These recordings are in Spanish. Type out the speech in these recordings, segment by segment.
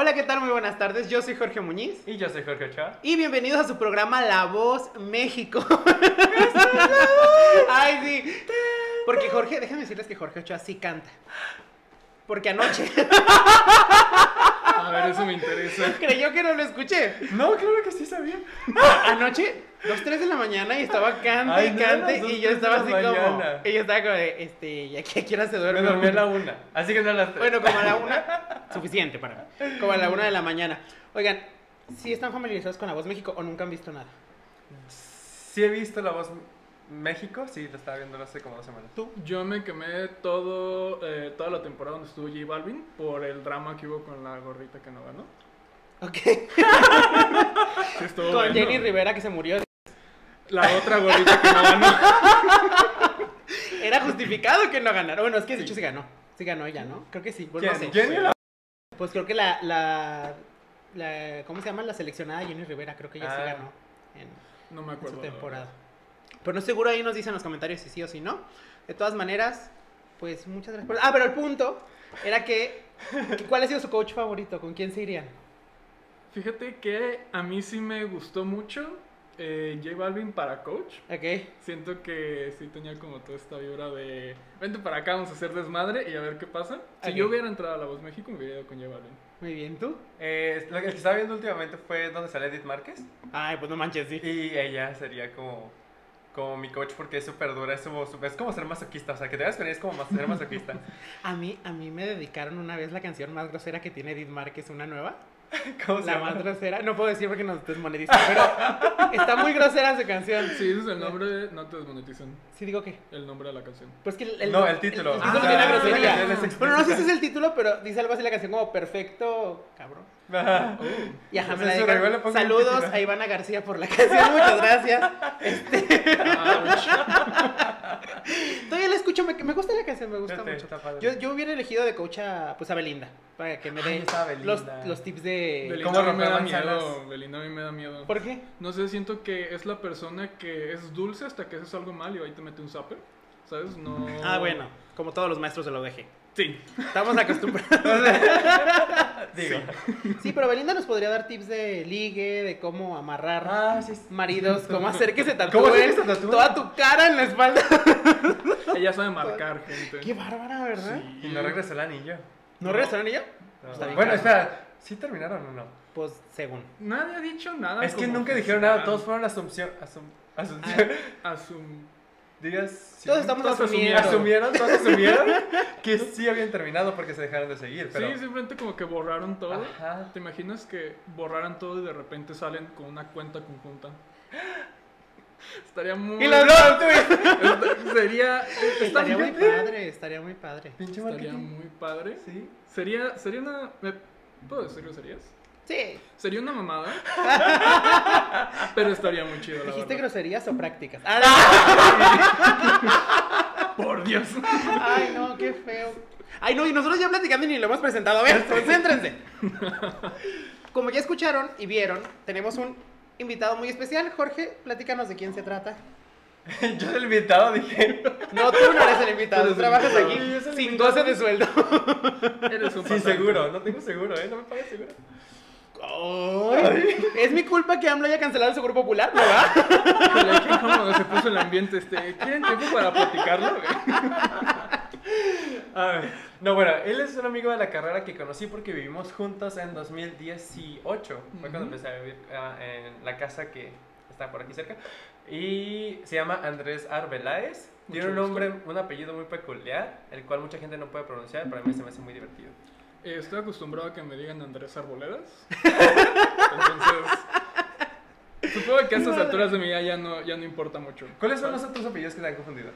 Hola, ¿qué tal? Muy buenas tardes. Yo soy Jorge Muñiz. Y yo soy Jorge Ochoa. Y bienvenidos a su programa La Voz México. Ay, sí. Porque Jorge, déjenme decirles que Jorge Ochoa sí canta. Porque anoche A ver, eso me interesa. creyó que no lo escuché. No, claro que sí sabía. Anoche, dos, tres de la mañana y estaba cante Ay, y no, cante dos, y yo estaba así como. Y yo estaba como de, este, ¿y aquí a qué hora se duerme? Me dormí a la una. Así que no a las tres. Bueno, como a la una, suficiente para mí. Como a la una de la mañana. Oigan, si están familiarizados con La Voz México o nunca han visto nada. Sí he visto La Voz México. Sí, lo estaba viendo hace como dos semanas. ¿Tú? Yo me quemé todo, eh, toda la temporada donde estuvo J Balvin por el drama que hubo con la gorrita que no ganó. Ok. Sí estuvo Con bueno. Jenny Rivera que se murió. La otra gorrita que no ganó. Era justificado que no ganara. Bueno, es que de hecho sí ganó. Sí ganó ella, ¿no? Creo que sí. Pues, no sé. Jenny la- Pues creo que la, la, la- ¿Cómo se llama? La seleccionada Jenny Rivera. Creo que ella sí Ah. ganó en, No me en acuerdo. su la temporada. Pero no seguro ahí nos dicen en los comentarios si sí o si no. De todas maneras, pues muchas gracias. por- Ah, pero el punto era que, que ¿cuál ha sido su coach favorito? ¿Con quién se irían? Fíjate que a mí sí me gustó mucho eh, J Balvin para coach. Ok. Siento que sí tenía como toda esta vibra de vente para acá, vamos a hacer desmadre y a ver qué pasa. Si yo hubiera entrado a La Voz México, me hubiera ido con J Balvin. Muy bien, ¿tú? Eh, lo que estaba viendo últimamente fue donde sale Edith Márquez. Ay, pues no manches, sí. Y ella sería como, como mi coach porque es súper dura. Es como, es como ser masoquista. O sea, que te veas con ella es como ser masoquista. A mí, a mí me dedicaron una vez la canción más grosera que tiene Edith Márquez, una nueva. ¿Cómo se La llama? más grosera. No puedo decir porque nos desmonetizan, pero está muy grosera su canción. Sí, ese es el nombre, no te desmonetizan. Sí, digo que. El nombre de la canción. Pues que el, No, el título. El, título Ah, tiene grosería. Bueno, no sé si es el título, pero dice algo así la canción como perfecto, cabrón. Ajá. Y ajá, me la rival Saludos a Ivana García por la canción, muchas gracias. Este, todavía la escucho, me, me gusta la canción, me gusta mucho. Yo, yo hubiera elegido de coach a, pues, a Belinda, para que me dé los, tips de... Belinda ¿Cómo a mí me da miedo. Belinda a mí me da miedo. ¿Por qué? No sé, siento que es la persona que es dulce hasta que haces algo mal y ahí te mete un zapper. ¿Sabes? No. Ah, bueno, como todos los maestros de la UDG. Sí. Estamos acostumbrados. Digo. Sí, pero Belinda nos podría dar tips de ligue, de cómo amarrar Ah, sí. sí. maridos, cómo hacer que se ¿Cómo hacer que tatúen toda tu cara en la espalda. Ella sabe marcar, gente. Qué bárbara, ¿verdad? Sí. Y no regresó el anillo. ¿No regresaron ella? No. Está bien Bueno, caro. espera. ¿Sí terminaron o no? Pues según. Nadie ha dicho nada. Es que nunca dijeron nada. Todos fueron asunción. Asum, asunción. Asum- Digas. Todos estamos Todos asumiendo. Asumieron, todos asumieron que sí habían terminado porque se dejaron de seguir. Pero... Sí, simplemente como que borraron todo. Ajá. ¿Te imaginas que borraran todo y de repente salen con una cuenta conjunta? Estaría muy. Y tú. Esta- Sería. Estaría muy padre, estaría muy padre. Pinche Estaría muy padre. Sí. Sería, sería una. ¿me ¿Puedo decir groserías? Sí. Sería una mamada. pero estaría muy chido, la ¿Dijiste verdad. groserías o prácticas? Ah, Por Dios. Ay, no, qué feo. Ay, no, y nosotros ya platicando y ni lo hemos presentado. A ver, concéntrense. Como ya escucharon y vieron, tenemos un invitado muy especial. Jorge, platícanos de quién se trata. Yo soy el invitado, dije. No, tú no eres el invitado, Tú trabajas aquí sin invitado. goce de sueldo. Eres un Sí, seguro. No tengo seguro, ¿eh? No me pagas seguro. Ay, ¿Es mi culpa que AMLO haya cancelado el seguro popular? ¿No va? Híjole, qué incómodo se puso el ambiente. Este, ¿Quieren tiempo para platicarlo? A ver, no, bueno, él es un amigo de la carrera que conocí porque vivimos juntos en 2018. Fue cuando Ujú. empecé a vivir ah, en la casa que está por aquí cerca. Y se llama Andrés Arbeláez. Tiene Mucho un gusto. nombre, un apellido muy peculiar, el cual mucha gente no puede pronunciar, pero a mí se me hace muy divertido. Eh, estoy acostumbrado a que me digan Andrés Arboledas. Entonces. Supongo que a estas alturas de mi vida ya no, ya no importa mucho. ¿Cuáles son los otros apellidos que te han confundido?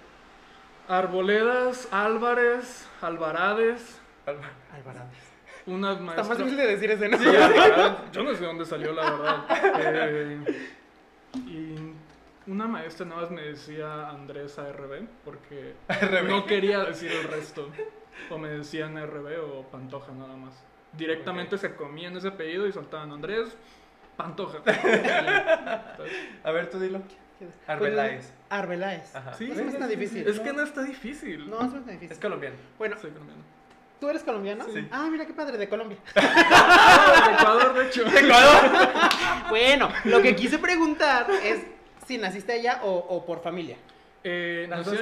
Arboledas, Álvarez, Alvarades, Alba. Alvarado. una Está más maestra. difícil de decir ese, ¿no? Sí, yo no sé de dónde salió, la verdad. Eh, y una maestra nada más me decía Andrés ARB porque no quería decir el resto. O me decían RB o Pantoja nada más. Directamente se comían ese apellido y soltaban Andrés Pantoja. A ver, tú dilo. Arbeláez. Arbeláez. Ajá. Sí, no es tan difícil. Es que no está difícil. No, es tan difícil. Es colombiano. Bueno, Soy colombiano. ¿tú eres colombiano? Sí. Ah, mira qué padre, de Colombia. hecho. Bueno, lo que quise preguntar es si naciste allá o, o por familia. Eh, nací,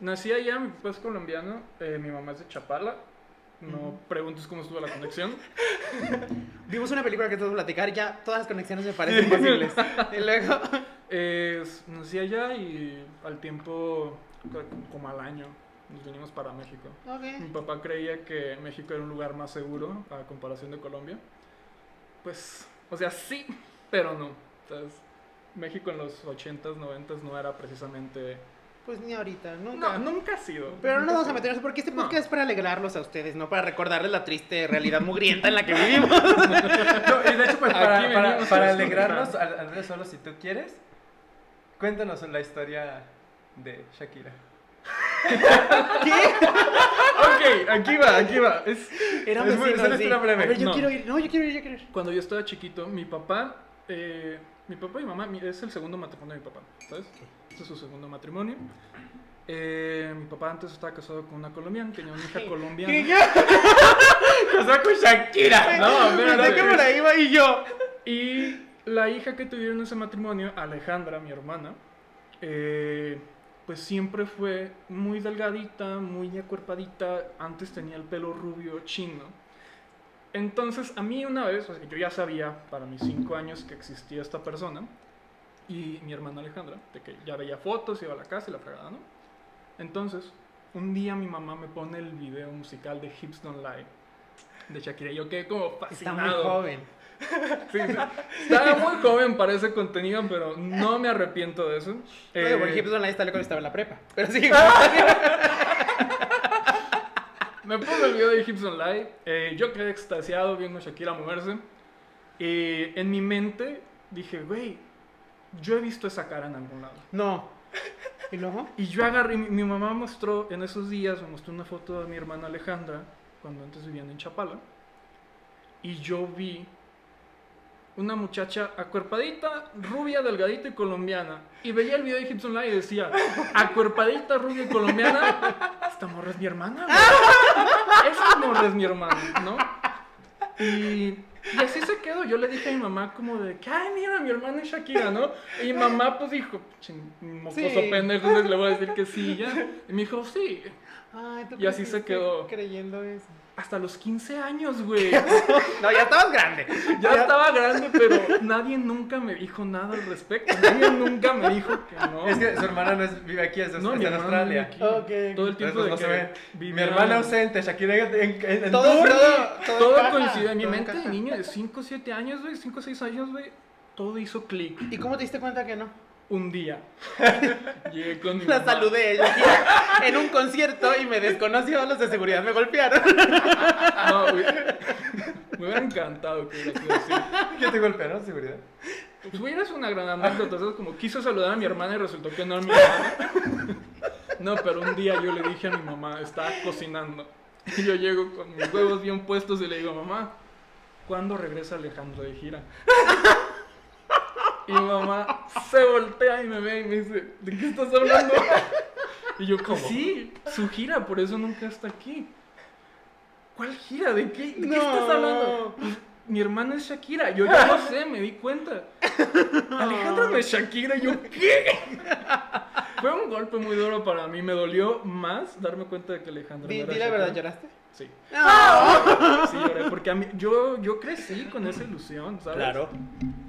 nací allá, mi papá es colombiano, eh, mi mamá es de Chapala. No preguntes cómo estuvo la conexión. Vimos una película que todos platicar, ya todas las conexiones me parecen posibles. Y luego, Eh, nací allá y al tiempo, co- como al año, nos vinimos para México. Mi papá creía que México era un lugar más seguro a comparación de Colombia. Pues, o sea, sí, pero no. Entonces, México en los 80s, 90s no era precisamente... Pues ni ahorita, nunca. No, nunca ha sido. Pero no nunca nos vamos a meter en eso porque este No. podcast es para alegrarlos a ustedes, no para recordarles la triste realidad mugrienta en la que vivimos. No, y de hecho, pues para, para, para a alegrarnos, Andrés, solo si tú quieres, cuéntanos la historia de Shakira. Ok, aquí va, aquí va. Es, Es muy- es una sí. historia breve. A ver, yo No. quiero ir. No, yo quiero ir, yo quiero ir. cuando yo estaba chiquito, mi papá, eh, mi papá y mamá, es el segundo matrimonio de mi papá, ¿sabes? Este es su segundo matrimonio. Eh, mi papá antes estaba casado con una colombiana, tenía una hija colombiana. Casó con Shakira. No, Pensé espérate. que por ahí iba y yo. Y la hija que tuvieron ese matrimonio, Alejandra, mi hermana, eh, pues siempre fue muy delgadita, muy acuerpadita. Antes tenía el pelo rubio chino. Entonces, a mí una vez, o sea, yo ya sabía para mis cinco años que existía esta persona. Y mi hermana Alejandra, de que ya veía fotos, iba a la casa y la fregada, ¿no? Entonces, un día mi mamá me pone el video musical de Hips Don't Lie de Shakira. Y yo quedé como Está fascinado. muy joven. Sí, sí. Estaba muy joven para ese contenido, pero no me arrepiento de eso. Oye, Eh, porque Hips Don't Lie está cuando estaba en la prepa. Pero sí. me puse el video de Hips Don't Lie. eh, yo quedé extasiado viendo a Shakira moverse. Y en mi mente dije, güey, yo he visto esa cara en algún lado. no. ¿Y luego? Y yo agarré, mi, mi mamá mostró en esos días, me mostró una foto de mi hermana Alejandra, cuando antes vivían en Chapala. Y yo vi una muchacha acuerpadita, rubia, delgadita y colombiana. Y veía el video de Gibson Live y decía, acuerpadita, rubia y colombiana, esta morra es mi hermana. güey. Esa morra es mi hermana, ¿no? Y, y así se quedó. Yo le dije a mi mamá como de que, ay, mira, mi hermana es Shakira, ¿no? Y mi mamá pues dijo, "Chin, mocoso Sí. pendejo, entonces le voy a decir que sí, ya. Y me dijo, sí. Ay, ¿tú Y así se quedó. Creyendo eso. Hasta los 15 años, güey. No, ya estabas grande. Ya estaba grande, pero nadie nunca me dijo nada al respecto. Nadie nunca me dijo que no. Es que su hermana no es, vive aquí, es, no, es mi en Australia. aquí. Ok. Todo el tiempo Entonces de no que se ve. Mi hermana ausente, Shakira en, en, en Todo, todo, todo, Todo encaja, coincidió en mi mente de niño de 5 o 7 años, güey, 5 o 6 años, güey. Todo hizo clic. ¿Y cómo te diste cuenta que no? Un día. Llegué con mi La mamá. saludé yo en un concierto y me desconoció, los de seguridad me golpearon. No, güey. Me hubiera encantado que hubiera sido así. ¿Quién te golpearon? Seguridad. Pues hubiera sido una gran anécdota, ¿sabes? Como quiso saludar a mi hermana y resultó que no era mi hermana. No, pero un día yo le dije a mi mamá, estaba cocinando. Y yo llego con mis huevos bien puestos y le digo, mamá, ¿cuándo regresa Alejandro de gira? Y mi mamá se voltea y me ve y me dice, ¿de qué estás hablando? Y yo, pues sí, su gira, por eso nunca está aquí. ¿Cuál gira? ¿De qué, de qué estás hablando? Pues, mi hermana es Shakira. Yo ya lo sé, me di cuenta. Alejandra no es Shakira. Yo, ¿qué? Fue un golpe muy duro para mí. Me dolió más darme cuenta de que Alejandra no era di la Shakira. verdad, ¿lloraste? Sí, No. sí lloré. Porque a mí, yo, yo crecí con esa ilusión, ¿sabes? Claro.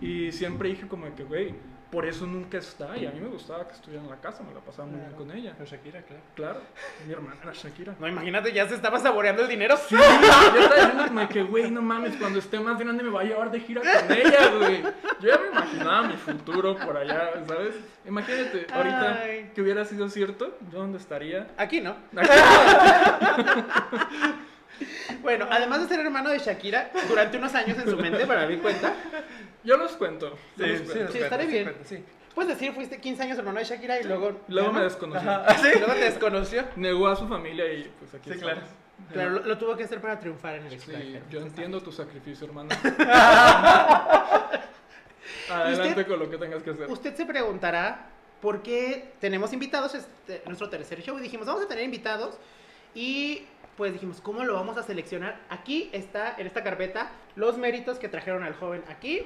Y siempre dije como que, güey, por eso nunca está. Y a mí me gustaba que estuviera en la casa, me la pasaba muy bien con ella. Con Shakira, claro. Claro, mi hermana era Shakira. No, imagínate, ya se estaba saboreando el dinero. Sí, yo estaba diciendo como que, güey, no mames, cuando esté más grande me va a llevar de gira con ella, güey. Yo ya me imaginaba mi futuro por allá, ¿sabes? Imagínate, ahorita Ay. que hubiera sido cierto, ¿yo dónde estaría? Aquí no. Aquí. Bueno, además de ser hermano de Shakira, durante unos años en su mente, para mi cuenta, Yo los cuento. Sí, los sí, cuento. Sí, estaré bien. sí. puedes decir, fuiste 15 años hermano de Shakira y luego... Luego ¿ya me no? desconoció. Ajá. Y luego te desconoció. Negó a su familia y pues aquí Sí, estamos. claro. Claro, lo, lo tuvo que hacer para triunfar en el Sí, extranjero. yo entiendo tu sacrificio, hermano. Adelante ¿Usted? con lo que tengas que hacer. Usted se preguntará por qué tenemos invitados, este, nuestro tercer show, y dijimos, vamos a tener invitados, y pues dijimos, ¿cómo lo vamos a seleccionar? Aquí está, en esta carpeta, los méritos que trajeron al joven aquí.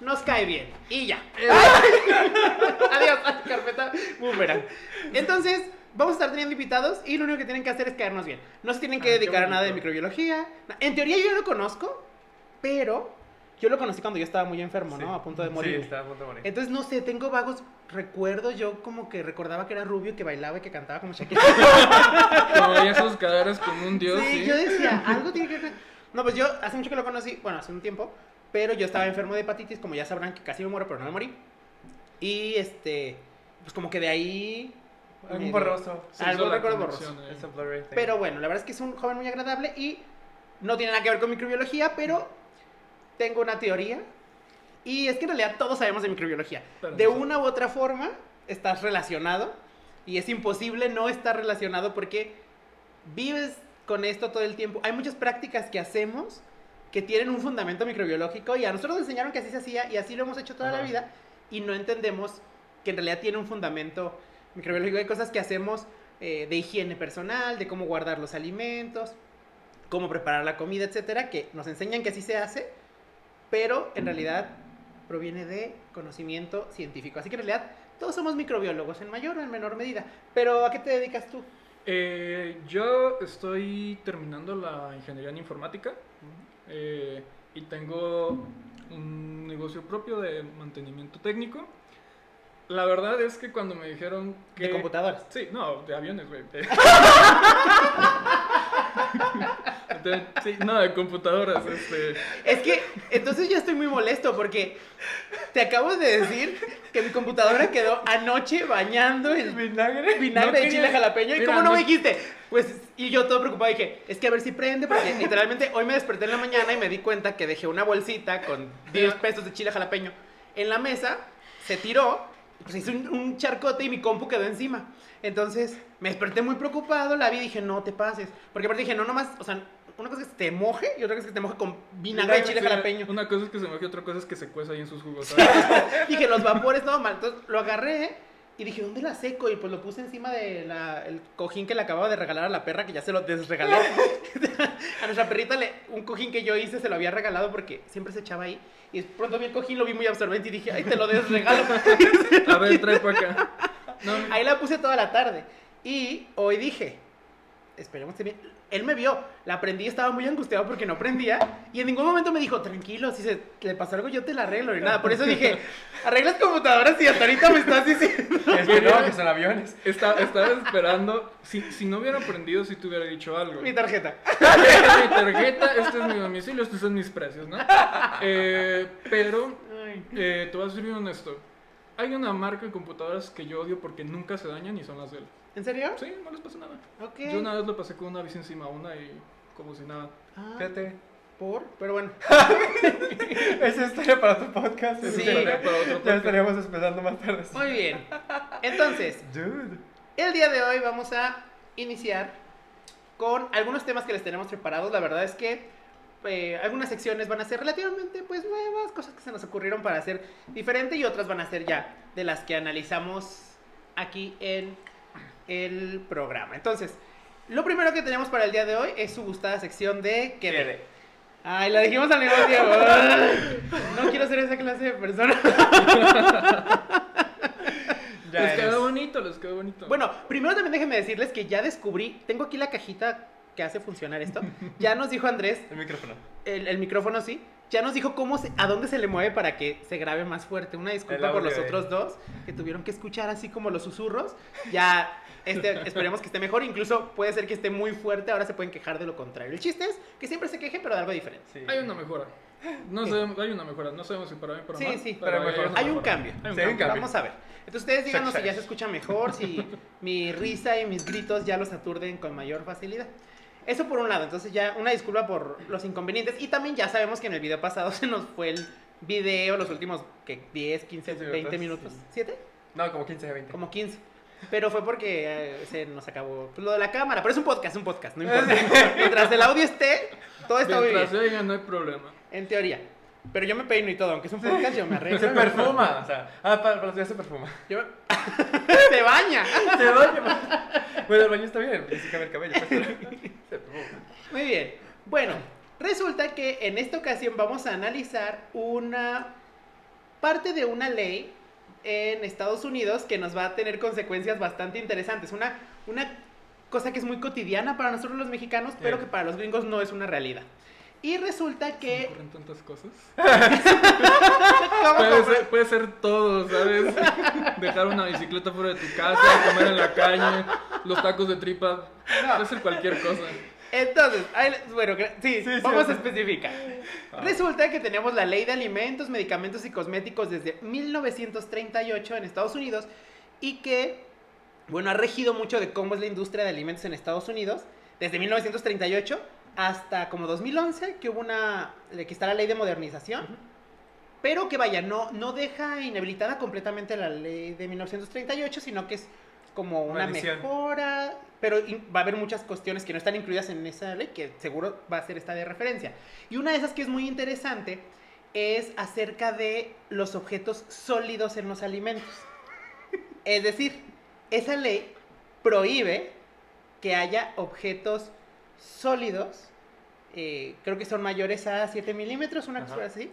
Nos cae bien. Y ya. Adiós, carpeta boomerang. Entonces, vamos a estar teniendo invitados y lo único que tienen que hacer es caernos bien. No se tienen que Ah, dedicar a nada de microbiología. En teoría yo lo conozco, pero yo lo conocí cuando yo estaba muy enfermo, ¿no? Sí. A punto de morir. Sí, está a punto de morir. Entonces, no sé, tengo vagos recuerdos. Yo como que recordaba que era rubio, que bailaba y que cantaba como Shakira. Como veía sus caderas como un dios. sí, Sí, yo decía, algo tiene que ver. No, pues yo hace mucho que lo conocí, bueno, hace un tiempo, pero yo estaba enfermo de hepatitis, como ya sabrán que casi me muero, pero no me morí. Y este, pues como que de ahí. Algo medio- borroso. Hizo la recuerdo borroso. Pero bueno, la verdad es que es un joven muy agradable y no tiene nada que ver con microbiología, pero tengo una teoría. Y es que en realidad todos sabemos de microbiología. Pero De no una u otra forma estás relacionado y es imposible no estar relacionado porque vives con esto todo el tiempo. Hay muchas prácticas que hacemos que tienen un fundamento microbiológico y a nosotros nos enseñaron que así se hacía y así lo hemos hecho toda la Ajá. vida y no entendemos que en realidad tiene un fundamento microbiológico. Hay cosas que hacemos eh, de higiene personal, de cómo guardar los alimentos, cómo preparar la comida, etcétera, que nos enseñan que así se hace, pero en realidad proviene de conocimiento científico. Así que en realidad todos somos microbiólogos en mayor o en menor medida. Pero ¿a qué te dedicas tú? Eh, yo estoy terminando la ingeniería en informática eh, y tengo un negocio propio de mantenimiento técnico. La verdad es que cuando me dijeron que... De computadoras. Sí, no, de aviones, güey. De- sí, no, de computadoras. Este, Es que entonces yo estoy muy molesto porque te acabo de decir que mi computadora quedó anoche bañando en ¿Vinagre? vinagre No de quería- chile jalapeño. ¿Y cómo no me dijiste? Pues, y yo todo preocupado dije, es que a ver si prende, porque literalmente hoy me desperté en la mañana y me di cuenta que dejé una bolsita con 10 pesos de chile jalapeño en la mesa, se tiró, pues hizo un, un charcote y mi compu quedó encima. Entonces me desperté muy preocupado, la vi y dije, no te pases. Porque aparte dije, no, nomás, o sea, una cosa es que te moje y otra cosa es que te moje con vinagre de chile sí, jalapeño. Una cosa es que se moje, otra cosa es que se cueza ahí en sus jugos. Dije, los vapores, todo mal. Entonces lo agarré y dije, ¿dónde la seco? Y pues lo puse encima del cojín que le acababa de regalar a la perra, que ya se lo desregalé. a nuestra perrita, le, un cojín que yo hice, se lo había regalado porque siempre se echaba ahí. Y de pronto vi el cojín, lo vi muy absorbente y dije, ay, te lo desregalo. A ver, trae para acá. No, ahí la puse toda la tarde. Y hoy dije, esperemos que bien. Él me vio, la prendí, estaba muy angustiado porque no prendía. Y en ningún momento me dijo, tranquilo, si se le pasa algo yo te la arreglo. Y nada, por eso dije, arreglas computadoras y hasta ahorita me estás diciendo. Es que no, que son aviones. Esta- estaba esperando. Si, si no hubiera aprendido, si te hubiera dicho algo. Mi tarjeta. Esta es mi tarjeta, este es mi domicilio, estos son mis precios, ¿no? Eh, pero, eh, te voy a ser bien honesto. Hay una marca de computadoras que yo odio porque nunca se dañan y son las de él. ¿En serio? Sí, no les pasa nada. Ok. Yo una vez lo pasé con una bici encima una y como si nada. Ah, Fíjate. por, pero bueno. Esa historia para tu podcast. Sí. Para- Ya estaríamos empezando más tarde. Muy bien. Entonces, Dude. el día de hoy vamos a iniciar con algunos temas que les tenemos preparados. La verdad es que eh, algunas secciones van a ser relativamente pues nuevas, cosas que se nos ocurrieron para hacer diferente y otras van a ser ya de las que analizamos aquí en el programa. Entonces, lo primero que tenemos para el día de hoy es su gustada sección de ¿Qué de? Quede. Ay, la dijimos al mismo tiempo. No quiero ser esa clase de persona. Ya les eres. quedó bonito, les quedó bonito. Bueno, primero también déjenme decirles que ya descubrí, tengo aquí la cajita que hace funcionar esto. Ya nos dijo Andrés, El micrófono. el, el micrófono sí, ya nos dijo cómo se, a dónde se le mueve para que se grabe más fuerte. Una disculpa por los de- otros dos que tuvieron que escuchar así como los susurros. Ya este, esperemos que esté mejor, incluso puede ser que esté muy fuerte, ahora se pueden quejar de lo contrario. El chiste es que siempre se queje, pero de algo diferente. Sí. Hay una mejora. No sabemos, hay una mejora. No sabemos si para o para Sí, mal. sí, pero hay mejor. Hay un cambio. Hay un Sí, hay un cambio. cambio. Vamos a ver. Entonces ustedes díganos si ya se escucha mejor, si mi risa y mis gritos ya los aturden con mayor facilidad. Eso por un lado, entonces ya una disculpa por los inconvenientes. Y también ya sabemos que en el video pasado se nos fue el video, los últimos que 10, 15, 15 20 minutos, minutos. sí. ¿7? No, como 15 a 20. Como 15. Pero fue porque eh, se nos acabó pues, lo de la cámara. Pero es un podcast, un podcast, no importa. Mientras el audio esté, todo está bien. Mientras oigan, no hay problema. En teoría. Pero yo me peino y todo, aunque es un podcast, yo me arreglo. Se perfuma. O sea, ah, para, para los días se perfuma. Yo- se baña. Se baña. Bueno, el baño está bien. Tienes que cambiar el cabello. pues, pero- Muy bien. Bueno, resulta que en esta ocasión vamos a analizar una parte de una ley en Estados Unidos que nos va a tener consecuencias bastante interesantes. Una, una cosa que es muy cotidiana para nosotros los mexicanos, pero que para los gringos no es una realidad. Y resulta Se me que... ocurren tantas cosas. ¿Cómo Puede ser, puede ser todo, ¿sabes? Dejar una bicicleta fuera de tu casa, comer en la calle, los tacos de tripa. Puede ser cualquier cosa. Entonces, ahí bueno, Sí, sí, vamos sí. a especificar. Ah. Resulta que tenemos la ley de alimentos, medicamentos y cosméticos desde 1938 en Estados Unidos y que, bueno, ha regido mucho de cómo es la industria de alimentos en Estados Unidos desde 1938 hasta como 2011, que hubo una, que está la ley de modernización, pero que vaya, no, no deja inhabilitada completamente la ley de 1938, sino que es como una Maldición. mejora, pero va a haber muchas cuestiones que no están incluidas en esa ley, que seguro va a ser esta de referencia. Y una de esas que es muy interesante es acerca de los objetos sólidos en los alimentos. Es decir, esa ley prohíbe que haya objetos sólidos, eh, creo que son mayores a 7 milímetros, una cosa así,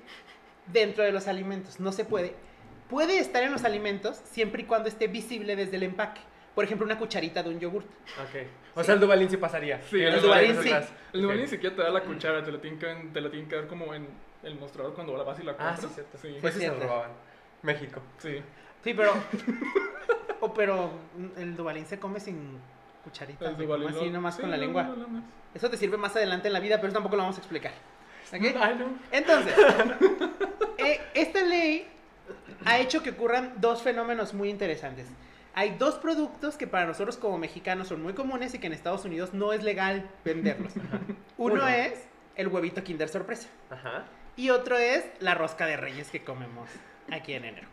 dentro de los alimentos. No se puede. Puede estar en los alimentos siempre y cuando esté visible desde el empaque. Por ejemplo, una cucharita de un yogurt. Ok. O sea, el Dubalín sí pasaría. Sí, el Dubalín dedos sí. atrás. El Dubalín Ok. ni siquiera te da la cuchara, te la tienen que, te la tienen que dar como en el mostrador cuando la vas y la Ah, compras. sí, cierto. Sí, Pues sí se lo robaban. México. sí. Sí, pero. o, pero mm, el Dubalín se come sin cucharita. El como así nomás sí, con la no, lengua. no, no, no. Eso te sirve más adelante en la vida, pero eso tampoco lo vamos a explicar. ¿Ok? Ay, no. Entonces, eh, esta ley ha hecho que ocurran dos fenómenos muy interesantes. Hay dos productos que para nosotros como mexicanos son muy comunes y que en Estados Unidos no es legal venderlos. Uno, Uno. es el huevito Kinder Sorpresa Ajá. y otro es la rosca de reyes que comemos aquí en enero.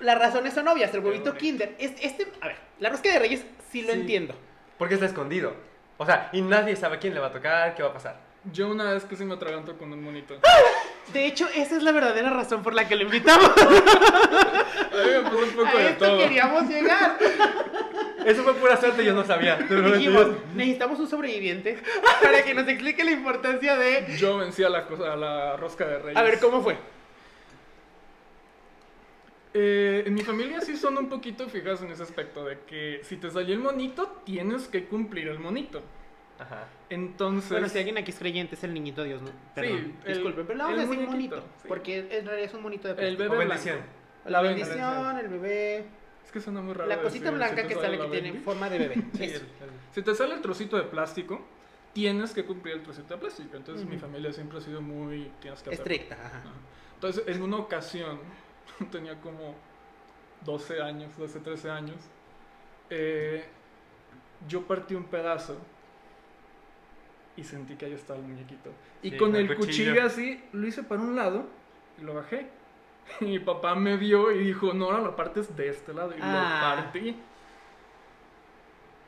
Las razones son obvias, el huevito bonito. Kinder. Es, este, a ver, la rosca de reyes sí lo Sí. entiendo. Porque está escondido. O sea, y nadie sabe quién le va a tocar, qué va a pasar. Yo una vez que sí me atraganto con un monito. De hecho, esa es la verdadera razón por la que lo invitamos. A mí me pasó un poco A de esto todo. queríamos llegar. Eso fue pura suerte, yo no sabía. Dijimos, necesitamos un sobreviviente para que nos explique la importancia de... Yo vencí a la, cosa, a la rosca de reyes. A ver, ¿cómo fue? Eh, en mi familia sí son un poquito fijas en ese aspecto de que si te salió el monito, tienes que cumplir el monito. Ajá. Entonces, Bueno, si alguien aquí es creyente, es el niñito Dios, ¿no? Perdón, Sí, el- disculpen, pero le vamos el a decir monito, sí. porque en realidad es un monito de el plástico. bebé O bendición. La bendición, el bebé, Es que suena muy raro. la cosita decir, blanca si que sale que tiene forma de bebé. Sí, Eso. el- el- Si te sale el trocito de plástico, tienes que cumplir el trocito de plástico. Entonces, mi familia siempre ha sido muy. Tienes que. Estricta, ajá. Ajá. Entonces, en una ocasión, tenía como 12 años, 12, 13 años, eh, yo partí un pedazo y sentí que ahí estaba el muñequito. Y Sí, con el cuchillo. cuchillo. así, lo hice para un lado y lo bajé. Y mi papá me vio y dijo, no, ahora lo partes de este lado. Y Ah. lo partí.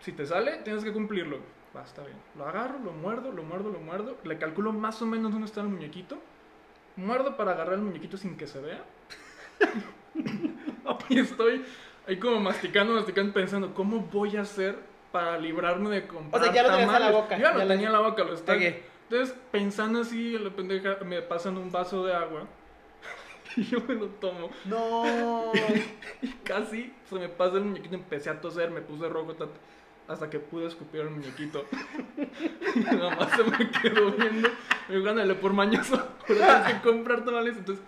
Si te sale, tienes que cumplirlo. Va, está bien. Lo agarro, lo muerdo, lo muerdo, lo muerdo. Le calculo más o menos dónde está el muñequito. Muerdo para agarrar el muñequito sin que se vea. y estoy ahí como masticando, masticando, pensando, ¿cómo voy a hacer para librarme de comprar O sea, ya lo tenías a la boca, Ya lo ya lo- tenía en la boca, lo está. Ok. Entonces, pensando así, la pendeja, me pasan un vaso de agua. Y yo me lo tomo. No. Y casi se me pasa el muñequito, empecé a toser, me puse rojo tat- hasta que pude escupir el muñequito. Y mi mamá se me quedó viendo. Me dijo, ándale por mañoso, que comprar tamales. Entonces,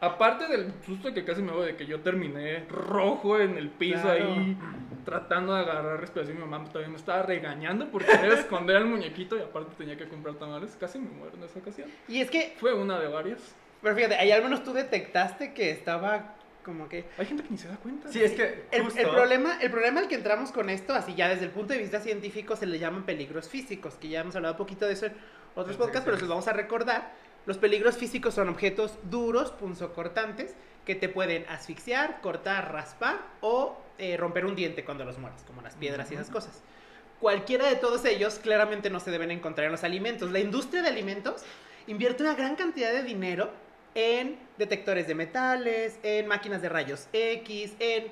aparte del susto que casi me voy de que yo terminé rojo en el piso Claro. ahí, tratando de agarrar respiración, mi mamá también me estaba regañando por querer esconder al muñequito y aparte tenía que comprar tamales. Casi me muero en esa ocasión. Y es que, Fue una de varias. pero fíjate, ahí al menos tú detectaste que estaba como que... Hay gente que ni se da cuenta. Sí, es que El, justo... el problema, el problema al que entramos con esto, así ya desde el punto de vista científico, se le llaman peligros físicos, que ya hemos hablado un poquito de eso en otros Sí, podcasts, sí, pero se los vamos a recordar. Los peligros físicos son objetos duros, punzocortantes, que te pueden asfixiar, cortar, raspar o eh, romper un diente cuando los mueres, como las piedras y esas cosas. Cualquiera de todos ellos claramente no se deben encontrar en los alimentos. La industria de alimentos invierte una gran cantidad de dinero en detectores de metales, en máquinas de rayos X, en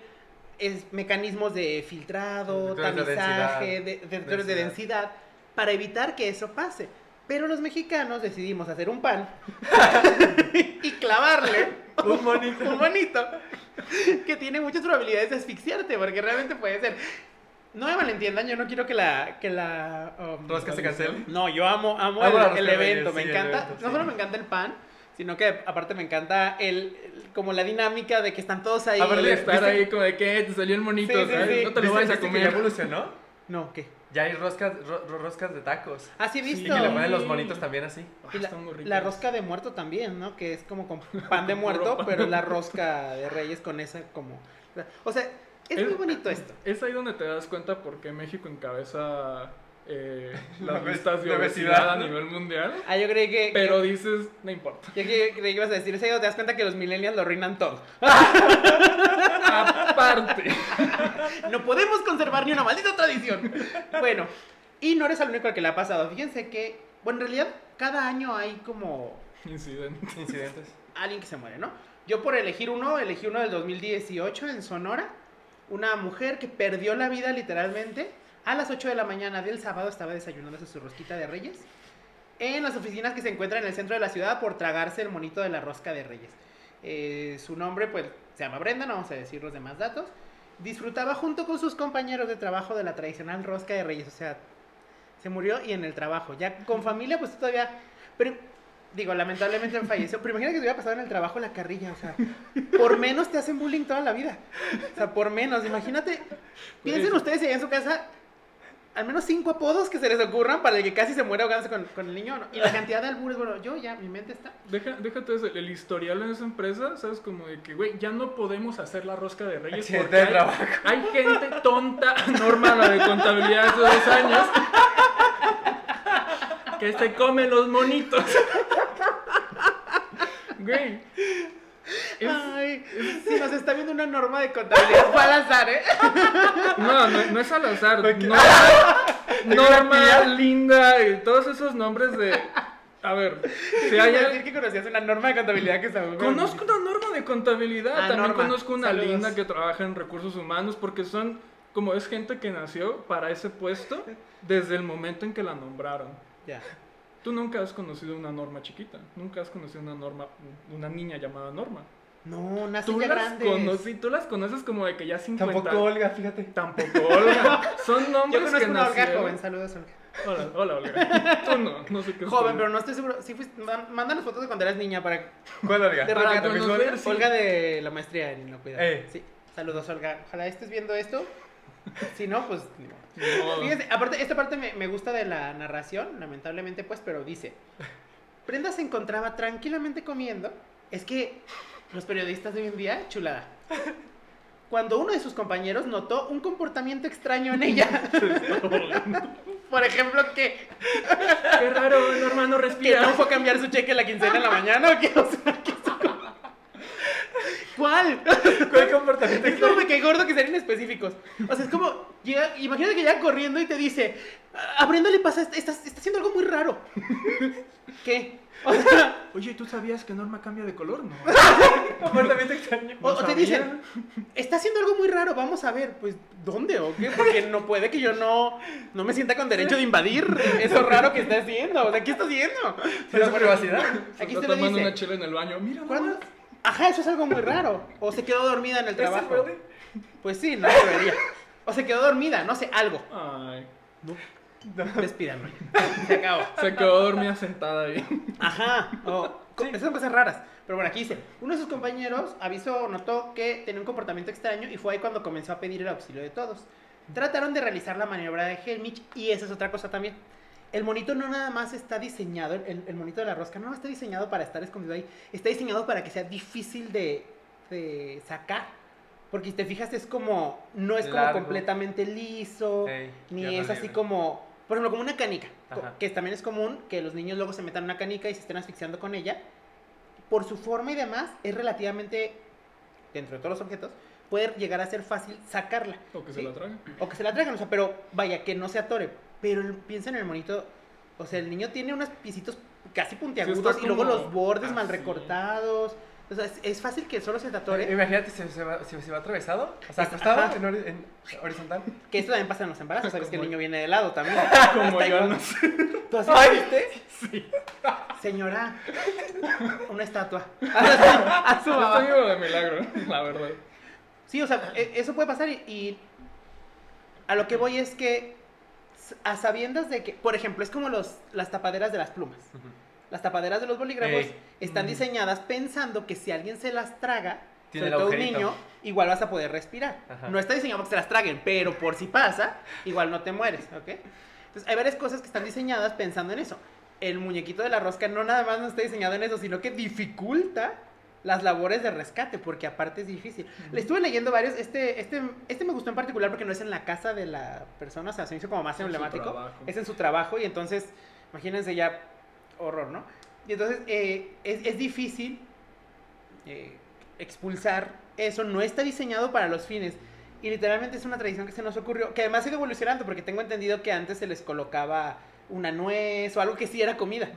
es- mecanismos de filtrado, Detectores de tamizaje, densidad. de- detectores de densidad, para evitar que eso pase. Pero los mexicanos decidimos hacer un pan y clavarle Un monito. un monito que tiene muchas probabilidades de asfixiarte, porque realmente puede ser. No me malentiendan, yo no quiero que la. Que la um, Rosca se cancele. no, yo amo, amo el, evento, me encanta. evento, no solo me encanta el pan, sino que aparte me encanta el, el- como la dinámica de que están todos ahí. A ver, estar ahí como de que te salió el monito, Sí, sí, ¿sabes? sí. No te lo ¿Viste- vayas a que ya comer. evolucionó? No, ¿qué? Ya hay roscas, ro- roscas de tacos. Ah, sí, he Y visto. que le ponen los monitos también así. Ah, Y la, están muy ricos. la rosca de muerto también, ¿no? Que es como con pan de muerto, pero la rosca de reyes con esa como... O sea, es El- muy bonito esto. Es ahí donde te das cuenta por qué México encabeza eh, La las listas de obesidad a nivel mundial. Ah, yo creí que... Pero dices, no importa. Yo creí que ibas a decir, es ahí donde te das cuenta que los millennials lo arruinan todo. Aparte. No podemos conservar ni una maldita tradición. Bueno, y no eres el único al que le ha pasado. Fíjense que, bueno, en realidad cada año hay como Incidente. Incidentes. alguien que se muere, ¿no? Yo por elegir uno, elegí uno del 2018 en Sonora. Una mujer que perdió la vida literalmente a las 8 de la mañana del sábado estaba desayunándose su rosquita de reyes en las oficinas que se encuentran en el centro de la ciudad por tragarse el monito de la rosca de reyes. Eh, su nombre pues se llama Brenda, no vamos a decir los demás datos. Disfrutaba junto con sus compañeros de trabajo de la tradicional rosca de reyes, o sea, se murió y en el trabajo. Ya con familia pues todavía... Pero Digo, lamentablemente falleció. Pero imagina que se hubiera pasado en el trabajo la carrilla. O sea, por menos te hacen bullying toda la vida. O sea, por menos. Imagínate. Piensen Pues- ustedes allá en su casa. Al menos cinco apodos que se les ocurran para el que casi se muere ahogándose con, con el niño. ¿no? Y la cantidad de albures. Bueno, yo ya, mi mente está. Deja, déjate eso, el historial en esa empresa, ¿sabes? Como de que, güey, ya no podemos hacer la rosca de reyes Accidente porque de hay, trabajo. hay gente tonta, Norma, la de contabilidad hace dos años, que se come los monitos. Güey. Es- Ay, si nos está viendo una norma de contabilidad, fue al azar, ¿eh? no, no, no es al azar. Porque- No, Norma, Linda, y todos esos nombres de... A ver, si hay... Decir que conocías una norma de contabilidad que se Conozco una norma de contabilidad, Ah, también Norma. conozco una Saludos. linda que trabaja en recursos humanos porque son, como es gente que nació para ese puesto desde el momento en que la nombraron. Ya. Tú nunca has conocido una norma chiquita, nunca has conocido una norma, una niña llamada Norma. No, nacen Tú ya las, grandes. conocí, tú las conoces como de que ya 50 Tampoco Olga, fíjate. Tampoco Olga. Son nombres Yo conozco que una Olga joven. Saludos, Olga. Hola, hola Olga. Tú no, no sé qué es Joven, pero no estoy seguro. Sí, fuiste, mándanos fotos de cuando eras niña para ¿Cuál Olga? De Para Olga, conocer, Olga, sí. Olga de la maestría en inocuidad. Eh. Sí. Saludos, Olga. Ojalá estés viendo esto. Si no, pues. modo. Fíjense, aparte, esta parte me, me gusta de la narración, lamentablemente, pues, pero dice: Brenda se encontraba tranquilamente comiendo. Es que los periodistas de hoy en día, chulada. Cuando uno de sus compañeros notó un comportamiento extraño en ella. Por ejemplo, que, Qué raro, Norma no que respira. no fue a cambiar su cheque la quincena en la mañana. ¿o qué? O sea, ¿qué es- ¿Cuál? ¿Cuál comportamiento Es como me cae gordo que sean específicos. O sea, es como, llega, imagínate que llega corriendo y te dice, a Brenda le pasa, está, está haciendo algo muy raro. ¿Qué? O, sea, Oye, ¿tú sabías que Norma cambia de color? No. comportamiento extraño? o- o te dicen, está haciendo algo muy raro, vamos a ver, pues, ¿dónde o qué? Porque no puede que yo no, no me sienta con derecho de invadir eso raro que está haciendo. O sea, ¿qué está haciendo? Pero privacidad. Aquí Está tomando dice. una chela en el baño. Mira, ¿Cuándo? Ajá, eso es algo muy raro. O se quedó dormida en el ¿Es it trabajo. Pues sí, no debería. O se quedó dormida, no sé, algo. Ay. Despídanme. Se acabó. Se quedó dormida sentada ahí. Ajá. o- co- Esas son cosas raras. Pero bueno, aquí dice, uno de sus compañeros avisó, notó que tenía un comportamiento extraño y fue ahí cuando comenzó a pedir el auxilio de todos. Trataron de realizar la maniobra de Helmich y esa es otra cosa también. El monito no nada más está diseñado, el, el monito de la rosca no está diseñado para estar escondido ahí, está diseñado para que sea difícil de, de sacar. Porque si te fijas es como, no es como Largo. completamente liso, Ey, ni es así libre. como, por ejemplo, como una canica, Ajá. que también es común que los niños luego se metan en una canica y se estén asfixiando con ella. Por su forma y demás, es relativamente, dentro de todos los objetos, puede llegar a ser fácil sacarla. O que Sí. se la traga. O que se la traigan, o sea, pero vaya, que no se atore. Pero piensa en el monito, o sea, el niño tiene unos piecitos casi puntiagudos y luego los bordes mal recortados. O sea, es, es fácil que solo se te atore. Imagínate si se va, si se va atravesado, o sea, acostado en, en horizontal. Que esto también pasa en los embarazos, sabes que el niño viene de lado también. Como yo, igual. no sé. ¿Tú así Ay. viste? Sí. Señora, una estatua. A su mamá. estoy de milagro, la verdad. Sí, o sea, e- eso puede pasar y, y a lo que voy es que a sabiendas de que, por ejemplo, es como los, las tapaderas de las plumas. Las tapaderas de los bolígrafos Ey. están Mm. diseñadas pensando que si alguien se las traga, Tiene sobre todo un niño, igual vas a poder respirar. Ajá. No está diseñado para que se las traguen, pero por si pasa, igual no te mueres, ¿ok? Entonces, hay varias cosas que están diseñadas pensando en eso. El muñequito de la rosca no nada más no está diseñado en eso, sino que dificulta las labores de rescate, porque aparte es difícil. Le estuve leyendo varios, este, este, este me gustó en particular porque no es en la casa de la persona, o sea, se hizo como más Es emblemático. trabajo. Es en su trabajo y entonces, imagínense ya, horror, ¿no? Y entonces eh, es, es difícil eh, expulsar eso, no está diseñado para los fines. Y literalmente es una tradición que se nos ocurrió, que además ha ido evolucionando, porque tengo entendido que antes se les colocaba una nuez o algo que sí era comida.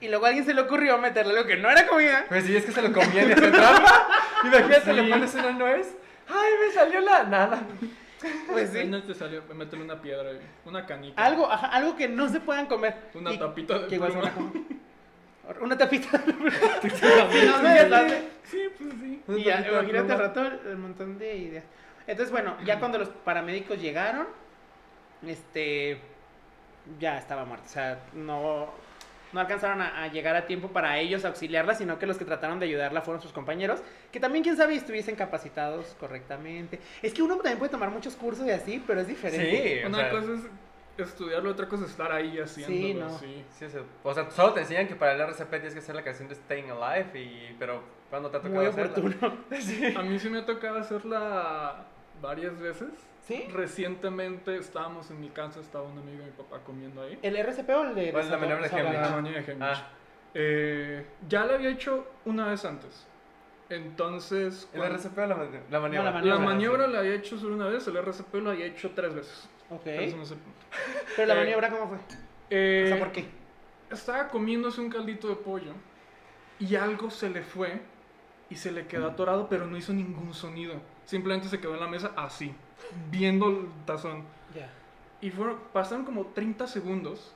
Y luego a alguien se le ocurrió meterle algo que no era comida. Pues sí, es que se lo comían y hacían trampa. Imagínate, Sí. le pones una nuez. ¡Ay, me salió la nada! Pues sí. no te salió, métele una piedra, una canica. Algo, ajá, algo que no se puedan comer. Una Y- tapita de que igual se pluma. van a comer. Una tapita. Sí, Sí, no. Sí, pues sí. Y ya, Una de imagínate al pluma. rato el montón de ideas. Entonces, bueno, ya cuando los paramédicos llegaron, este, ya estaba muerto. O sea, no, no alcanzaron a, a llegar a tiempo para ellos auxiliarla, sino que los que trataron de ayudarla fueron sus compañeros, que también, quién sabe, estuviesen capacitados correctamente. Es que uno también puede tomar muchos cursos y así, pero es diferente. Sí, o Una sea, cosa es estudiarlo, otra cosa es estar ahí haciéndolo. no. sí. sí, o sea, solo te enseñan que para el RCP tienes que hacer la canción de Staying Alive, y, pero cuando te ha tocado Muy hacerla? Sí. A mí sí me ha tocado hacerla varias veces. ¿Sí? Recientemente estábamos en mi casa, estaba un amigo de mi papá comiendo ahí. ¿El RCP o el de... ¿Cuál es la maniobra de? Heimlich? La manía de. Ah, Eh, ya la había hecho una vez antes. Entonces, ¿el cuando- RCP o la, la maniobra? la la maniobra, maniobra la había hecho solo una vez, el RCP lo había hecho tres veces. Ok. Pero eso no es el punto. Pero la Eh, maniobra, ¿cómo fue? Eh, O sea, ¿por qué? Estaba comiéndose un caldito de pollo y algo se le fue y se le quedó atorado, pero no hizo ningún sonido. Simplemente se quedó en la mesa así, viendo el tazón. Ya. Y fueron, pasaron como 30 segundos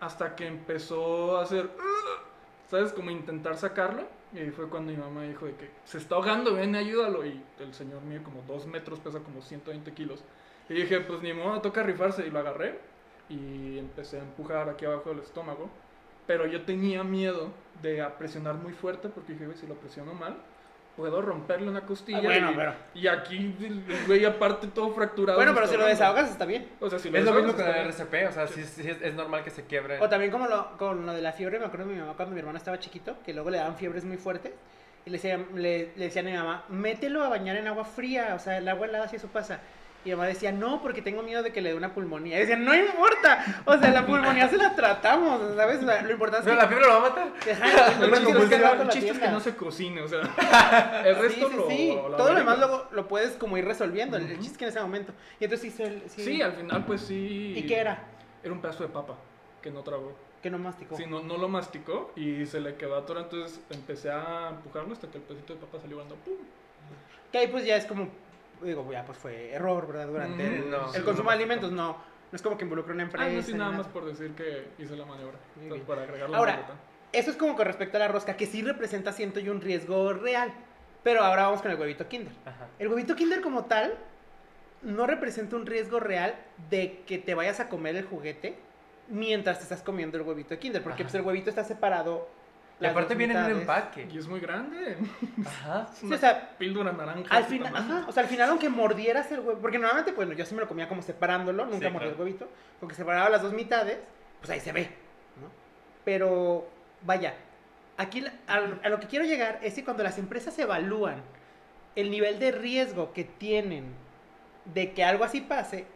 hasta que empezó a hacer, ¿sabes? Como intentar sacarlo. Y fue cuando mi mamá dijo de que se está ahogando, ven, ayúdalo. Y el señor mío como 2 metros, pesa como 120 kilos. Y dije, pues ni modo, toca rifarse. Y lo agarré y empecé a empujar aquí abajo del estómago. Pero yo tenía miedo de presionar muy fuerte porque dije, "Güey, si lo presiono mal, puedo romperle una costilla. Ah, bueno, y, pero- y aquí el güey aparte todo fracturado. Bueno, pero si lo desahogas está bien. O sea, si Es lo mismo con el. RCP, o sea, sí, sí es, es normal que se quiebre. O también como lo, con lo de la fiebre, me acuerdo de mi mamá cuando mi hermano estaba chiquito, que luego le daban fiebres muy fuertes. Y le decían, le, le decían a mi mamá, mételo a bañar en agua fría, o sea, el agua helada si eso pasa. Y mi mamá decía, no, porque tengo miedo de que le dé una pulmonía. Y decían, no importa, o sea, la pulmonía se la tratamos, ¿sabes? O sea, lo importante Pero es la fiebre lo va a matar. que... Ajá, lo El importante es que lo chiste, el es que no se cocine, o sea. El Sí, resto sí, lo. sí. lo Todo lo demás luego lo puedes como ir resolviendo. El- El chiste es que en ese momento. Y entonces hizo el... Sí, Sí, al final, pues sí. ¿Y qué era? Era un pedazo de papa que no tragó. Que no masticó. Sí, no, no lo masticó y se le quedó atorado. Entonces empecé a empujarlo hasta que el pedacito de papa salió volando. ¡Pum! Que ahí pues ya es como, digo, ya pues fue error, ¿verdad? Durante Mm, el, no, el sí, consumo no de alimentos, no. No es como que involucra una empresa. Ah, no, sí, nada nada. más por decir que hice la maniobra. Entonces, para agregarle Ahora, la nota. Eso es como con respecto a la rosca, que sí representa, siento yo, un riesgo real. Pero ahora vamos con el huevito Kinder. Ajá. El huevito Kinder como tal no representa un riesgo real de que te vayas a comer el juguete mientras te estás comiendo el huevito Kinder, porque pues el huevito está separado. Y aparte viene en un empaque. Y es muy grande. Ajá. Es Sí, una o sea, píldora naranja. al final, ajá, o sea, al final aunque mordieras el huevo, porque normalmente, bueno, yo sí me lo comía como separándolo, nunca Sí, mordía el claro. huevito, porque separaba las dos mitades, pues ahí se ve, ¿no? Pero, vaya, aquí al- a, lo que quiero llegar es que cuando las empresas evalúan el nivel de riesgo que tienen de que algo así pase,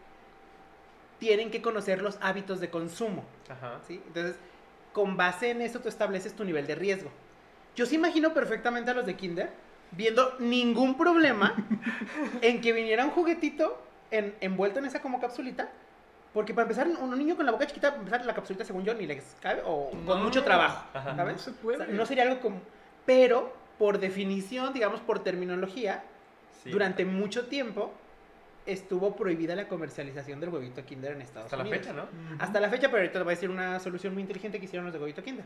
tienen que conocer los hábitos de consumo. Ajá. ¿sí? Entonces, con base en eso tú estableces tu nivel de riesgo. Yo sí imagino perfectamente a los de Kinder viendo ningún problema en que viniera un juguetito en- envuelto en esa como capsulita. Porque para empezar, un niño con la boca chiquita, para empezar la capsulita según yo ni les cabe o con mucho trabajo, Ajá. ¿sabes? No se O puede. sea, no sería algo como... Pero por definición, digamos por terminología, Sí. durante mucho tiempo estuvo prohibida la comercialización del huevito Kinder en Estados Hasta la Unidos. fecha, ¿no? Hasta la fecha, pero ahorita les voy a decir una solución muy inteligente que hicieron los de huevito Kinder.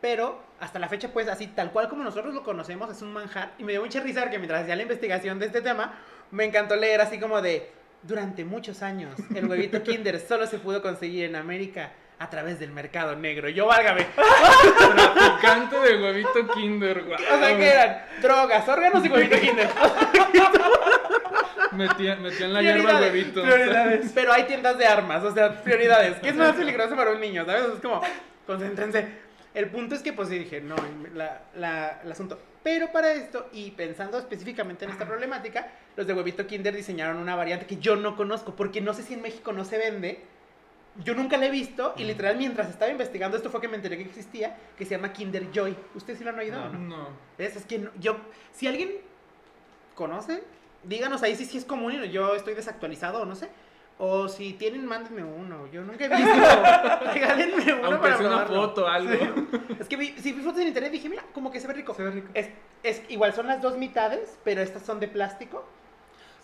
Pero hasta la fecha, pues así, tal cual como nosotros lo conocemos, es un manjar. Y me dio mucha risa porque mientras hacía la investigación de este tema, me encantó leer así como de, durante muchos años, el huevito Kinder solo se pudo conseguir en América a través del mercado negro. Yo, válgame. Traficante de huevito Kinder, guau. O sea, que eran drogas, órganos y huevito Kinder. Metían, metían la hierba al huevito. prioridades. Pero hay tiendas de armas, o sea, prioridades. ¿Qué es más peligroso para un niño? ¿Sabes? Es como, concéntrense. El punto es que, pues sí, dije, no, la, la- el asunto. Pero para esto, y pensando específicamente en esta problemática, los de Huevito Kinder diseñaron una variante que yo no conozco, porque no sé si en México no se vende. Yo nunca la he visto, y literal, mientras estaba investigando esto fue que me enteré que existía, que se llama Kinder Joy. ¿Ustedes sí lo han oído o no? No. ¿Ves? Es que no- yo, si alguien conoce, díganos ahí si, si es común y yo estoy desactualizado o no sé. O si tienen, mándenme uno. Yo nunca he visto. Regálenme uno Aunque para sea una probarlo. foto, algo. Es que vi, si vi fotos en internet dije, mira, como que se ve rico. Se ve rico. Es, es igual, son las dos mitades, pero estas son de plástico.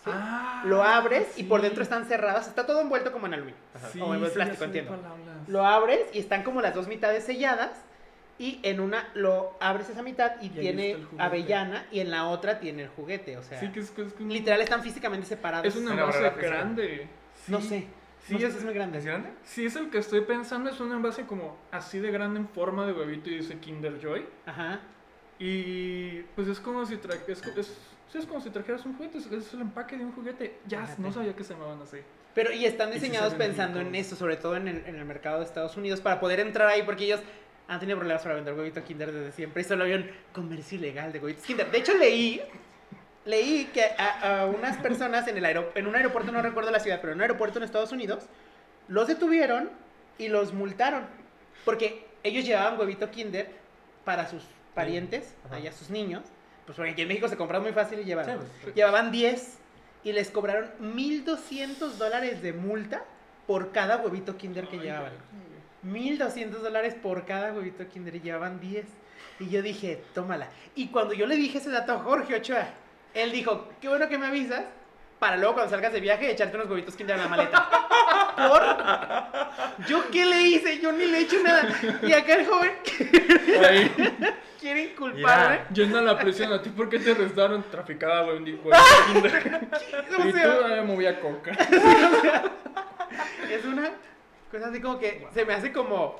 ¿sí? Ah, Lo abres y sí. por dentro están cerradas. Está todo envuelto como en aluminio. Ajá. Sí, o en sí, plástico, entiendo. Lo abres y están como las dos mitades selladas. Y en una lo abres esa mitad y, tiene avellana y en la otra tiene el juguete. O sea, Sí, que es, que es que literal están físicamente separados. Es un Una envase grande. No sé. Sí, no sé es, es muy grande. ¿Es grande? sí, es el que estoy pensando. Es un envase como así de grande en forma de huevito y dice Kinder Joy. Ajá. Y pues es como si tra es, sí, es como si trajeras un juguete. Es, es el empaque de un juguete. Ya, no sabía que se llamaban así. Pero y están diseñados pensando en eso, sobre todo en el, en el mercado de Estados Unidos, para poder entrar ahí, porque ellos han tenido problemas para vender huevito Kinder desde siempre y solo había un comercio ilegal de huevitos Kinder. De hecho, leí, leí que a, a unas personas en, el en un aeropuerto, no recuerdo la ciudad, pero en un aeropuerto en Estados Unidos, los detuvieron y los multaron, porque ellos llevaban huevito Kinder para sus parientes, Ajá. allá sus niños, pues porque aquí en México se compran muy fácil y llevan. Sí, pues. Llevaban 10 y les cobraron 1.200 dólares de multa por cada huevito Kinder que llevaban. 1.200 dólares por cada huevito Kinder y llevaban 10. Y yo dije, tómala. Y cuando yo le dije ese dato a Jorge Ochoa, él dijo, qué bueno que me avisas para luego cuando salgas de viaje echarte unos huevitos Kinder en la maleta. ¿Por? ¿Yo qué le hice? Yo ni le he hecho nada. Y acá el joven quiere inculparme. llena la presión a ti. ¿Por qué te arrestaron? Traficada, güey. huevito Kinder. Y tú, ah, movía coca. es una cosa así como que se me hace como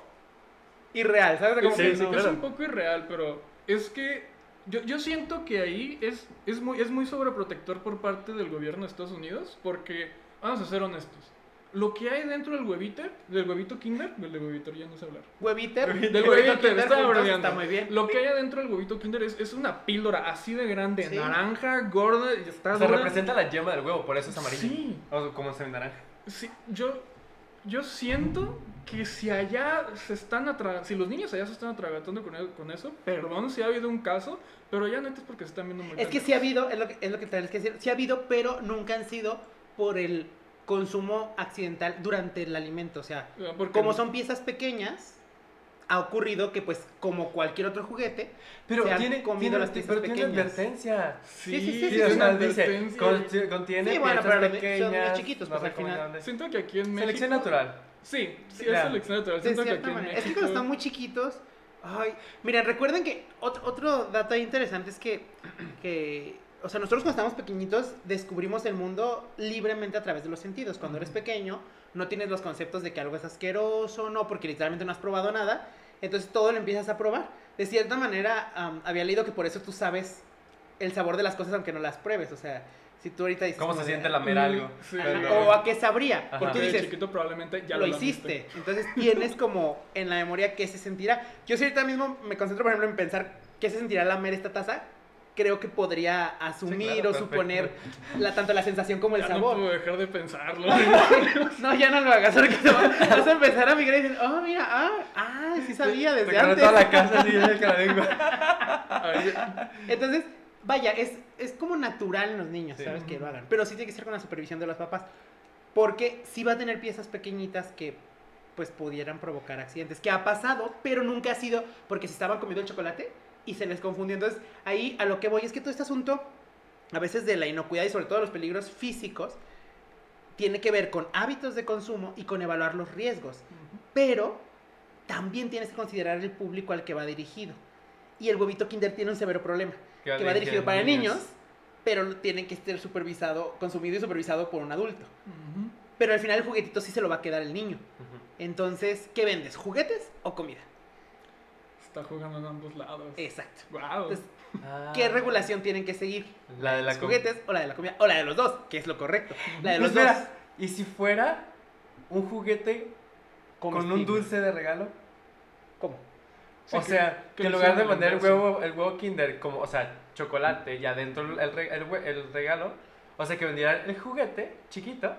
irreal, ¿sabes? Como Sí, que sí, no- es un poco irreal, pero es que yo, yo siento que ahí es, es, muy, es muy sobreprotector por parte del gobierno de Estados Unidos, porque, vamos a ser honestos, lo que hay dentro del huevito, del huevito Kinder, del de huevito ya no sé hablar. Hueviter, Del huevito Kinder está está muy bien. Lo que hay adentro del huevito Kinder es, es una píldora así de grande, Sí. naranja, gorda, y está O sea, dura. representa la yema del huevo, por eso es amarillo. Sí. O como se ve naranja. Sí, yo, yo siento que si allá se están atragantando, si los niños allá se están atragantando con, e- con eso, perdón si ha habido un caso, pero ya neta es porque se están viendo muy Es que sí ha habido, es lo que, es lo que tenés que decir, sí ha habido, pero nunca han sido por el consumo accidental durante el alimento. O sea, Ah, porque- como son piezas pequeñas, ha ocurrido que pues como cualquier otro juguete, Pero se han tiene, comido tiene, las piezas pero tiene pequeñas. advertencia. Sí, sí, sí, Sí, sí, sí, una dice, con- contiene Sí, bueno, piezas pero son niños pequeñas. chiquitos, no pues, al final. Siento que aquí en México... Selección natural. Sí, sí, Claro. es selección natural. de Siento que cierta aquí en. México... Es que cuando están muy chiquitos, ay, miren, recuerden que otro, otro dato interesante es que, que, o sea, nosotros cuando estamos pequeñitos descubrimos el mundo libremente a través de los sentidos. Cuando eres pequeño, no tienes los conceptos de que algo es asqueroso, no, porque literalmente no has probado nada. Entonces todo lo empiezas a probar. De cierta manera, había leído que por eso tú sabes el sabor de las cosas aunque no las pruebes. O sea, si tú ahorita dices... ¿Cómo se siente lamer Mm, algo? sí. O a qué sabría. Ajá. Porque tú de dices, chiquito probablemente ya lo, lo, hiciste. Entonces tienes como en la memoria qué se sentirá. Yo si ahorita mismo me concentro, por ejemplo, en pensar qué se sentirá lamer esta taza, creo que podría asumir claro, o suponer la, tanto la sensación como el Ya no sabor. puedo dejar de pensarlo. No, ya no lo hagas, porque te vas a empezar a migrar y decir, oh, mira, ah, ah, sí sabía desde Recorre antes. toda la casa así de que la lengua. Entonces, vaya, es, es como natural en los niños, Sí. ¿sabes? Que lo hagan. Pero sí tiene que ser con la supervisión de los papás. Porque sí va a tener piezas pequeñitas que pues pudieran provocar accidentes. Que ha pasado, pero nunca ha sido porque se estaban comiendo el chocolate y se les confundió. Entonces, ahí a lo que voy es que todo este asunto, a veces de la inocuidad y sobre todo los peligros físicos, tiene que ver con hábitos de consumo y con evaluar los riesgos. Pero también tienes que considerar el público al que va dirigido. Y el huevito Kinder tiene un severo problema, Que va dirigido para niños. niños, pero tiene que ser supervisado, consumido y supervisado por un adulto. Pero al final el juguetito sí se lo va a quedar el niño. Entonces, ¿qué vendes? ¿Juguetes o comida? Está jugando en ambos lados. Exacto. Wow. Entonces, Ah. ¿qué regulación tienen que seguir? La de la ¿Los juguetes o la de la comida? O la de los dos, que es lo correcto. La de Pues los dos. mira, ¿y si fuera un juguete con un dulce de regalo? ¿Cómo? Sí, o sea, que, que en lo lugar de poner el huevo, el huevo Kinder como, o sea, chocolate y adentro el, el, el regalo, o sea, que vendieran el juguete chiquito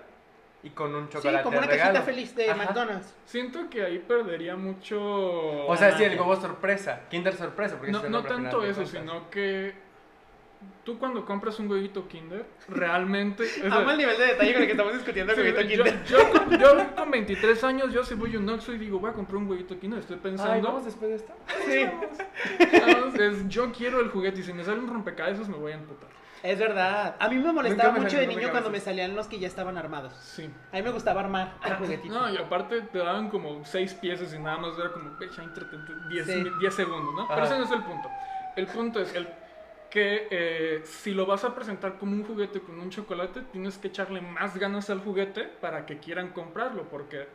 y con un chocolate Sí, como una de regalo. cajita feliz de Ajá. McDonald's. Siento que ahí perdería mucho. O sea, sí, el huevo sorpresa, Kinder sorpresa, porque no, no tanto eso, sino que tú cuando compras un huevito Kinder, realmente. es Amo el nivel de detalle con el que estamos discutiendo el Sí, huevito yo, Kinder. yo con, yo con 23 años, yo si voy a un Oxxo y digo, voy a comprar un huevito Kinder, estoy Ay, pensando. ¿vamos después de esto? Sí, vamos, es, yo quiero el juguete y si me sale un rompecabezas me voy a emputar. Es verdad. A mí me molestaba Nunca me mucho de niño cuando me salían los que ya estaban armados. Sí. A mí me gustaba armar el juguetito. No, y aparte te daban como 6 piezas y nada más era como, "Ve, ya entretente, 10 Sí. 10 segundos, ¿no? Pero ese no es el punto. El punto es el que eh, si lo vas a presentar como un juguete con un chocolate, tienes que echarle más ganas al juguete para que quieran comprarlo, porque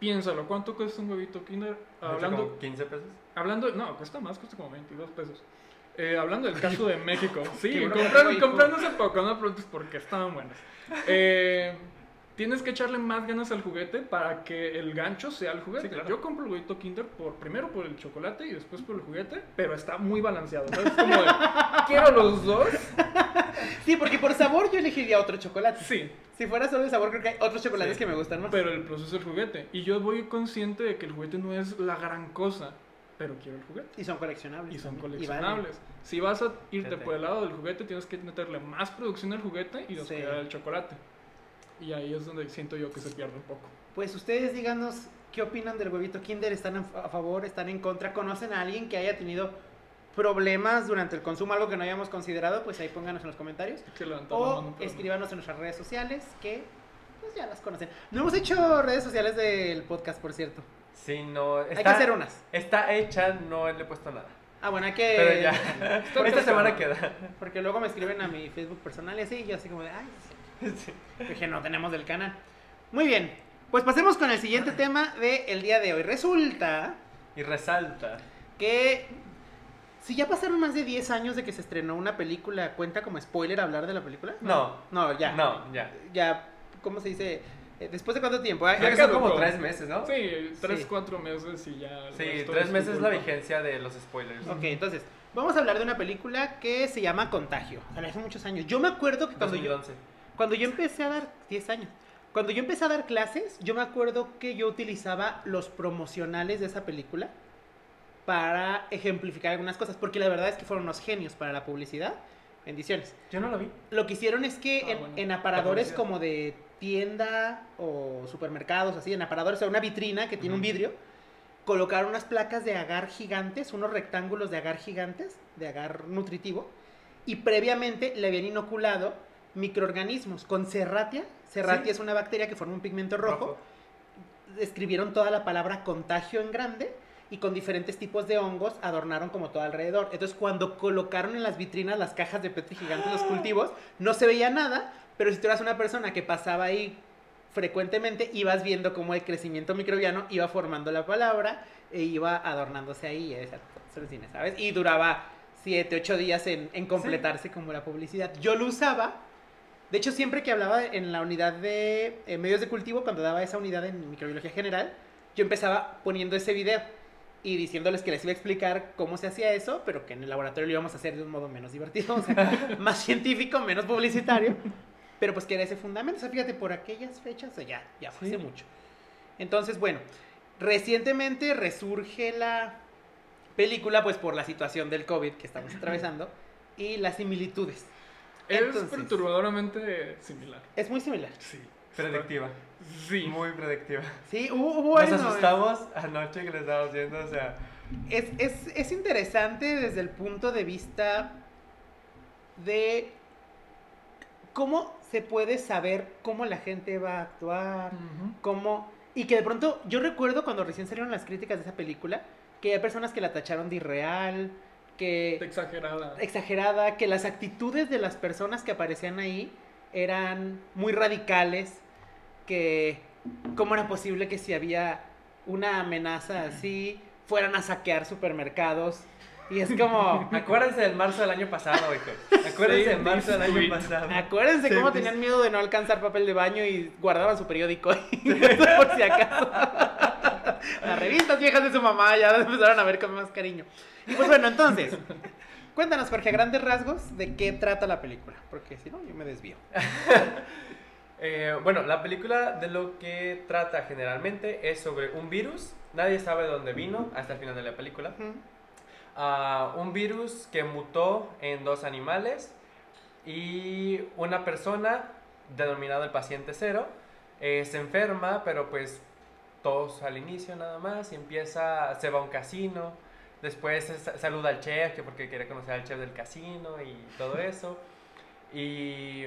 piénsalo, ¿cuánto cuesta un huevito Kinder? Hablando, Como 15 pesos. Hablando, no, cuesta más, cuesta como 22 pesos. Eh, hablando del caso de México, sí, Qué compraron, hace poco, no preguntes porque estaban buenas. Eh, tienes que echarle más ganas al juguete para que el gancho sea el juguete. Sí, claro. Yo compro el huevito Kinder por, primero por el chocolate y después por el juguete, pero está muy balanceado. como de, quiero los dos. Sí, porque por sabor yo elegiría otro chocolate. Sí, Si fuera solo de sabor, creo que hay otros chocolates Sí. que me gustan más. pero el proceso es el juguete. Y yo voy consciente de que el juguete no es la gran cosa, pero quiero el juguete. Y son coleccionables. Y son y coleccionables. Si vas a irte por el lado del juguete, tienes que meterle más producción al juguete y descuidar Sí. el chocolate. Y ahí es donde siento yo que se pierde un poco. Pues ustedes díganos qué opinan del huevito Kinder. ¿Están a favor? ¿Están en contra? ¿Conocen a alguien que haya tenido problemas durante el consumo? Algo que no hayamos considerado. Pues ahí pónganos en los comentarios. La mano, O pero no. escríbanos en nuestras redes sociales que pues ya las conocen. No hemos hecho redes sociales del podcast, por cierto. Sí, no. Está, Hay que hacer unas. Está hecha, no le he puesto nada. Ah, bueno, hay que... Pero ya. Esta semana queda. Porque luego me escriben a mi Facebook personal y así, yo así como de, ay, Sí. dije, no tenemos del canal. Muy bien, pues pasemos con el siguiente tema del día de hoy. Resulta Y resalta. que si ya pasaron más de 10 años de que se estrenó una película, ¿cuenta como spoiler hablar de la película? No. No, ya. No, ya. Ya, ¿cómo se dice? Eh, ¿Después de cuánto tiempo? Creo ya que son caducó. como tres meses, ¿no? Sí, tres, Sí. cuatro meses y ya. Sí, tres meses es la vigencia de los spoilers. Ok, entonces, vamos a hablar de una película que se llama Contagio. Hace muchos años. Yo me acuerdo que cuando yo, 2011. Cuando yo empecé a dar, 10 años, cuando yo empecé a dar clases, yo me acuerdo que yo utilizaba los promocionales de esa película para ejemplificar algunas cosas, porque la verdad es que fueron unos genios para la publicidad. Bendiciones. Yo no lo vi. Lo que hicieron es que Ah, en, bueno. en aparadores como de tienda o supermercados, así, en aparadores, o sea, una vitrina que tiene un vidrio, colocaron unas placas de agar gigantes, unos rectángulos de agar gigantes, de agar nutritivo, y previamente le habían inoculado microorganismos con serratia. Serratia Sí. es una bacteria que forma un pigmento rojo. Escribieron toda la palabra contagio en grande y con diferentes tipos de hongos adornaron como todo alrededor. Entonces, cuando colocaron en las vitrinas las cajas de Petri gigantes los cultivos, no se veía nada, pero si tú eras una persona que pasaba ahí frecuentemente, ibas viendo cómo el crecimiento microbiano iba formando la palabra e iba adornándose ahí, cine, ¿sabes? Y duraba 7, 8 días en, en completarse como la publicidad. Yo lo usaba. De hecho, siempre que hablaba en la unidad de eh, medios de cultivo, cuando daba esa unidad en microbiología general, yo empezaba poniendo ese video y diciéndoles que les iba a explicar cómo se hacía eso, pero que en el laboratorio lo íbamos a hacer de un modo menos divertido, o sea, más científico, menos publicitario, pero pues que era ese fundamento. O sea, fíjate, por aquellas fechas, o sea, ya, ya fue hace mucho. Entonces, bueno, recientemente resurge la película, pues por la situación del COVID que estamos atravesando y las similitudes. Es Entonces- perturbadoramente similar. Es muy similar. Sí. Predictiva. Sí. Muy predictiva. Sí, hubo, hubo Nos asustamos anoche que le estábamos viendo, o sea, es, es, es interesante desde el punto de vista de cómo se puede saber cómo la gente va a actuar, cómo... Y que de pronto, yo recuerdo cuando recién salieron las críticas de esa película, que hay personas que la tacharon de irreal, que Exagerada. exagerada, que las actitudes de las personas que aparecían ahí eran muy radicales, que cómo era posible que si había una amenaza así, fueran a saquear supermercados. Y es como, Acuérdense del marzo del año pasado, hijo. Acuérdense del marzo del año pasado. acuérdense cómo tenían miedo de no alcanzar papel de baño y guardaban su periódico ahí, por si acaso. Las revistas viejas de su mamá ya las empezaron a ver con más cariño. Y pues bueno, entonces, cuéntanos, Jorge, a grandes rasgos, de qué trata la película, porque si no, yo me desvío. Eh, bueno, la película de lo que trata generalmente es sobre un virus. Nadie sabe de dónde vino hasta el final de la película. Ujú. Ah, un virus que mutó en dos animales y una persona, denominado el paciente cero, eh, se enferma, pero pues todos al inicio nada más, y empieza, se va a un casino, después sa- saluda al chef, que porque quiere conocer al chef del casino y todo eso, y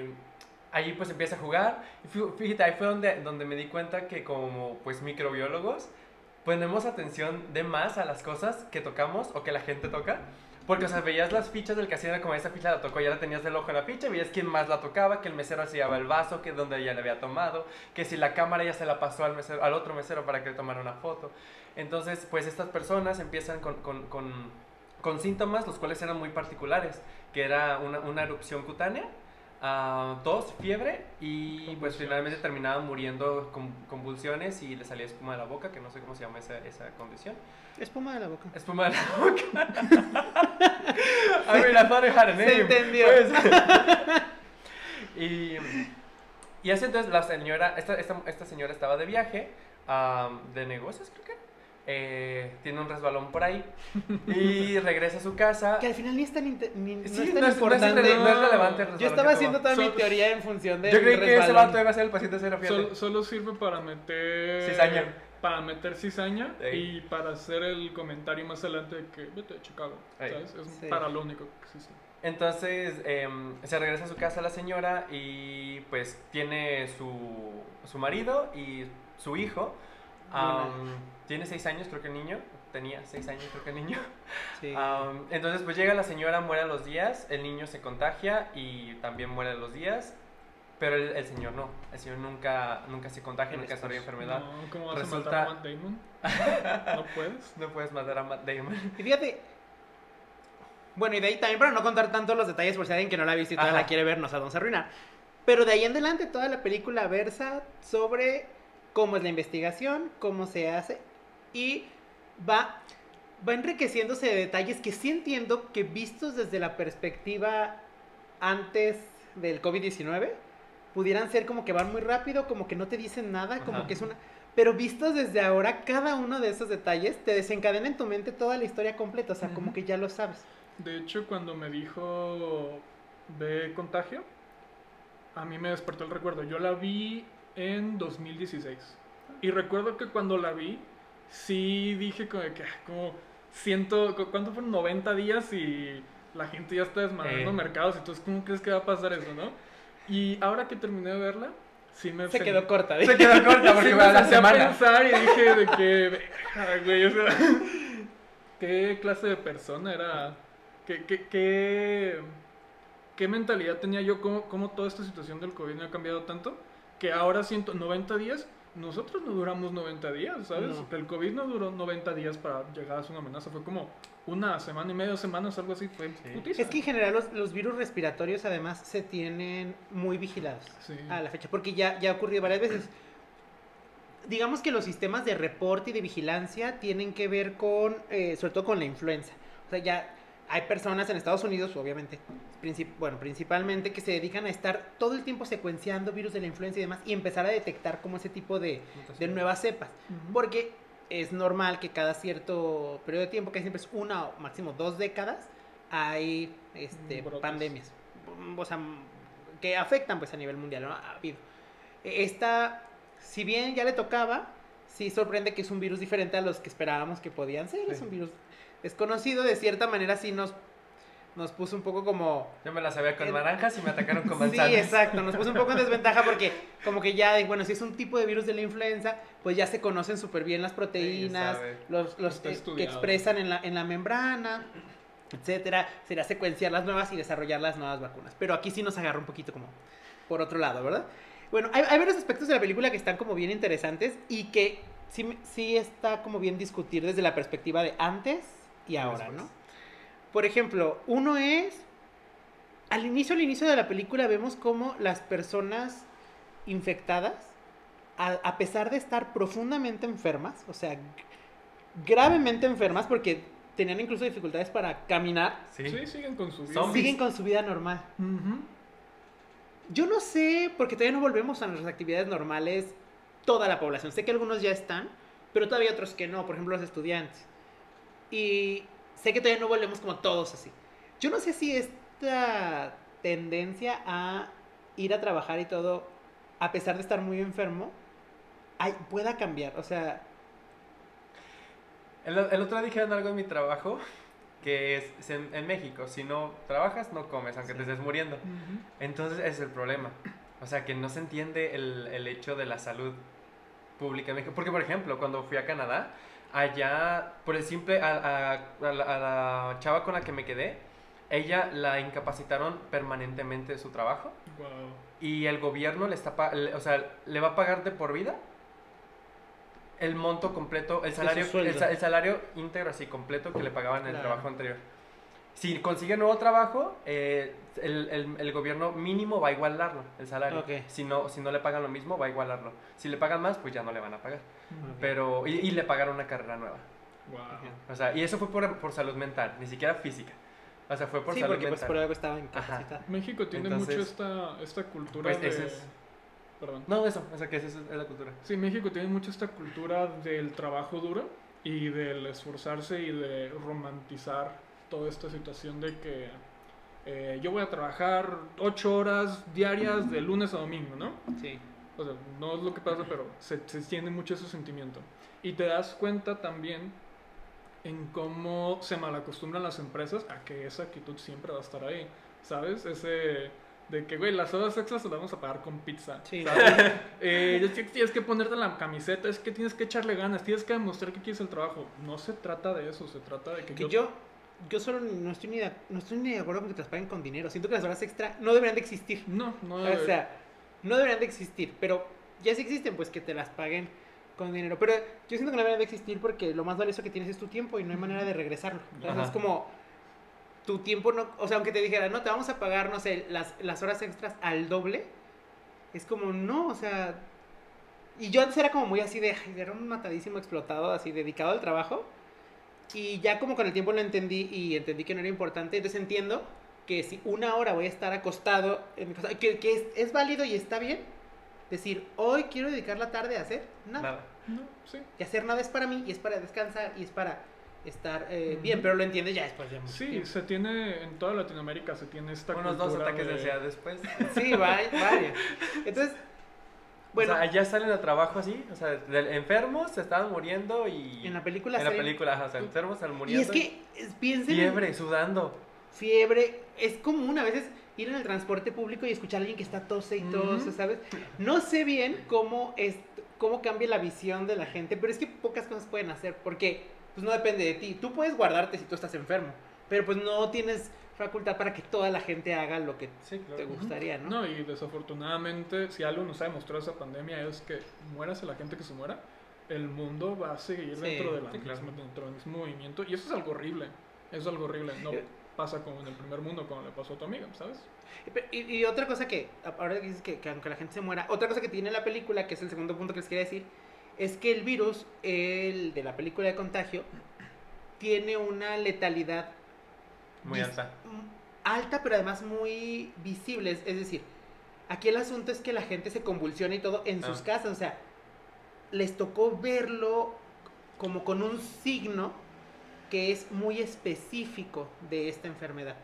allí pues empieza a jugar, y fí- fíjate, ahí fue donde, donde me di cuenta que como pues microbiólogos, ponemos atención de más a las cosas que tocamos o que la gente toca. Porque, o sea, veías las fichas del casino como esa ficha la tocó, ya la tenías del ojo en la ficha, veías quién más la tocaba, que el mesero se llevaba el vaso, que donde ella le había tomado, que si la cámara ya se la pasó al, mesero, al otro mesero para que le tomara una foto. Entonces, pues estas personas empiezan con, con, con, con síntomas, los cuales eran muy particulares, que era una, una erupción cutánea, tos, fiebre y pues finalmente terminaban muriendo con convulsiones y le salía espuma de la boca, que no sé cómo se llama esa, esa condición. Espuma de la boca. Espuma de la boca. I mean, I thought it had a Se name. entendió. Pues. y, y así entonces la señora, esta, esta, esta señora estaba de viaje, am, de negocios creo que. Eh, tiene un resbalón por ahí y regresa a su casa. Que al final ni es tan, ni, no Sí, es tan no es- no es importante. no es relevante el resbalón Yo estaba haciendo toda mi teoría en función de. Yo creí que ese vato iba a ser el paciente cero, fíjate. Sol- solo sirve para meter. Cizaña. Para meter cizaña Ey. y para hacer el comentario más adelante de que vete a Chicago. ¿Sabes? Es Sí. para lo único que existe. Entonces em, se regresa a su casa la señora y pues tiene su, su marido y su hijo. Am, tiene seis años creo que el niño. Tenía seis años creo que el niño. Sí. Entonces pues llega la señora, muere a los días, el niño se contagia y también muere a los días. Pero el, el señor no, el señor nunca, nunca se contagia, nunca desarrolla esposo. enfermedad. No, ¿Cómo vas Resulta- a matar a Matt Damon? ¿No puedes? No puedes matar a Matt Damon. Y fíjate. Bueno, y de ahí también para no contar tanto los detalles por si alguien que no la ha visto y todavía Ajá. la quiere ver, nos vamos a arruinar. Pero de ahí en adelante toda la película versa sobre cómo es la investigación, cómo se hace y va, va enriqueciéndose de detalles que sí entiendo que vistos desde la perspectiva antes del COVID-19 pudieran ser como que van muy rápido, como que no te dicen nada, como Ajá. que es una... Pero vistos desde ahora, cada uno de esos detalles te desencadena en tu mente toda la historia completa, o sea, como que ya lo sabes. De hecho, cuando me dijo de contagio, a mí me despertó el recuerdo. Yo la vi en 2016. Y recuerdo que cuando la vi, sí dije como que, ah, como ciento, cu- ¿cuánto fueron? 90 días y la gente ya está desmadrando Eh. mercados. Entonces, ¿cómo crees que va a pasar eso, no? Y ahora que terminé de verla, sí me Se quedó corta. Se quedó corta porque Sí me la semana. pensar y dije de que, güey, o sea, ¿qué clase de persona era? ¿Qué, qué, qué, qué mentalidad tenía yo? ¿Cómo, ¿Cómo toda esta situación del COVID me ha cambiado tanto? Que ahora siento 90 días, nosotros no duramos 90 días, ¿sabes? No. El COVID no duró 90 días para llegar a ser una amenaza, fue como una semana y media, dos semanas, algo así, fue Sí. Es que en general los, los virus respiratorios además se tienen muy vigilados Sí. a la fecha, porque ya, ya ha ocurrido varias veces. Digamos que los sistemas de reporte y de vigilancia tienen que ver con, eh, sobre todo con la influenza. O sea, ya hay personas en Estados Unidos, obviamente, princip- bueno, principalmente, que se dedican a estar todo el tiempo secuenciando virus de la influenza y demás y empezar a detectar como ese tipo de, de nuevas cepas. Porque es normal que cada cierto periodo de tiempo, que siempre es una o máximo dos décadas, hay este, Brotes. pandemias. O sea, que afectan pues a nivel mundial, ¿no? Ha habido. Esta, si bien ya le tocaba, sí sorprende que es un virus diferente a los que esperábamos que podían ser. Es Sí. un virus es conocido, de cierta manera sí nos, nos puso un poco como... Yo me la sabía con naranjas y me atacaron con Sí, manzanas. exacto, nos puso un poco en desventaja porque como que ya, bueno, si es un tipo de virus de la influenza, pues ya se conocen súper bien las proteínas, los, los eh, que expresan en la, en la membrana, etcétera. Será secuenciar las nuevas y desarrollar las nuevas vacunas. Pero aquí sí nos agarra un poquito como por otro lado, ¿verdad? Bueno, hay, hay varios aspectos de la película que están como bien interesantes y que sí, me- sí está como bien discutir desde la perspectiva de antes y ahora. ¿no? Por ejemplo, uno es, al inicio, al inicio de la película vemos cómo las personas infectadas, a, a pesar de estar profundamente enfermas, o sea, gravemente enfermas porque tenían incluso dificultades para caminar, Sí. Sí, siguen con su vida. Zombies. siguen con su vida normal. Yo no sé, porque todavía no volvemos a nuestras actividades normales toda la población. Sé que algunos ya están, pero todavía otros que no, por ejemplo los estudiantes. Y sé que todavía no volvemos como todos así. Yo no sé si esta tendencia a ir a trabajar y todo, a pesar de estar muy enfermo, ay, pueda cambiar. O sea, El, el otro día dijeron algo en mi trabajo que es, es en, en México, si no trabajas no comes, aunque te estés muriendo. Entonces ese es el problema. O sea, que no se entiende el, el hecho de la salud pública en México. Porque, por ejemplo, cuando fui a Canadá, allá, por el simple, a, a- a la, a la chava con la que me quedé, ella la incapacitaron permanentemente de su trabajo Guau. y el gobierno le está, le- o sea, le va a pagar de por vida el monto completo, el salario, el, sa- el salario íntegro así completo que le pagaban en el Claro. trabajo anterior. Si consigue nuevo trabajo, eh, el, el- el gobierno mínimo va a igualarlo, el salario. Si, no, si no le pagan lo mismo, va a igualarlo. Si le pagan más, pues ya no le van a pagar. Pero, y, y le pagaron una carrera nueva. Guau. O sea, y eso fue por, por salud mental, ni siquiera física. O sea, fue por sí, salud porque pues mental. por algo estaba incapacitada. México tiene Entonces, mucho esta, esta cultura pues, de... ese es- Perdón. No, eso, o sea, que esa es, es la cultura. Sí, México tiene mucho esta cultura del trabajo duro y del esforzarse y de romantizar toda esta situación de que eh, yo voy a trabajar ocho horas diarias de lunes a domingo, ¿no? Sí. O sea, no es lo que pasa, pero se, se extiende mucho ese sentimiento. Y te das cuenta también en cómo se malacostumbran las empresas a que esa actitud siempre va a estar ahí, ¿sabes? Ese de que, güey, las horas extras las vamos a pagar con pizza, Sí. ¿sabes? Eh, es que tienes que ponerte la camiseta, es que tienes que echarle ganas, tienes que demostrar que quieres el trabajo. No se trata de eso, se trata de que, Que yo, yo solo no estoy, ni de, no estoy ni de acuerdo con que te las paguen con dinero. Siento que las horas extra no deberían de existir. No, no... O sea, no deberían de existir, pero ya si existen, pues que te las paguen con dinero. Pero yo siento que no deberían de existir porque lo más valioso que tienes es tu tiempo y no hay manera de regresarlo. Entonces es como tu tiempo no, o sea, aunque te dijera, no, te vamos a pagar, no sé, las, las horas extras al doble, es como, no, o sea, y yo antes era como muy así de, era un matadísimo explotado, así dedicado al trabajo, y ya como con el tiempo lo entendí y entendí que no era importante, entonces entiendo que si una hora voy a estar acostado, en mi casa, que, que es, es válido y está bien, decir, hoy quiero dedicar la tarde a hacer nada. Nada. No, sí. Y hacer nada es para mí, y es para descansar, y es para estar eh, Ujú. bien, pero lo entiendes ya después de mucho Sí, tiempo. se tiene, en toda Latinoamérica se tiene esta Unos dos ataques de ansiedad después. Sí, vaya, vaya. Entonces, bueno, o sea, allá salen a trabajo así, o sea, de- enfermos se estaban muriendo y... en la película En la salen- película, ajá, o sea, enfermos están Y muriendo. es que, piensen. en- Fiebre, sudando. Fiebre. Es común a veces ir en el transporte público y escuchar a alguien que está tose y tose. ¿sabes? No sé bien cómo, es, cómo cambia la visión de la gente, pero es que pocas cosas pueden hacer porque pues no depende de ti. Tú puedes guardarte si tú estás enfermo, pero pues no tienes facultad para que toda la gente haga lo que Sí, te gustaría, ¿no? No, y desafortunadamente, si algo nos ha demostrado esa pandemia es que muérase la gente que se muera, el mundo va a seguir Sí, dentro, de la sí, claro. misma- dentro del mismo movimiento. Y eso es algo horrible. Eso es algo horrible. No. Pasa como en el primer mundo, como le pasó a tu amiga, ¿sabes? Y, y otra cosa que, ahora que dices que, que aunque la gente se muera, otra cosa que tiene la película, que es el segundo punto que les quería decir, es que el virus, el de la película de contagio, tiene una letalidad Muy alta. m- alta, pero además muy visible. Es, es decir, aquí el asunto es que la gente se convulsiona y todo en sus Ah. casas. O sea, les tocó verlo como con un signo que es muy específico de esta enfermedad.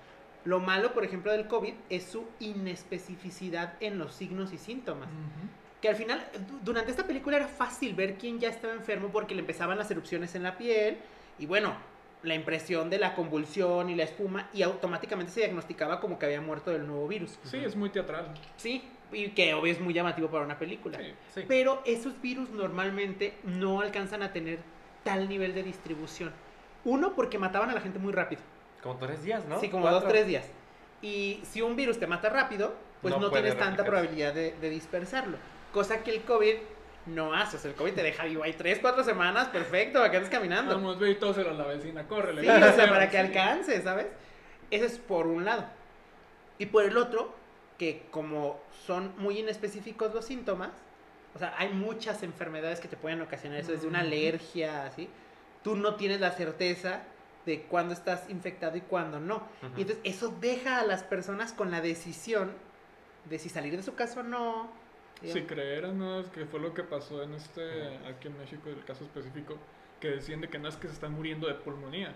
Lo malo, por ejemplo, del COVID es su inespecificidad en los signos y síntomas. Que al final, du- durante esta película era fácil ver quién ya estaba enfermo porque le empezaban las erupciones en la piel. Y bueno, la impresión de la convulsión y la espuma y automáticamente se diagnosticaba como que había muerto del nuevo virus. Sí, es muy teatral. Sí, y que obvio es muy llamativo para una película. Sí. Sí. Pero esos virus normalmente no alcanzan a tener tal nivel de distribución. Uno, porque mataban a la gente muy rápido. Como tres días, ¿no? Sí, como Cuatro. dos, tres días. Y si un virus te mata rápido, pues No tienes tanta probabilidad de, de dispersarlo. Cosa que el COVID no hace. O sea, el COVID te deja vivo ahí tres, cuatro semanas, perfecto, para que andes caminando. Vamos, ve y tóselo a la vecina, córrele. Sí, o sea, para que alcance, ¿sabes? Eso es por un lado. Y por el otro, que como son muy inespecíficos los síntomas, o sea, hay muchas enfermedades que te pueden ocasionar eso, desde una alergia, así. Tú no tienes la certeza de cuándo estás infectado y cuándo no. Y entonces eso deja a las personas con la decisión de si salir de su casa o no. Si creeras, ¿no? Es que fue lo que pasó en este, aquí en México, el caso específico, que decían de que no es que se están muriendo de pulmonía.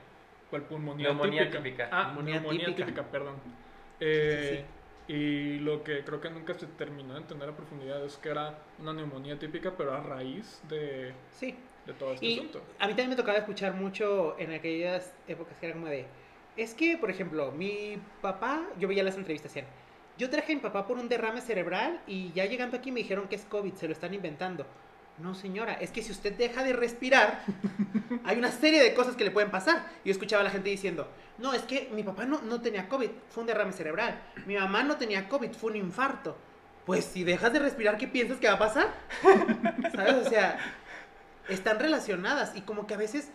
¿Cuál pulmonía Neumonía típica? típica. Ah, Neumonía neumonía, típica. típica. perdón. Sí, Eh, Y lo que creo que nunca se terminó de entender a profundidad es que era una neumonía típica, pero a raíz de, Sí. De todo este Y asunto. a mí también me tocaba escuchar mucho en aquellas épocas que era como de, es que, por ejemplo, mi papá, yo veía las entrevistas, decían, yo traje a mi papá por un derrame cerebral y ya llegando aquí me dijeron que es COVID, se lo están inventando. No, señora, es que si usted deja de respirar, hay una serie de cosas que le pueden pasar. Yo escuchaba a la gente diciendo, no, es que mi papá no, no tenía COVID, fue un derrame cerebral. Mi mamá no tenía COVID, fue un infarto. Pues si dejas de respirar, ¿qué piensas que va a pasar? ¿Sabes? O sea, están relacionadas y como que a veces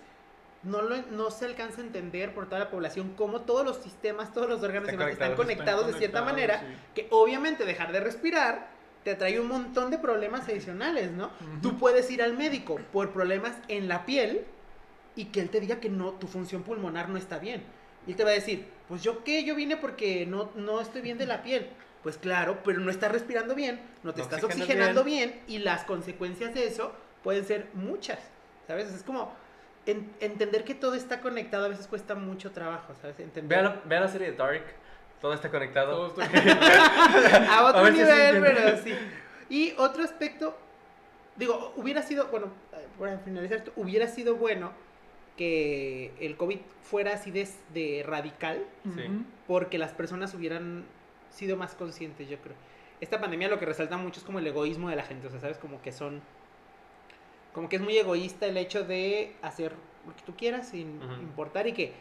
no, lo, no se alcanza a entender por toda la población cómo todos los sistemas, todos los órganos Están conectados, de cierta manera, sí. que obviamente dejar de respirar te trae un montón de problemas adicionales, ¿no? Tú puedes ir al médico por problemas en la piel y que él te diga que no, tu función pulmonar no está bien. Y él te va a decir, pues yo qué, yo vine porque no, no estoy bien de la piel. Pues claro, pero no estás respirando bien, no te No estás oxigenando bien. y las consecuencias de eso pueden ser muchas, ¿sabes? Es como en- entender que todo está conectado a veces cuesta mucho trabajo, ¿sabes? Entender Vean, la- vean la serie de Dark. Todo está conectado. Todo esto- a otro A nivel, pero sí. Y otro aspecto, digo, hubiera sido, bueno, eh, para finalizar esto, hubiera sido bueno que el COVID fuera así de, de radical, Sí. Porque las personas hubieran sido más conscientes, yo creo. Esta pandemia lo que resalta mucho es como el egoísmo de la gente, o sea, ¿sabes? Como que son, como que es muy egoísta el hecho de hacer lo que tú quieras sin importar y que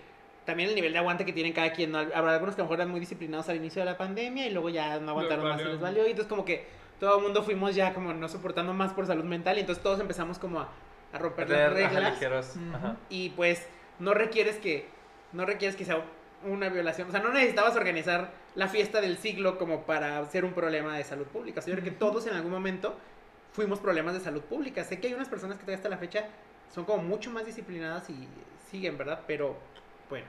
también el nivel de aguante que tienen cada quien, ¿no? habrá algunos que a lo mejor eran muy disciplinados al inicio de la pandemia y luego ya no aguantaron más y les valió, y entonces como que todo el mundo fuimos ya como no soportando más por salud mental y entonces todos empezamos como a, a romper las reglas. Ajá. y pues no requieres que no requieres que sea una violación, o sea, no necesitabas organizar la fiesta del siglo como para ser un problema de salud pública. O sea, yo creo que todos en algún momento fuimos problemas de salud pública. Sé que hay unas personas que todavía hasta la fecha son como mucho más disciplinadas y siguen, ¿verdad? Pero bueno,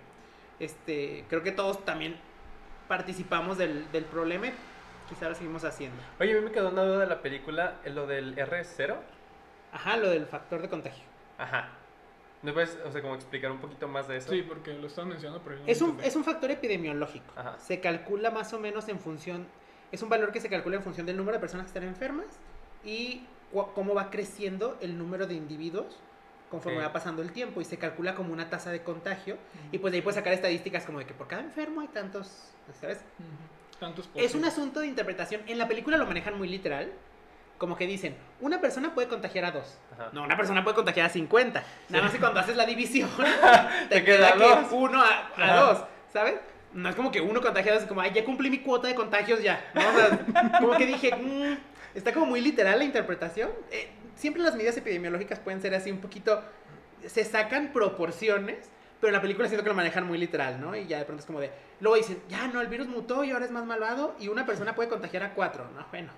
este, creo que todos también participamos del, del problema y quizá lo seguimos haciendo. Oye, a mí me quedó una duda de la película, en lo del R0. Ajá, lo del factor de contagio. Ajá. ¿Me puedes, o sea, como explicar un poquito más de eso? Sí, porque lo están mencionando, pero no Es un, es un factor epidemiológico. Ajá. Se calcula más o menos en función, es un valor que se calcula en función del número de personas que están enfermas y cómo va creciendo el número de individuos conforme va pasando el tiempo y se calcula como una tasa de contagio y pues de ahí puedes sacar estadísticas como de que por cada enfermo hay tantos, ¿sabes? Tantos Es un asunto de interpretación. En la película lo manejan muy literal. Como que dicen, una persona puede contagiar a dos. Ajá. No, una persona puede contagiar a 50. Nada más que cuando haces la división, te Te queda queda que dos. uno a, dos, ¿sabes? No es como que uno contagiado es como, ay, ya cumplí mi cuota de contagios ya. ¿no? O sea, como que dije, "Mm, está como muy literal la interpretación. Eh, siempre las medidas epidemiológicas pueden ser así un poquito, se sacan proporciones, pero en la película siento que lo manejan muy literal, ¿no? Y ya de pronto es como de, luego dicen, ya no, el virus mutó y ahora es más malvado y una persona puede contagiar a cuatro, ¿no? Bueno,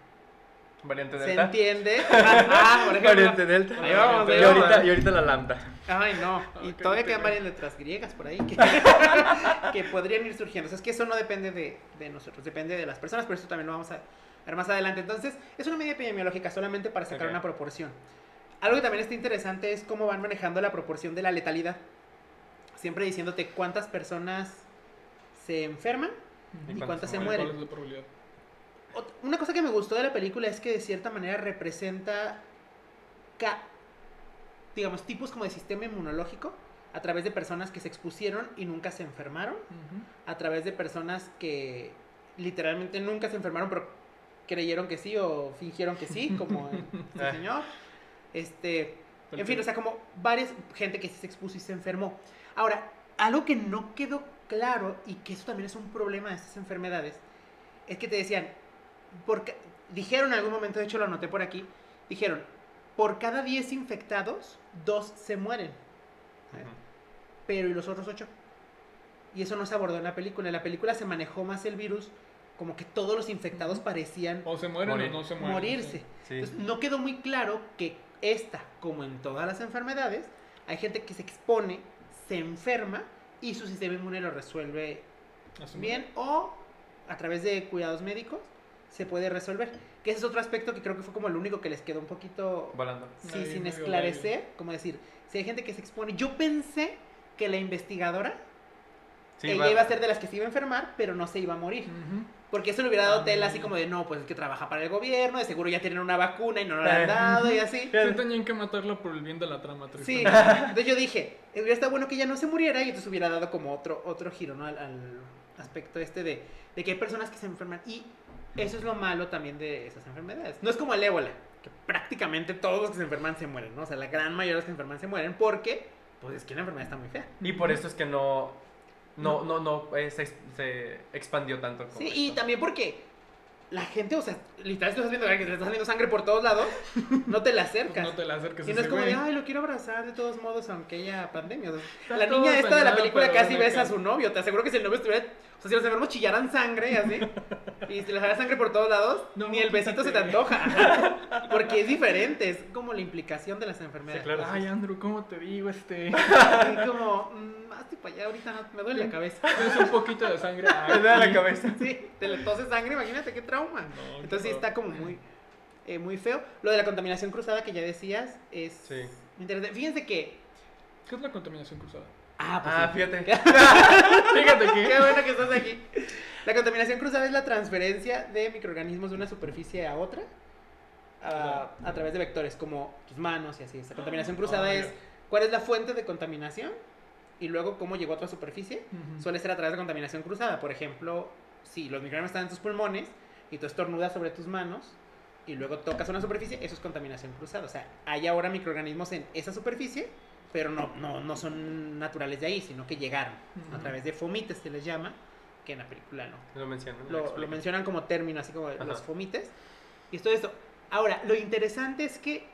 Variante se Delta. entiende. Ah, por ejemplo. Variante Delta. Ahí vamos, ahí y, vamos. ahorita, y ahorita la lambda. Ay, no. Y Ok, todavía quedan varias letras griegas por ahí que, que podrían ir surgiendo. O sea, es que eso no depende de, de nosotros, depende de las personas, pero eso también lo vamos a ver más adelante. Entonces, es una medida epidemiológica solamente para sacar una proporción. Algo que también está interesante es cómo van manejando la proporción de la letalidad. Siempre diciéndote cuántas personas se enferman y cuántas se se ¿Cuál- mueren. cuál es la probabilidad? Ot- Una cosa que me gustó de la película es que de cierta manera representa, digamos, tipos como de sistema inmunológico a través de personas que se expusieron y nunca se enfermaron, a través de personas que literalmente nunca se enfermaron, pero creyeron que sí o fingieron que sí, como este Ah. señor. Este, en fin, o sea, como varias gente que se expuso y se enfermó. Ahora, algo que no quedó claro y que eso también es un problema de estas enfermedades, es que te decían, porque dijeron en algún momento, de hecho lo anoté por aquí, dijeron, por cada 10 infectados, dos se mueren. Pero ¿y los otros 8? Y eso no se abordó en la película. En la película se manejó más el virus como que todos los infectados parecían O se mueren Morir. o no se mueren. morirse. Sí. Entonces, no quedó muy claro que esta, como en todas las enfermedades, hay gente que se expone, se enferma y su sistema inmune lo resuelve bien o a través de cuidados médicos se puede resolver. Que ese es otro aspecto que creo que fue como el único que les quedó un poquito Volando. sí, Ahí sin esclarecer. Como decir, si hay gente que se expone. Yo pensé que la investigadora, Sí, ella va- iba a ser de las que se iba a enfermar, pero no se iba a morir. Ujú. Porque eso le hubiera dado Ah, tela así bien. como de, no, pues es que trabaja para el gobierno, de seguro ya tienen una vacuna y no la han Eh. dado y así. Sí, tenían que matarla por el bien de la trama. Sí, entonces yo dije, eh, hubiera estado bueno que ella no se muriera y entonces hubiera dado como otro, otro giro, ¿no? Al, al aspecto este de, de que hay personas que se enferman y eso es lo malo también de esas enfermedades. No es como el ébola, que prácticamente todos los que se enferman se mueren, ¿no? O sea, la gran mayoría de los que se enferman se mueren porque, pues es que la enfermedad está muy fea. Y por eso es que no, no, no, no eh, se, se expandió tanto. como Sí, y también porque la gente, o sea, literal, si estás viendo que te está saliendo sangre por todos lados, no te la acercas. no te la acerques Y no es como de, ay, lo quiero abrazar de todos modos, aunque haya pandemia. O sea, Está la niña esta de la película casi besa a su novio. Te aseguro que si el novio estuviera. Sea, si los enfermos chillaran sangre así. y si les saliera sangre por todos lados, No, ni el besito se te antoja. Porque es diferente. Es como la implicación de las enfermedades. Sí, claro. Ay, Andrew, ¿cómo te digo? Este. Y como, mm, hazte para allá, ahorita no, me duele la cabeza. Es un poquito de sangre. Me da la cabeza. Sí, te le tose sangre, imagínate qué trauma. No, Entonces sí está como muy, eh, muy feo. Lo de la contaminación cruzada que ya decías es Sí. interesante. Fíjense que. ¿Qué es la contaminación cruzada? Ah, pues Ah, sí. fíjate. Fíjate Qué que. bueno que estás aquí. La contaminación cruzada es la transferencia de microorganismos de una superficie a otra a, a través de vectores como tus manos y así. Esta contaminación cruzada Ah, es cuál es la fuente de contaminación y luego cómo llegó a otra superficie. Suele ser a través de contaminación cruzada. Por ejemplo, si los microorganismos están en tus pulmones y tú estornudas sobre tus manos y luego tocas una superficie, eso es contaminación cruzada. O sea, hay ahora microorganismos en esa superficie, pero no, no, no son naturales de ahí, sino que llegaron a través de fomites, se les llama, que en la película no. Lo menciono. Lo, lo mencionan como término, así como Ajá. los fomites. Y es todo esto. Ahora, lo interesante es que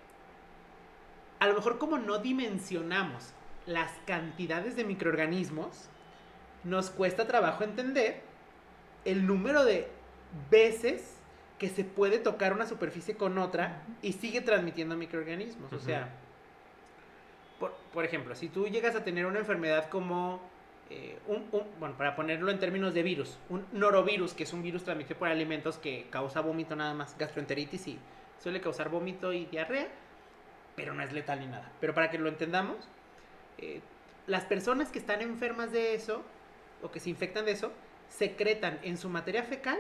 a lo mejor como no dimensionamos las cantidades de microorganismos, nos cuesta trabajo entender el número de veces que se puede tocar una superficie con otra y sigue transmitiendo microorganismos. O sea, por, por ejemplo, si tú llegas a tener una enfermedad como, eh, un, un- bueno, para ponerlo en términos de virus, un norovirus, que es un virus transmitido por alimentos que causa vómito nada más, gastroenteritis y suele causar vómito y diarrea, pero no es letal ni nada. Pero para que lo entendamos, eh, las personas que están enfermas de eso, o que se infectan de eso, secretan en su materia fecal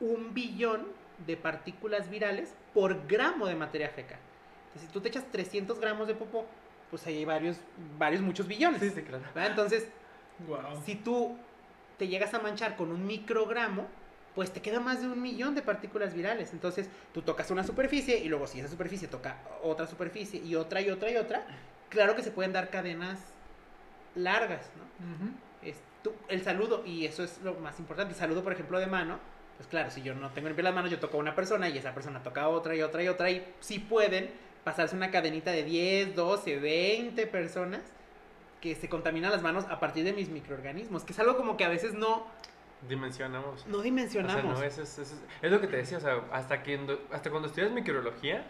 un billón de partículas virales por gramo de materia fecal. Entonces, si tú te echas 300 gramos de popó, pues ahí hay varios, varios, muchos billones. Sí, sí, claro. ¿verdad? Entonces, Wow. si tú te llegas a manchar con un microgramo, pues te queda más de un millón de partículas virales. Entonces, tú tocas una superficie y luego si esa superficie toca otra superficie y otra y otra y otra, claro que se pueden dar cadenas largas, ¿no? Es tú- el saludo, y eso es lo más importante, el saludo, por ejemplo, de mano, pues claro, si yo no tengo limpias las manos, yo toco a una persona y esa persona toca a otra y otra y otra, y sí pueden pasarse una cadenita de 10, 12, 20 personas que se contaminan las manos a partir de mis microorganismos, que es algo como que a veces no, Dimensionamos. no O dimensionamos. sea, no, eso es, eso es, es lo que te decía, o sea, hasta, que, hasta cuando estudias microbiología,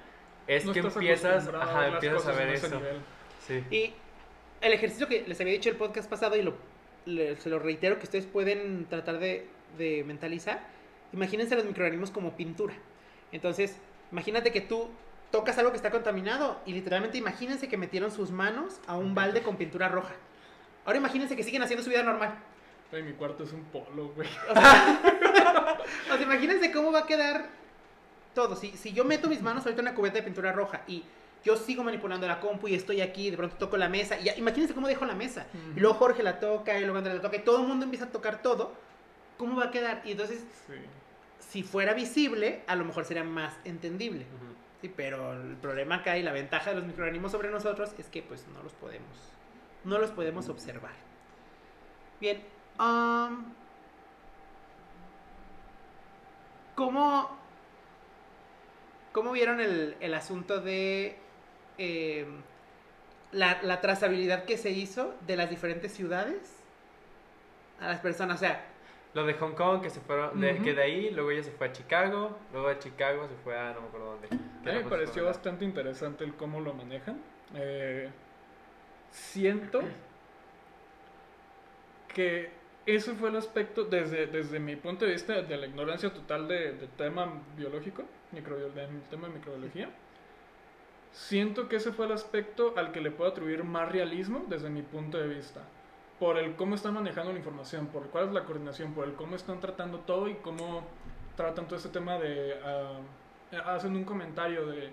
es No que empiezas, ajá, empiezas a ver eso. Sí. Y el ejercicio que les había dicho el podcast pasado y lo, le- se lo reitero que ustedes pueden tratar de, de mentalizar, imagínense los microorganismos como pintura. Entonces, imagínate que tú tocas algo que está contaminado y literalmente imagínense que metieron sus manos a un balde con pintura roja. Ahora imagínense que siguen haciendo su vida normal. Ay, mi cuarto es un polo, güey. O sea, o sea, imagínense cómo va a quedar todo. Si, si yo meto mis manos ahorita en una cubeta de pintura roja y yo sigo manipulando la compu y estoy aquí, de pronto toco la mesa. Y ya- imagínense cómo dejo la mesa. Y luego Jorge la toca, y luego Andrea la toca, y todo el mundo empieza a tocar todo. ¿Cómo va a quedar? Y entonces, Sí. si fuera visible, a lo mejor sería más entendible. Ujú. Sí, pero el problema acá y la ventaja de los microorganismos sobre nosotros es que pues no los podemos, no los podemos observar. Bien, ¿cómo, cómo vieron el, el asunto de em, la, la trazabilidad que se hizo de las diferentes ciudades a las personas? O sea, Lo de Hong Kong, que se fueron, de, que de ahí, luego ella se fue a Chicago, luego de Chicago se fue a no me acuerdo dónde. A mí me pareció bastante interesante el cómo lo manejan. Eh, siento que ese fue el aspecto, desde, desde mi punto de vista, de la ignorancia total de- del tema biológico, microbio- del tema de microbiología. Siento que ese fue el aspecto al que le puedo atribuir más realismo desde mi punto de vista. Por el cómo están manejando la información, por cuál es la coordinación, por el cómo están tratando todo y cómo tratan todo ese tema de... ah, hacen un comentario de...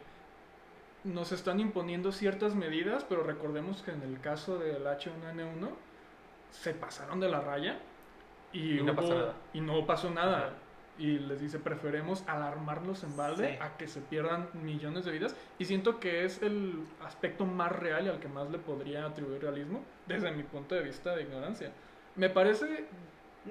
Nos están imponiendo ciertas medidas, pero recordemos que en el caso del H1N1 se pasaron de la raya y, Y no pasó nada. Y no pasó nada. Ajá. Y les dice, preferemos alarmarlos en balde Sí. a que se pierdan millones de vidas. Y siento que es el aspecto más real y al que más le podría atribuir realismo desde mi punto de vista de ignorancia. Me parece,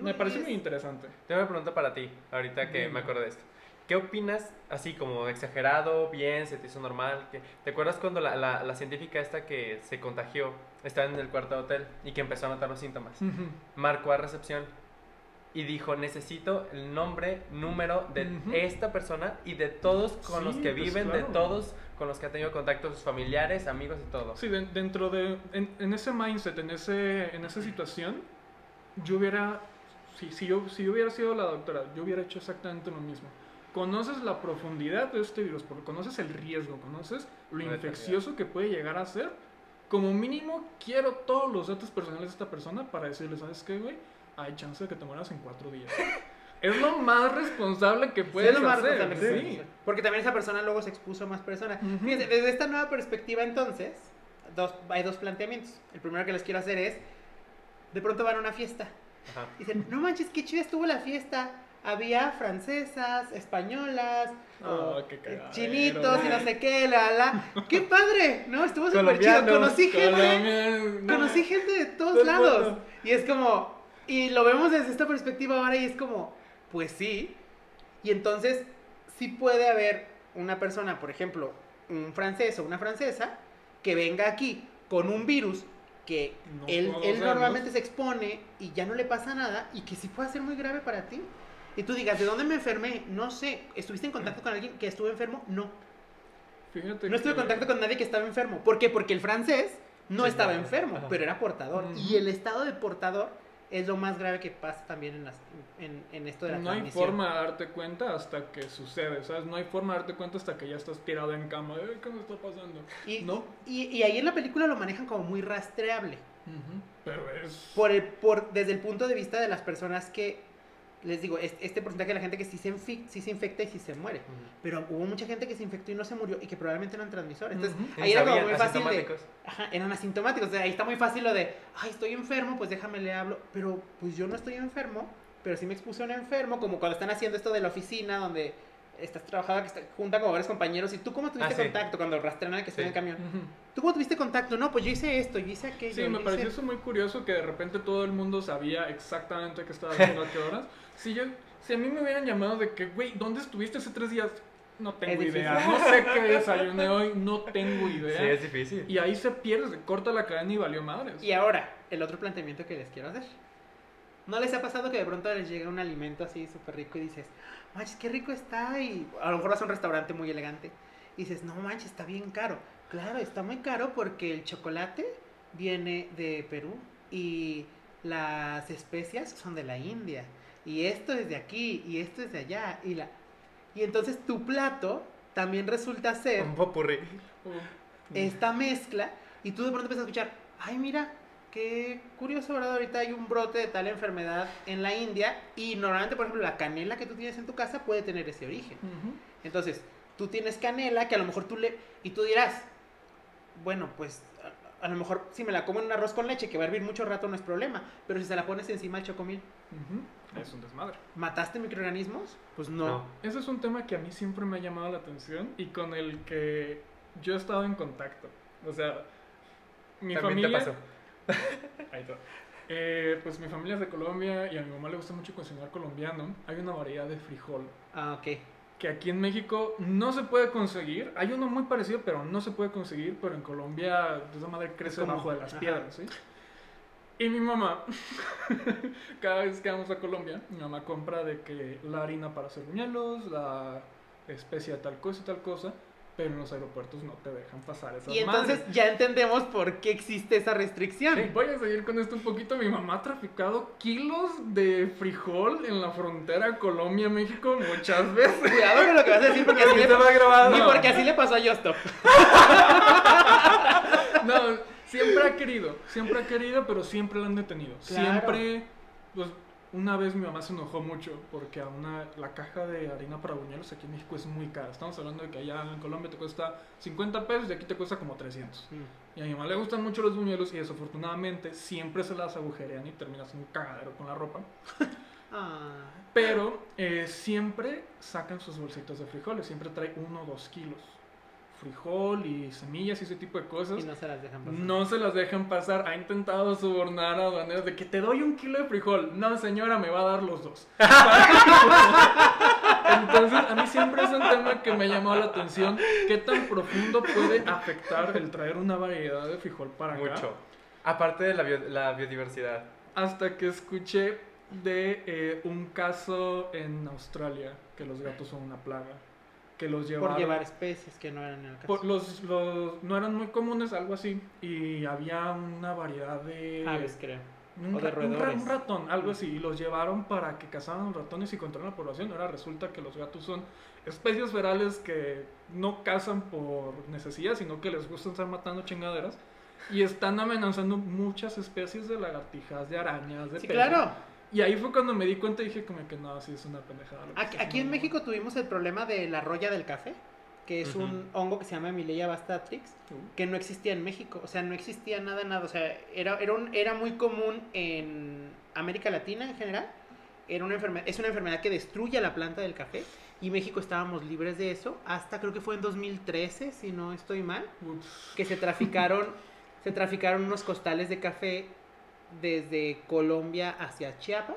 me No, parece es- muy interesante. Tengo una pregunta para ti, ahorita que me acordé de esto. ¿Qué opinas, así como exagerado, bien, se te hizo normal? que- ¿Te acuerdas cuando la, la, la científica esta que se contagió estaba en el cuarto de hotel y que empezó a notar los síntomas? Marcó a recepción y dijo, necesito el nombre, número de Ujú. esta persona y de todos con Sí, los que pues, viven, claro. de todos con los que ha tenido contacto, sus familiares, amigos y todo. Sí, de- dentro de. En, en ese mindset, en, ese, en esa situación, yo hubiera. Si, si, yo, si yo hubiera sido la doctora, yo hubiera hecho exactamente lo mismo. Conoces la profundidad de este virus, porque conoces el riesgo, conoces lo La infeccioso que puede llegar a ser. Como mínimo, quiero todos los datos personales de esta persona para decirle, ¿sabes qué, güey? Hay chance de que te mueras en cuatro días. es lo más responsable que Sí, puedes es lo más hacer. responsable que sí. Porque también esa persona luego se expuso a más personas. Ujú. Fíjense, desde esta nueva perspectiva entonces, dos, hay dos planteamientos. El primero que les quiero hacer es, de pronto van a una fiesta. Ajá. Dicen, no manches, qué chida estuvo la fiesta. Había francesas, españolas, o, qué cagadero, chinitos y no sé qué, la, la. ¡Qué padre! ¿No? Estuvo súper chido. Conocí gente, conocí gente de todos lados. Y es como, y lo vemos desde esta perspectiva ahora y es como, pues sí. Y entonces, sí puede haber una persona, por ejemplo, un francés o una francesa, que venga aquí con un virus que No él, él normalmente se expone y ya no le pasa nada y que sí puede ser muy grave para ti. Y tú digas, ¿de dónde me enfermé? No sé. ¿Estuviste en contacto con alguien que estuvo enfermo? No. Fíjate No estuve en contacto con nadie que estaba enfermo. ¿Por qué? Porque el francés no Sí, estaba enfermo, Ajá. pero era portador. Ujú. Y el estado de portador es lo más grave que pasa también en, las- en, en esto de la No hay forma de darte cuenta hasta que sucede, ¿sabes? No hay forma de darte cuenta hasta que ya estás tirado en cama. Ay, ¿Qué me está pasando? Y, No. y, y ahí en la película lo manejan como muy rastreable. Pero es... Por el, por, desde el punto de vista de las personas que, les digo, es- este porcentaje de la gente que sí se, infi- sí se infecta y sí se muere. Pero hubo mucha gente que se infectó y no se murió y que probablemente eran transmisores. Entonces, Ujú. ahí Ni era como muy fácil de... Ajá, eran asintomáticos. O sea, ahí está muy fácil lo de, ay, estoy enfermo, pues déjame le hablo. Pero pues yo no estoy enfermo, pero sí me expuse a un enfermo, como cuando están haciendo esto de la oficina, donde estás trabajando, que está, juntan como varios compañeros. ¿Y tú cómo tuviste Ah, sí. contacto cuando rastrean al que está en el Sí. camión? ¿Tú cómo tuviste contacto? No, pues yo hice esto, yo hice aquello. Sí, me yo pareció hice- eso muy curioso que de repente todo el mundo sabía exactamente qué estaba haciendo a qué horas. Si, yo, si a mí me hubieran llamado de que, güey, ¿dónde estuviste hace tres días? No tengo idea. No sé qué desayuné hoy, no tengo idea. Sí, es difícil. Y ahí se pierde, se corta la cadena y valió madres. Y ahora, el otro planteamiento que les quiero hacer. ¿No les ha pasado que de pronto les llega un alimento así súper rico y dices, manches, qué rico está? Y a lo mejor vas a un restaurante muy elegante y dices, no manches, está bien caro. Claro, está muy caro porque el chocolate viene de Perú y las especias son de la India. Y esto es de aquí y esto es de allá. Y, la... y entonces tu plato también resulta ser Un popurrí. Esta mezcla y tú de pronto empiezas a escuchar, ay mira, qué curioso, ¿verdad? Ahorita hay un brote de tal enfermedad en la India y normalmente, por ejemplo, la canela que tú tienes en tu casa puede tener ese origen. Entonces, tú tienes canela que a lo mejor tú le... Y tú dirás, bueno, pues a, a lo mejor si me la como en un arroz con leche, que va a hervir mucho rato, no es problema. Pero si se la pones encima al chocomil, Ujú, Es un desmadre. ¿mataste microorganismos? Pues no. No. Ese es un tema que a mí siempre me ha llamado la atención y con el que yo he estado en contacto. O sea, mi También familia... te pasó. Ahí está. Eh, pues mi familia es de Colombia y a mi mamá le gusta mucho cocinar colombiano. Hay una variedad de frijol Ah, ok. que aquí en México no se puede conseguir. Hay uno muy parecido, pero no se puede conseguir. Pero en Colombia, esa madre crece debajo de las ajá. piedras, ¿sí? Y mi mamá, cada vez que vamos a Colombia, mi mamá compra de que la harina para hacer buñuelos, la especia tal cosa y tal cosa, pero en los aeropuertos no te dejan pasar esas Y entonces madres. ya entendemos por qué existe esa restricción. Sí, voy a seguir con esto un poquito. Mi mamá ha traficado kilos de frijol en la frontera Colombia-México muchas veces. Cuidado con lo que vas a decir porque así le, grabado. y porque así le pasó a Yostop. No, siempre ha querido, siempre ha querido, pero siempre la han detenido. Claro. Siempre, pues, una vez mi mamá se enojó mucho porque a una, la caja de harina para buñuelos aquí en México es muy cara. Estamos hablando de que allá en Colombia te cuesta 50 pesos y aquí te cuesta como 300. Y a mi mamá le gustan mucho los buñuelos y desafortunadamente siempre se las agujerean y terminas en un cagadero con la ropa. Ah, Pero eh, siempre sacan sus bolsitas de frijoles, siempre trae uno o dos kilos. Frijol y semillas y ese tipo de cosas. y no se las dejan pasar. No se las dejan pasar. Ha intentado sobornar a aduaneros de que te doy un kilo de frijol. No, señora, me va a dar los dos. Entonces, a mí siempre es un tema que me ha llamado la atención. ¿Qué tan profundo puede afectar el traer una variedad de frijol para acá? Mucho. Aparte de la, bio- la biodiversidad. Hasta que escuché de eh, un caso en Australia que los gatos son una plaga. Que los llevaron. Por llevar especies que no eran el caso. por- los, los- no eran muy comunes, algo así. Y había una variedad de. Aves, creo. Un, O de un ratón, algo así, y los llevaron para que cazaran ratones y controlaran la población. Ahora resulta que los gatos son especies ferales que no cazan por necesidad, sino que les gusta estar matando chingaderas. Y están amenazando muchas especies de lagartijas, de arañas, de Sí, peces. claro. Y ahí fue cuando me di cuenta y dije como que no, sí es una pendejada. Aquí, en. México tuvimos el problema de la roya del café, que es un hongo que se llama Emileia bastatrix, Uh, que no existía en México. O sea, no existía nada, nada. O sea, era, era, un- era muy común en América Latina en general. Era una enfermedad, es una enfermedad que destruye la planta del café. Y México estábamos libres de eso hasta creo que fue en 2013, si no estoy mal, ups. que se traficaron, se traficaron unos costales de café desde Colombia hacia Chiapas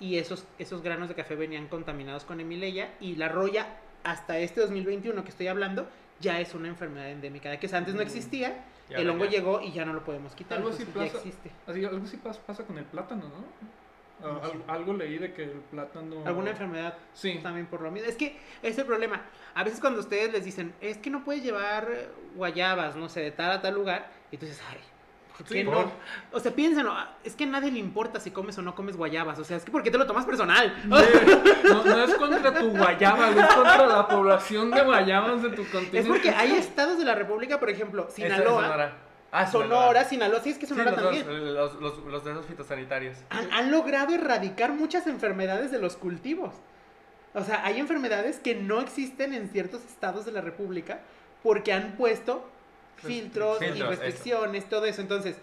y esos, esos granos de café venían contaminados con Emileya y la roya hasta este 2021 que estoy hablando ya es una enfermedad endémica, de que antes no existía, Y el hongo ya. llegó y ya no lo podemos quitar, Algo así entonces ya pasa- existe. Así, algo así pas- pasa con el plátano, ¿no? Ah, No algo leí de que el plátano... Alguna enfermedad Sí. también por lo mismo. Es que ese es el problema. A veces cuando ustedes les dicen, es que no puedes llevar guayabas, no sé, de tal a tal lugar, y tú dices, ay, ¿por qué Sí, no? por- O sea, piénsenlo, ah, es que a nadie le importa si comes o no comes guayabas. O sea, es que ¿por qué te lo tomas personal? No, no es contra tu guayaba, es contra la población de guayabas de tu continente. Es porque hay estados de la República, por ejemplo, Esa Sinaloa, Sonora. Ah, Sonora, Sinaloa, sí es que Sí, Sonora los, también. los, los, los de esos fitosanitarios. han, han logrado erradicar muchas enfermedades de los cultivos. O sea, hay enfermedades que no existen en ciertos estados de la República porque han puesto filtros y Filtros, restricciones, todo eso. Entonces,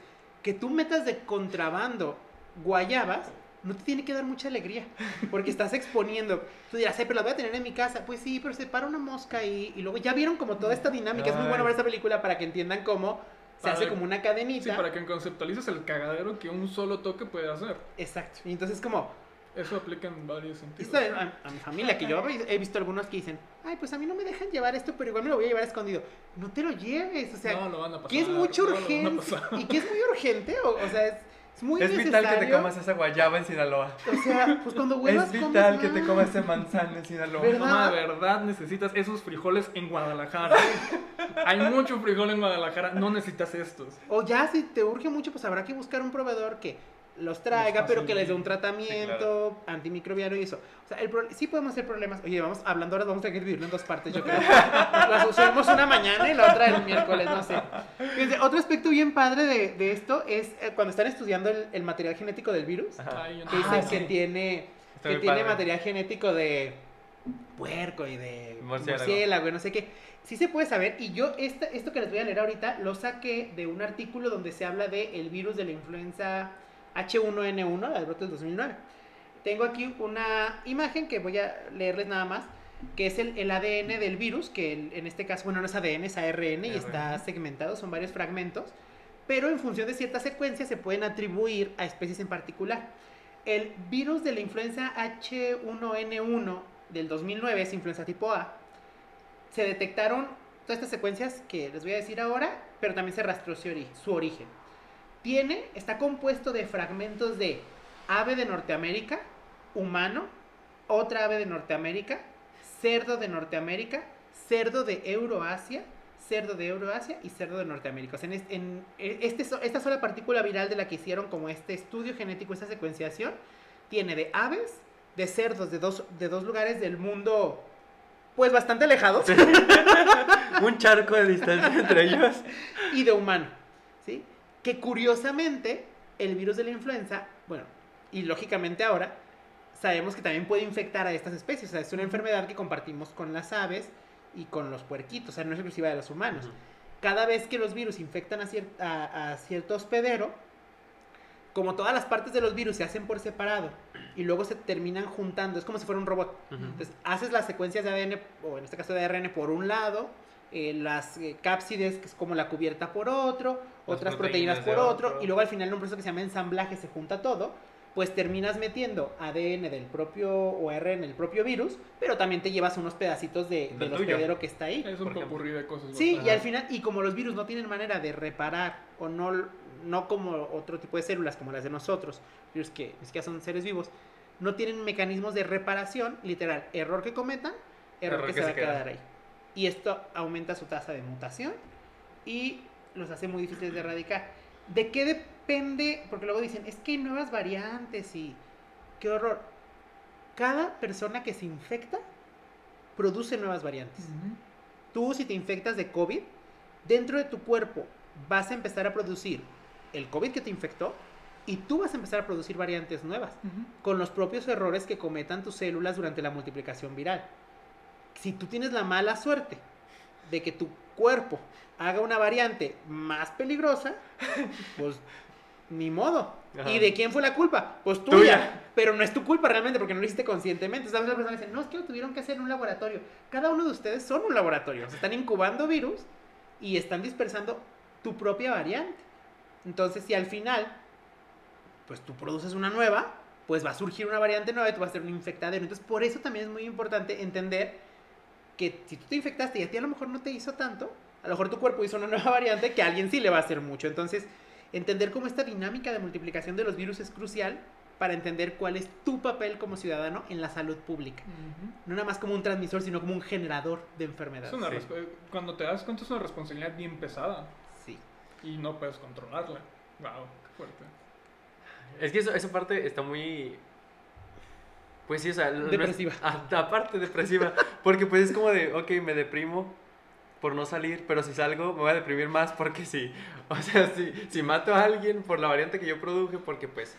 que tú metas de contrabando guayabas no te tiene que dar mucha alegría porque estás exponiendo. Tú dirás, "Ay, pero la voy a tener en mi casa. Pues sí, pero se para una mosca y, y luego ya vieron como toda esta dinámica. Es muy bueno ver esta película para que entiendan cómo se hace como una Sí, cadenita. para que conceptualices el cagadero que un solo toque puede hacer. Exacto. Y entonces como, Eso aplica en varios sentidos. Esto a, a mi familia, que yo he visto algunos que dicen, ay, pues a mí no me dejan llevar esto, pero igual me lo voy a llevar escondido. No te lo lleves, o sea, no, lo van a pasar. que es no urgencia, pasar. y que es muy urgente, o, o sea, es, es muy es necesario. vital que te comas esa guayaba en Sinaloa. O sea, pues cuando vuelvas Es comes vital que te comas ese manzano en Sinaloa. ¿Verdad? Mamá, de verdad necesitas esos frijoles en Guadalajara. Hay mucho frijol en Guadalajara, no necesitas estos. O ya, si te urge mucho, pues habrá que buscar un proveedor que los traiga, Los pero que les dé un tratamiento antimicrobiano y eso. O sea, el pro- sí podemos hacer problemas. Oye, vamos hablando ahora, vamos a tener que dividirlo en dos partes, yo creo. Las subimos una mañana y la otra el miércoles, no sé. Fíjense, otro aspecto bien padre de, de esto es eh, cuando están estudiando el, el material genético del virus, Ajá. Que dicen Ah, que tiene, Está que tiene padre. material genético de puerco y de Murciélago. murciélago no sé qué. Sí se puede saber, y yo esta, esto que les voy a leer ahorita lo saqué de un artículo donde se habla del virus de la influenza H1N1, la del brote del 2009. Tengo aquí una imagen que voy a leerles nada más, que es el, el ADN del virus, que el- en este caso, bueno, no es ADN, es ARN y está segmentado, son varios fragmentos, pero en función de ciertas secuencias se pueden atribuir a especies en particular. El virus de la influenza H1N1 del 2009 es influenza tipo A. Se detectaron todas estas secuencias que les voy a decir ahora, pero también se rastreó su origen. Tiene, está compuesto de fragmentos de ave de Norteamérica, humano, otra ave de Norteamérica, cerdo de Norteamérica, cerdo de Euroasia, cerdo de Euroasia y cerdo de Norteamérica. O sea, en, en- e- este, esta sola partícula viral de la que hicieron como este estudio genético, esta secuenciación, tiene de aves, de cerdos de dos, de dos lugares del mundo, pues bastante alejados, Un charco de distancia entre ellos. y de humano, ¿sí? Que curiosamente el virus de la influenza, bueno, y lógicamente ahora sabemos que también puede infectar a estas especies, o sea, es una enfermedad que compartimos con las aves y con los puerquitos, o sea, no es exclusiva de los humanos. Cada vez que los virus infectan a, cier- a- a cierto hospedero, como todas las partes de los virus se hacen por separado y luego se terminan juntando, es como si fuera un robot. Entonces, haces las secuencias de ADN, o en este caso de ARN, por un lado, eh, las eh, cápsides, que es como la cubierta por otro, Las otras proteínas por otro, otro. y luego al final en un proceso que se llama ensamblaje se junta todo, pues terminas metiendo ADN del propio, o ARN del propio virus, pero también te llevas unos pedacitos de, Del hospedero que está ahí. Es un popurrí de cosas. Sí, y al final, y como los virus no tienen manera de reparar, o no, no como otro tipo de células como las de nosotros, virus que ni siquiera son seres vivos, no tienen mecanismos de reparación, literal, error que cometan, error, Error que, que se va se a queda. quedar ahí. Y esto aumenta su tasa de mutación y los hace muy difíciles de erradicar. ¿De qué depende? Porque luego dicen, es que hay nuevas variantes y qué horror. Cada persona que se infecta produce nuevas variantes tú si te infectas de COVID, dentro de tu cuerpo vas a empezar a producir el COVID que te infectó y tú vas a empezar a producir variantes nuevas con los propios errores que cometan tus células durante la multiplicación viral. Si tú tienes la mala suerte de que tu cuerpo haga una variante más peligrosa, pues ni modo. Ajá. ¿Y de quién fue la culpa? Pues tuya. Tuya. Pero no es tu culpa realmente porque no lo hiciste conscientemente. ¿Sabes? La persona dice, no, es que lo tuvieron que hacer en un laboratorio. Cada uno de ustedes son un laboratorio. Se están incubando virus y están dispersando tu propia variante. Entonces, si al final, pues tú produces una nueva, pues va a surgir una variante nueva y tú vas a ser un infectadero. Entonces, por eso también es muy importante entender que si tú te infectaste y a ti a lo mejor no te hizo tanto, a lo mejor tu cuerpo hizo una nueva variante que a alguien sí le va a hacer mucho. Entonces, entender cómo esta dinámica de multiplicación de los virus es crucial para entender cuál es tu papel como ciudadano en la salud pública. No nada más como un transmisor, sino como un generador de enfermedades. Es una Sí. Cuando te das cuenta es una responsabilidad bien pesada Sí. y no puedes controlarla. Wow, qué fuerte. Es que eso, esa parte está muy. Pues sí, o sea. Depresiva. a- aparte, depresiva. Porque pues es como de, ok, me deprimo por no salir, pero si salgo me voy a deprimir más porque sí. O sea, si, si mato a alguien por la variante que yo produje, porque pues.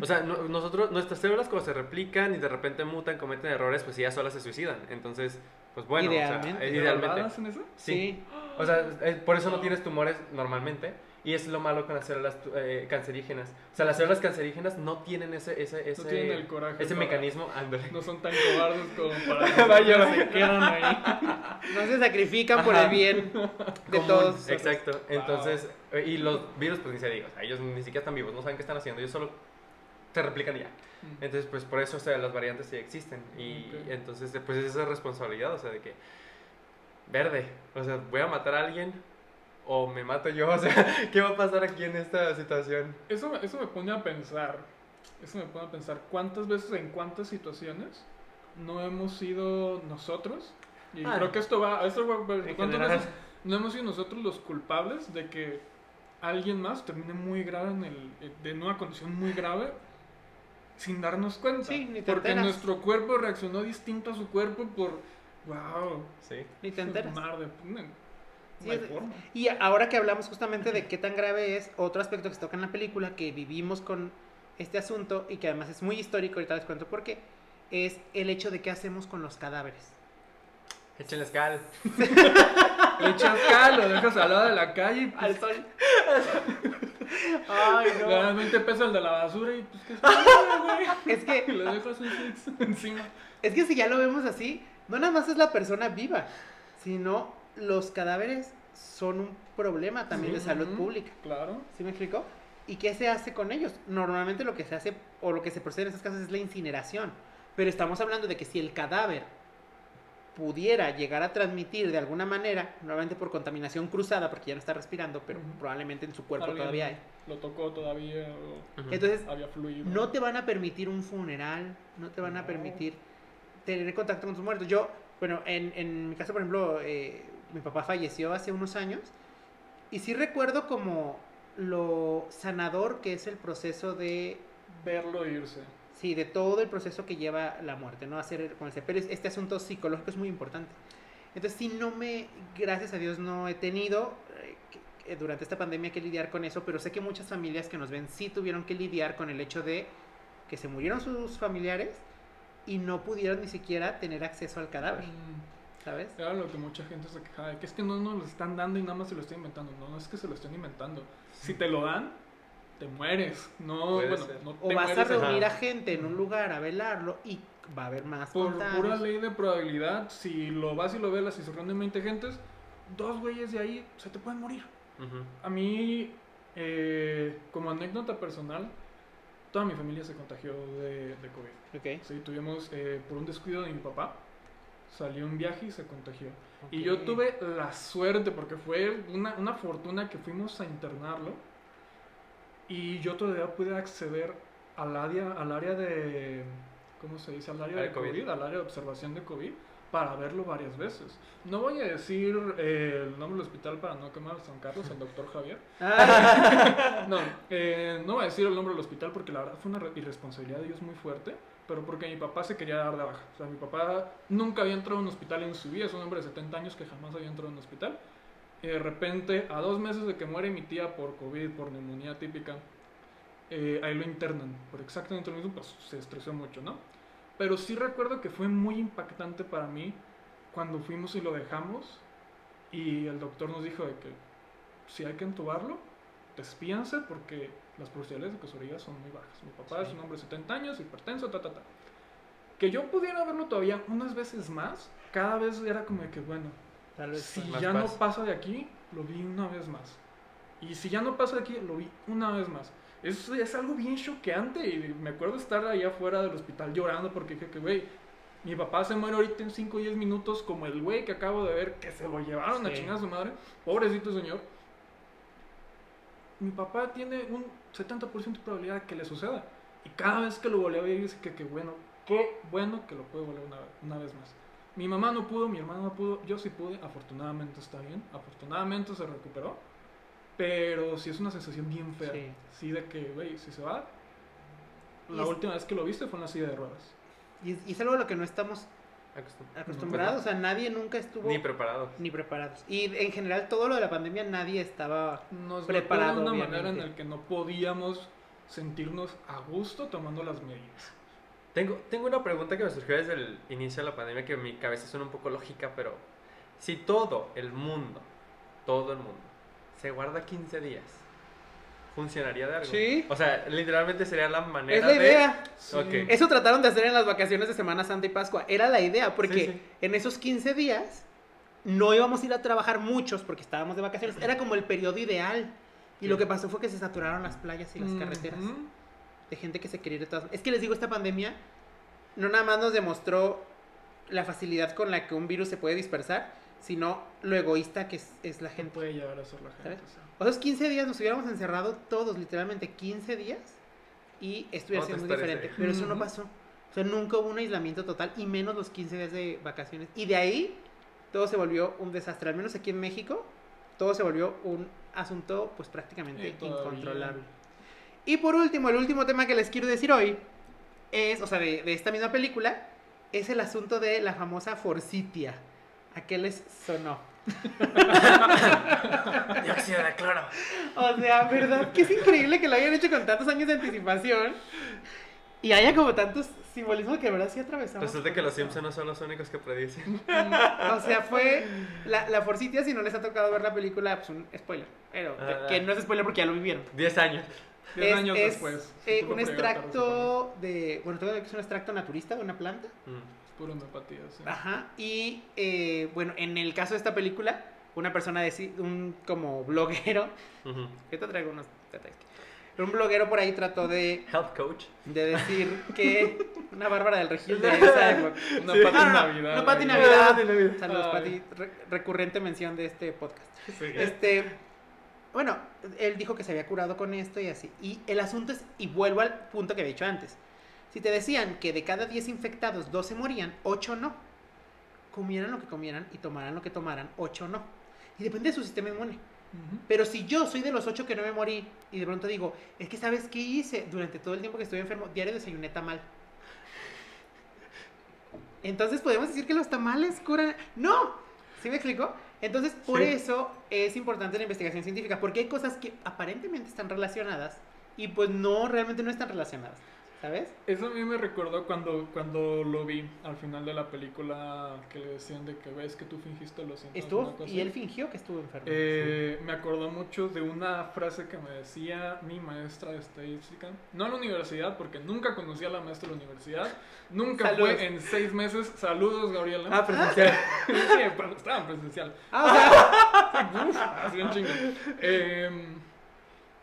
O sea, no- nosotros, nuestras células cuando se replican y de repente mutan, cometen errores, pues ellas solas se suicidan. Entonces, pues bueno, o sea, Idealmente. eh, ¿De idealmente. hacen eso? Sí. O sea, es- por eso no tienes tumores normalmente. Y es lo malo con las células eh, cancerígenas. O sea, las células cancerígenas no tienen ese, ese, ese, No tienen el coraje. ese mecanismo. ándale. No son tan cobardes como para. Vaya. se quedan ahí. No se sacrifican por el bien de Común, todos. Exacto. Entonces, eh, y los virus, pues ni se diga. O sea, ellos ni siquiera están vivos, no saben qué están haciendo. Ellos solo se replican ya. Entonces, pues por eso, o sea, las variantes sí existen. Y Ok. entonces, pues es esa responsabilidad, o sea, de que. Verde. O sea, voy a matar a alguien o me mato yo. O sea, ¿qué va a pasar aquí en esta situación? Eso, me- eso me pone a pensar. Eso me pone a pensar cuántas veces, en cuántas situaciones no hemos sido nosotros. Y Ah. creo que esto va. Esto va En ¿Cuántas veces no hemos sido nosotros los culpables de que alguien más termine muy grave en el, de una condición muy grave sin darnos cuenta? Sí, ni te Porque enteras. nuestro cuerpo reaccionó distinto a su cuerpo por. ¡Wow! Sí. Ni te enteras. Mar de- no, Sí, no es-. Y ahora que hablamos justamente de qué tan grave es, otro aspecto que se toca en la película, que vivimos con este asunto y que además es muy histórico, ahorita les cuento por qué, es el hecho de qué hacemos con los cadáveres. Échenles cal. Le echas cal, lo dejas al lado de la calle y pues, Al sol. Ay, le das 20 pesos al de la basura y pues güey. Es que Y le dejas encima. Es que si ya lo vemos así, no nada más es la persona viva, sino los cadáveres son un problema también de salud pública. Claro. ¿Sí me explico? ¿Y qué se hace con ellos? Normalmente lo que se hace o lo que se procede en estos casos es la incineración. Pero estamos hablando de que si el cadáver pudiera llegar a transmitir de alguna manera, normalmente por contaminación cruzada, porque ya no está respirando, pero probablemente en su cuerpo Alguien todavía hay. Lo tocó todavía o Ujú. Entonces, había fluido. no te van a permitir un funeral, no te van a permitir tener contacto con tus muertos. Yo, bueno, en, en mi caso, por ejemplo, eh, mi papá falleció hace unos años y sí recuerdo como lo sanador que es el proceso de, verlo irse. sí, de todo el proceso que lleva la muerte, ¿no? Hacer, decía, pero es- este asunto psicológico es muy importante. Entonces, sí, no me, gracias a Dios, no he tenido eh, durante esta pandemia que lidiar con eso, pero sé que muchas familias que nos ven sí tuvieron que lidiar con el hecho de que se murieron sus familiares y no pudieron ni siquiera tener acceso al cadáver, Mm, ¿sabes? Era lo que mucha gente se quejaba, de que es que no nos lo están dando y nada más se lo están inventando. No, no es que se lo estén inventando. Si te lo dan, te mueres. No, Puede bueno, ser. no O te vas a mueres reunir a ajá. gente en un lugar a velarlo y va a haber más Por contagios. pura ley de probabilidad, si lo vas y lo velas y se reúnen 20 gentes, dos güeyes de ahí se te pueden morir. Ujú. A mí, eh, como anécdota personal, toda mi familia se contagió de, de COVID. Ok. Sí, tuvimos, eh, por un descuido de mi papá, salió un viaje y se contagió. Y yo tuve la suerte, porque fue una, una fortuna que fuimos a internarlo, y yo todavía pude acceder al área, al área de, ¿cómo se dice? Al área de COVID. COVID, al área de observación de COVID, para verlo varias veces. No voy a decir eh, el nombre del hospital para no quemar a San Carlos, al doctor Javier. Ah, No, eh, no voy a decir el nombre del hospital porque la verdad fue una re- irresponsabilidad de ellos muy fuerte, pero porque mi papá se quería dar de baja. O sea, mi papá nunca había entrado a un hospital en su vida, es un hombre de 70 años que jamás había entrado a un hospital. Y de repente, a dos meses de que muere mi tía por COVID, por neumonía típica, eh, ahí lo internan. Por exactamente lo mismo, pues se estresó mucho, ¿no? Pero sí recuerdo que fue muy impactante para mí cuando fuimos y lo dejamos y el doctor nos dijo de que si hay que entubarlo, despíanse porque las posibilidades de que sobreviva son muy bajas. Mi papá es un hombre de 70 años, hipertenso, ta, ta, ta. Que yo pudiera verlo todavía unas veces más, cada vez era como de que, bueno, Tal vez si ya paz. no pasa de aquí, lo vi una vez más. Y si ya no pasa de aquí, lo vi una vez más. Es, es algo bien choqueante y me acuerdo estar allá afuera del hospital llorando porque dije que, güey, mi papá se muere ahorita en 5 o 10 minutos como el güey que acabo de ver que se lo llevaron a Sí. chingar a su madre. Pobrecito señor. Mi papá tiene un 70% de probabilidad de que le suceda. Y cada vez que lo voleo a ver, dice que qué bueno, qué bueno que lo puede volver una, una vez más. Mi mamá no pudo, mi hermano no pudo, yo sí pude, afortunadamente está bien, afortunadamente se recuperó, pero sí es una sensación bien fea, Sí. sí, de que, güey, si se va, la Y es- última vez que lo viste fue en la silla de ruedas. Y, y es algo a lo que no estamos acostumbrados, o sea, nadie nunca estuvo Ni preparado. ni preparados. Y en general todo lo de la pandemia nadie estaba... Nos Preparado, de una manera en la que no podíamos sentirnos a gusto tomando las medidas. Tengo, tengo una pregunta que me surgió desde el inicio de la pandemia que en mi cabeza suena un poco lógica, pero si todo el mundo, todo el mundo, se guarda 15 días, ¿funcionaría de algo? Sí. O sea, literalmente sería la manera Es la de... idea. Ok. Eso trataron de hacer en las vacaciones de Semana Santa y Pascua. Era la idea, porque Sí, sí. en esos 15 días no íbamos a ir a trabajar muchos porque estábamos de vacaciones. Era como el periodo ideal. Y Sí. lo que pasó fue que se saturaron las playas y las carreteras de gente que se quería ir de todas Es que les digo, esta pandemia no nada más nos demostró la facilidad con la que un virus se puede dispersar, sino lo egoísta que es, es la ¿Qué gente. puede llegar a ser la gente? O sea. Esos 15 días nos hubiéramos encerrado todos, literalmente 15 días, y estuviera siendo muy diferente. Pero eso no pasó. O sea, nunca hubo un aislamiento total, y menos los 15 días de vacaciones. Y de ahí, todo se volvió un desastre. Al menos aquí en México, todo se volvió un asunto, pues prácticamente incontrolable. Y por último, el último tema que les quiero decir hoy es, o sea, de, de esta misma película, es el asunto de la famosa Forsythia. ¿A qué les sonó? Dióxido de cloro. O sea, ¿verdad? Que es increíble que lo hayan hecho con tantos años de anticipación y haya como tantos simbolismo que de verdad sí atravesamos. Resulta que los. Simpsons no son los únicos que predicen. O sea, fue la, la Forsythia, si no les ha tocado ver la película, pues un spoiler. Pero Ah. que no es spoiler porque ya lo vivieron. 10 años. Diez Es- años es, después. eh, un extracto de. Bueno, todo es un extracto naturista de una planta. Mm. Pura homeopatía, sí. Ajá. Y eh, bueno, en el caso de esta película, una persona, deci- un como bloguero. Ujú. Yo te traigo unos detalles. Un bloguero por ahí trató de, Health coach. de decir que una Bárbara del Regil de esa época. Una Sí. Pati No, no, no, Navidad. no, Pati. Navidad. De Navidad. Saludos, Ay. Pati. Re- recurrente mención de este podcast. Sí. Este, bueno, él dijo que se había curado con esto y así. Y el asunto es, y vuelvo al punto que había dicho antes. Si te decían que de cada 10 infectados, 12 morían, 8 no. Comieran lo que comieran y tomaran lo que tomaran, 8 no. Y depende de su sistema inmune. Pero si yo soy de los 8 que no me morí y de pronto digo, es que ¿sabes qué hice? Durante todo el tiempo que estuve enfermo, diario desayuné tamal. Entonces podemos decir que los tamales curan... ¡No! ¿Sí me explico? Entonces, por Sí. eso es importante la investigación científica, porque hay cosas que aparentemente están relacionadas y pues no, realmente no están relacionadas. ¿Sabes? Eso a mí me recordó cuando, cuando lo vi al final de la película que le decían de que ves que tú fingiste los síntomas. Estuvo, cosa y él fingió que estuvo enfermo. Eh, Me acordó mucho de una frase que me decía mi maestra de estadística. No en la universidad, porque nunca conocí a la maestra de la universidad. Nunca Saludos. fue en seis meses. Saludos, Gabriela. Ah, presencial. sí, pero estaba en presencial. Ah, así un chingo. Em,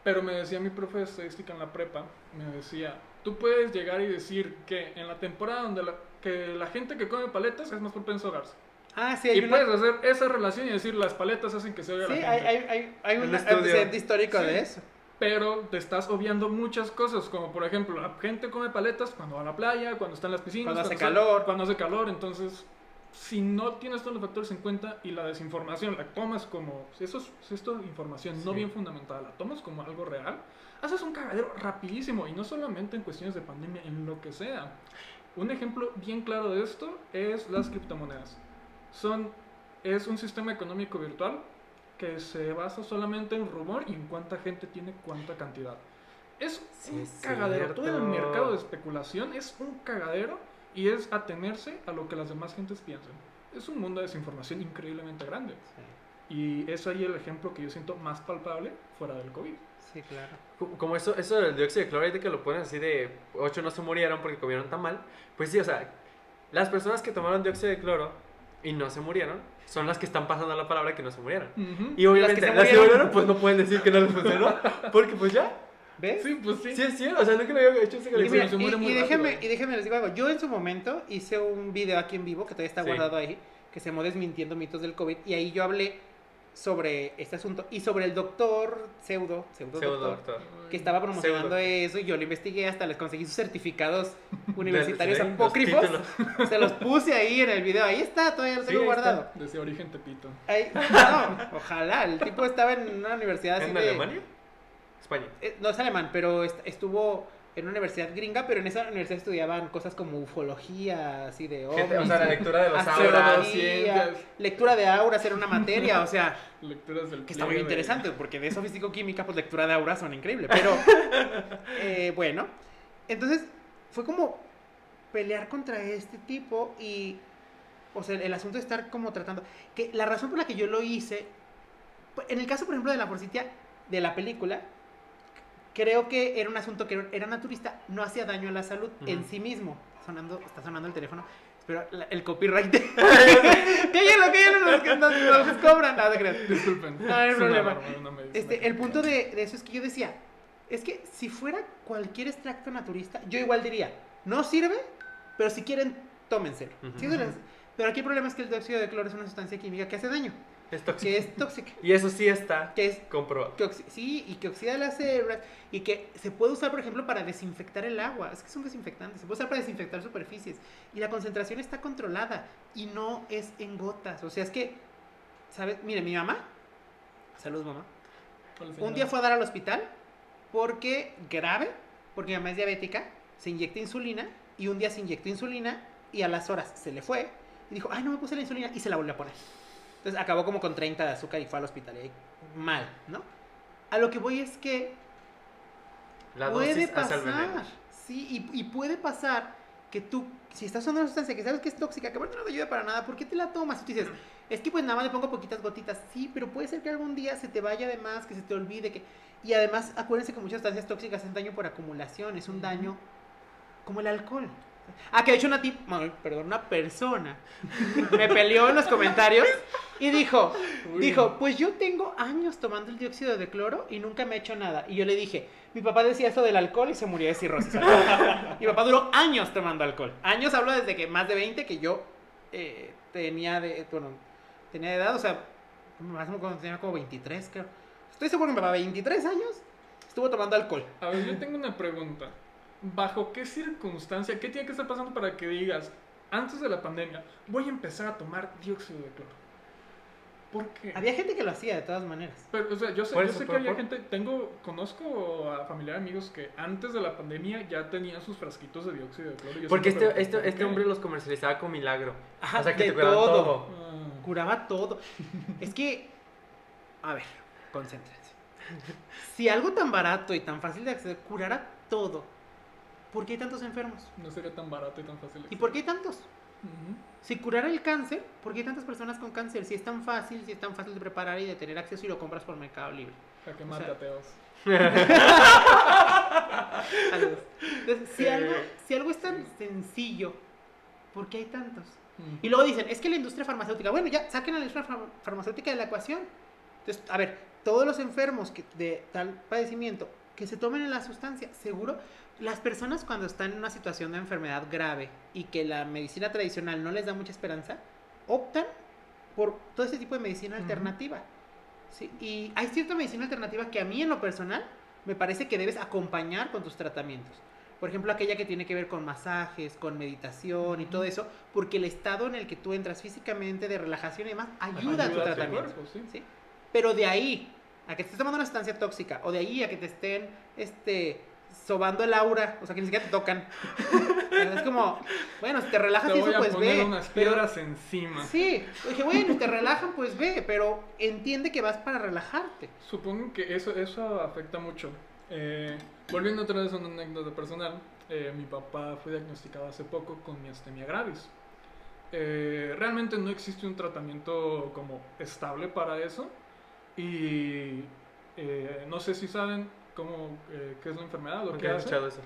pero me decía mi profe de estadística en la prepa, me decía, tú puedes llegar y decir que en la temporada donde la, que la gente que come paletas es más propenso a ahogarse. ah, sí, hay Y una- puedes hacer esa relación y decir las paletas hacen que se ahogue Sí, la hay, gente. hay, hay, hay Un antecedente histórico Sí. de eso. Pero te estás obviando muchas cosas, como por ejemplo, la gente come paletas cuando va a la playa, cuando está en las piscinas, Cuando hace calor. Cuando hace calor, entonces, si no tienes todos los factores en cuenta y la desinformación la tomas como, si eso es, si esto es información no Sí. bien fundamentada, la tomas como algo real, haces un cagadero rapidísimo y no solamente en cuestiones de pandemia, en lo que sea. Un ejemplo bien claro de esto es las criptomonedas. Son, es un sistema económico virtual que se basa solamente en rumor y en cuánta gente tiene cuánta cantidad. Es Sí, un es cagadero. Todo el cierto. mercado de especulación es un cagadero y es atenerse a lo que las demás gentes piensan. Es un mundo de desinformación increíblemente grande. Y es ahí el ejemplo que yo siento más palpable fuera del COVID. Sí, claro. Co- Como eso, eso del dióxido de cloro, ahorita que lo ponen así de 8 no se murieron porque comieron tan mal. Pues sí, o sea, las personas que tomaron dióxido de cloro y no se murieron son las que están pasando la palabra que no se murieron. Y obviamente las que murieron. pues no pueden decir que no les funcionó porque pues ya. ¿Ves? Sí, pues sí. Sí es cierto, o sea, nunca lo había hecho ese Y, mira, se muere y- muy y déjenme, rápido. y déjenme les digo algo. Yo en su momento hice un video aquí en vivo que todavía está Sí. guardado ahí, que se llamó Desmintiendo mitos del COVID. Y ahí yo hablé sobre este asunto y sobre el doctor pseudo, pseudo, Pseudo doctor, doctor. que estaba promocionando Pseudo. eso. Y yo lo investigué, hasta les conseguí sus certificados universitarios apócrifos. Se los puse ahí en el video. Ahí está, todavía lo tengo guardado. Desde origen Tepito. Ahí- no, ojalá. El tipo estaba en una universidad así ¿En de- Alemania? España. eh, no es alemán, pero est- estuvo en una universidad gringa, pero en esa universidad estudiaban cosas como ufología, así de Gente, o ovnis, sea, la lectura de los auras. lectura de auras era una materia, o sea, Lecturas del que está muy de- interesante, porque de eso físico-química, pues lectura de auras son increíbles, pero eh, bueno, entonces fue como pelear contra este tipo y, o sea, el asunto de estar como tratando, que la razón por la que yo lo hice, en el caso, por ejemplo, de la forcitia de la película, creo que era un asunto que era naturista, no hacía daño a la salud Ujú. en sí mismo. Sonando, está sonando el teléfono. Espero la- el copyright. cállalo, cállalo, los que nos, nos cobran. No, te creas. Disculpen. No, no hay problema. Este, el punto de, de eso es que yo decía, es que si fuera cualquier extracto naturista, yo igual diría, no sirve, pero si quieren, tómenselo. Ujú. Sí, eso les- pero aquí el problema es que el dióxido de cloro es una sustancia química que hace daño, Es tóxico. que es tóxica, Y eso sí está que es comprobado. que sí, y que oxida las células y que se puede usar, por ejemplo, para desinfectar el agua. Es que es un desinfectante, se puede usar para desinfectar superficies y la concentración está controlada y no es en gotas. O sea, es que, ¿sabes? Mire, mi mamá, salud mamá, un día fue a dar al hospital porque grave, porque mi mamá es diabética, se inyecta insulina y un día se inyectó insulina y a las horas se le fue y dijo, ay, no me puse la insulina y se la volvió a poner. Entonces acabó como con 30 de azúcar y fue al hospital y ahí, mal, ¿no? A lo que voy es que La puede pasar, sí, y, y puede pasar que tú, si estás usando una sustancia que sabes que es tóxica, que aparte no te ayuda para nada, ¿por qué te la tomas? Y tú dices, es que pues nada más le pongo poquitas gotitas. Sí, pero puede ser que algún día se te vaya de más, que se te olvide, que... Y además, acuérdense que muchas sustancias tóxicas hacen daño por acumulación, es un daño como el alcohol. Ah, que de hecho una tip, perdón, una persona me peleó en los comentarios y dijo, dijo, pues yo tengo años tomando el dióxido de cloro y nunca me he hecho nada. Y yo le dije, mi papá decía eso del alcohol y se murió de cirrosis. mi papá duró años tomando alcohol. Años hablo desde que más de 20 que yo eh, tenía de, bueno, tenía de edad, o sea, más o menos cuando tenía como 23, creo. Estoy seguro que mi papá, 23 años, estuvo tomando alcohol. A ver, yo tengo una pregunta. ¿Bajo qué circunstancia, qué tiene que estar pasando para que digas, antes de la pandemia, voy a empezar a tomar dióxido de cloro? ¿Por qué? Había gente que lo hacía de todas maneras. Pero, o sea, yo sé, yo eso, sé que por- había por- gente, tengo, conozco a familiares amigos que antes de la pandemia ya tenían sus frasquitos de dióxido de cloro. Yo Porque este, pregunto, este, ¿por este hombre los comercializaba con milagro. Ajá, o sea, que te curaban todo. todo. Ah, Curaba todo. Es que, a ver, concéntrense. Si algo tan barato y tan fácil de acceder curara todo, ¿por qué hay tantos enfermos? no sería tan barato y tan fácil. ¿Y por qué hay tantos? Si curara el cáncer, ¿por qué hay tantas personas con cáncer? Si es tan fácil, si es tan fácil de preparar y de tener acceso y lo compras por Mercado Libre. A que O mate sea, ateos. Saludos. Entonces, si, Eh. algo, si algo es tan sencillo, ¿por qué hay tantos? Y luego dicen, es que la industria farmacéutica, bueno, ya, saquen a la industria farm- farmacéutica de la ecuación. Entonces, a ver, todos los enfermos que, de tal padecimiento que se tomen la sustancia, seguro, las personas cuando están en una situación de enfermedad grave y que la medicina tradicional no les da mucha esperanza, optan por todo ese tipo de medicina alternativa. ¿sí? Y hay cierta medicina alternativa que a mí en lo personal me parece que debes acompañar con tus tratamientos. Por ejemplo, aquella que tiene que ver con masajes, con meditación y todo eso, porque el estado en el que tú entras físicamente de relajación y demás ayuda, a tu tratamiento. cuerpo, sí. ¿sí? Pero de ahí a que te estés tomando una sustancia tóxica, o de ahí a que te estén este, sobando el aura, o sea, que ni siquiera te tocan. es como, bueno, si te relajas Te y voy eso, a pues poner ve. unas pero- piedras encima. Sí, dije, bueno, si te relajan, pues ve, pero entiende que vas para relajarte. Supongo que eso, eso afecta mucho. Eh, volviendo otra vez a una anécdota personal, eh, mi papá fue diagnosticado hace poco con miastenia gravis. Eh, realmente no existe un tratamiento como estable para eso y no sé si saben cómo, eh, qué es la enfermedad o qué hace. eso.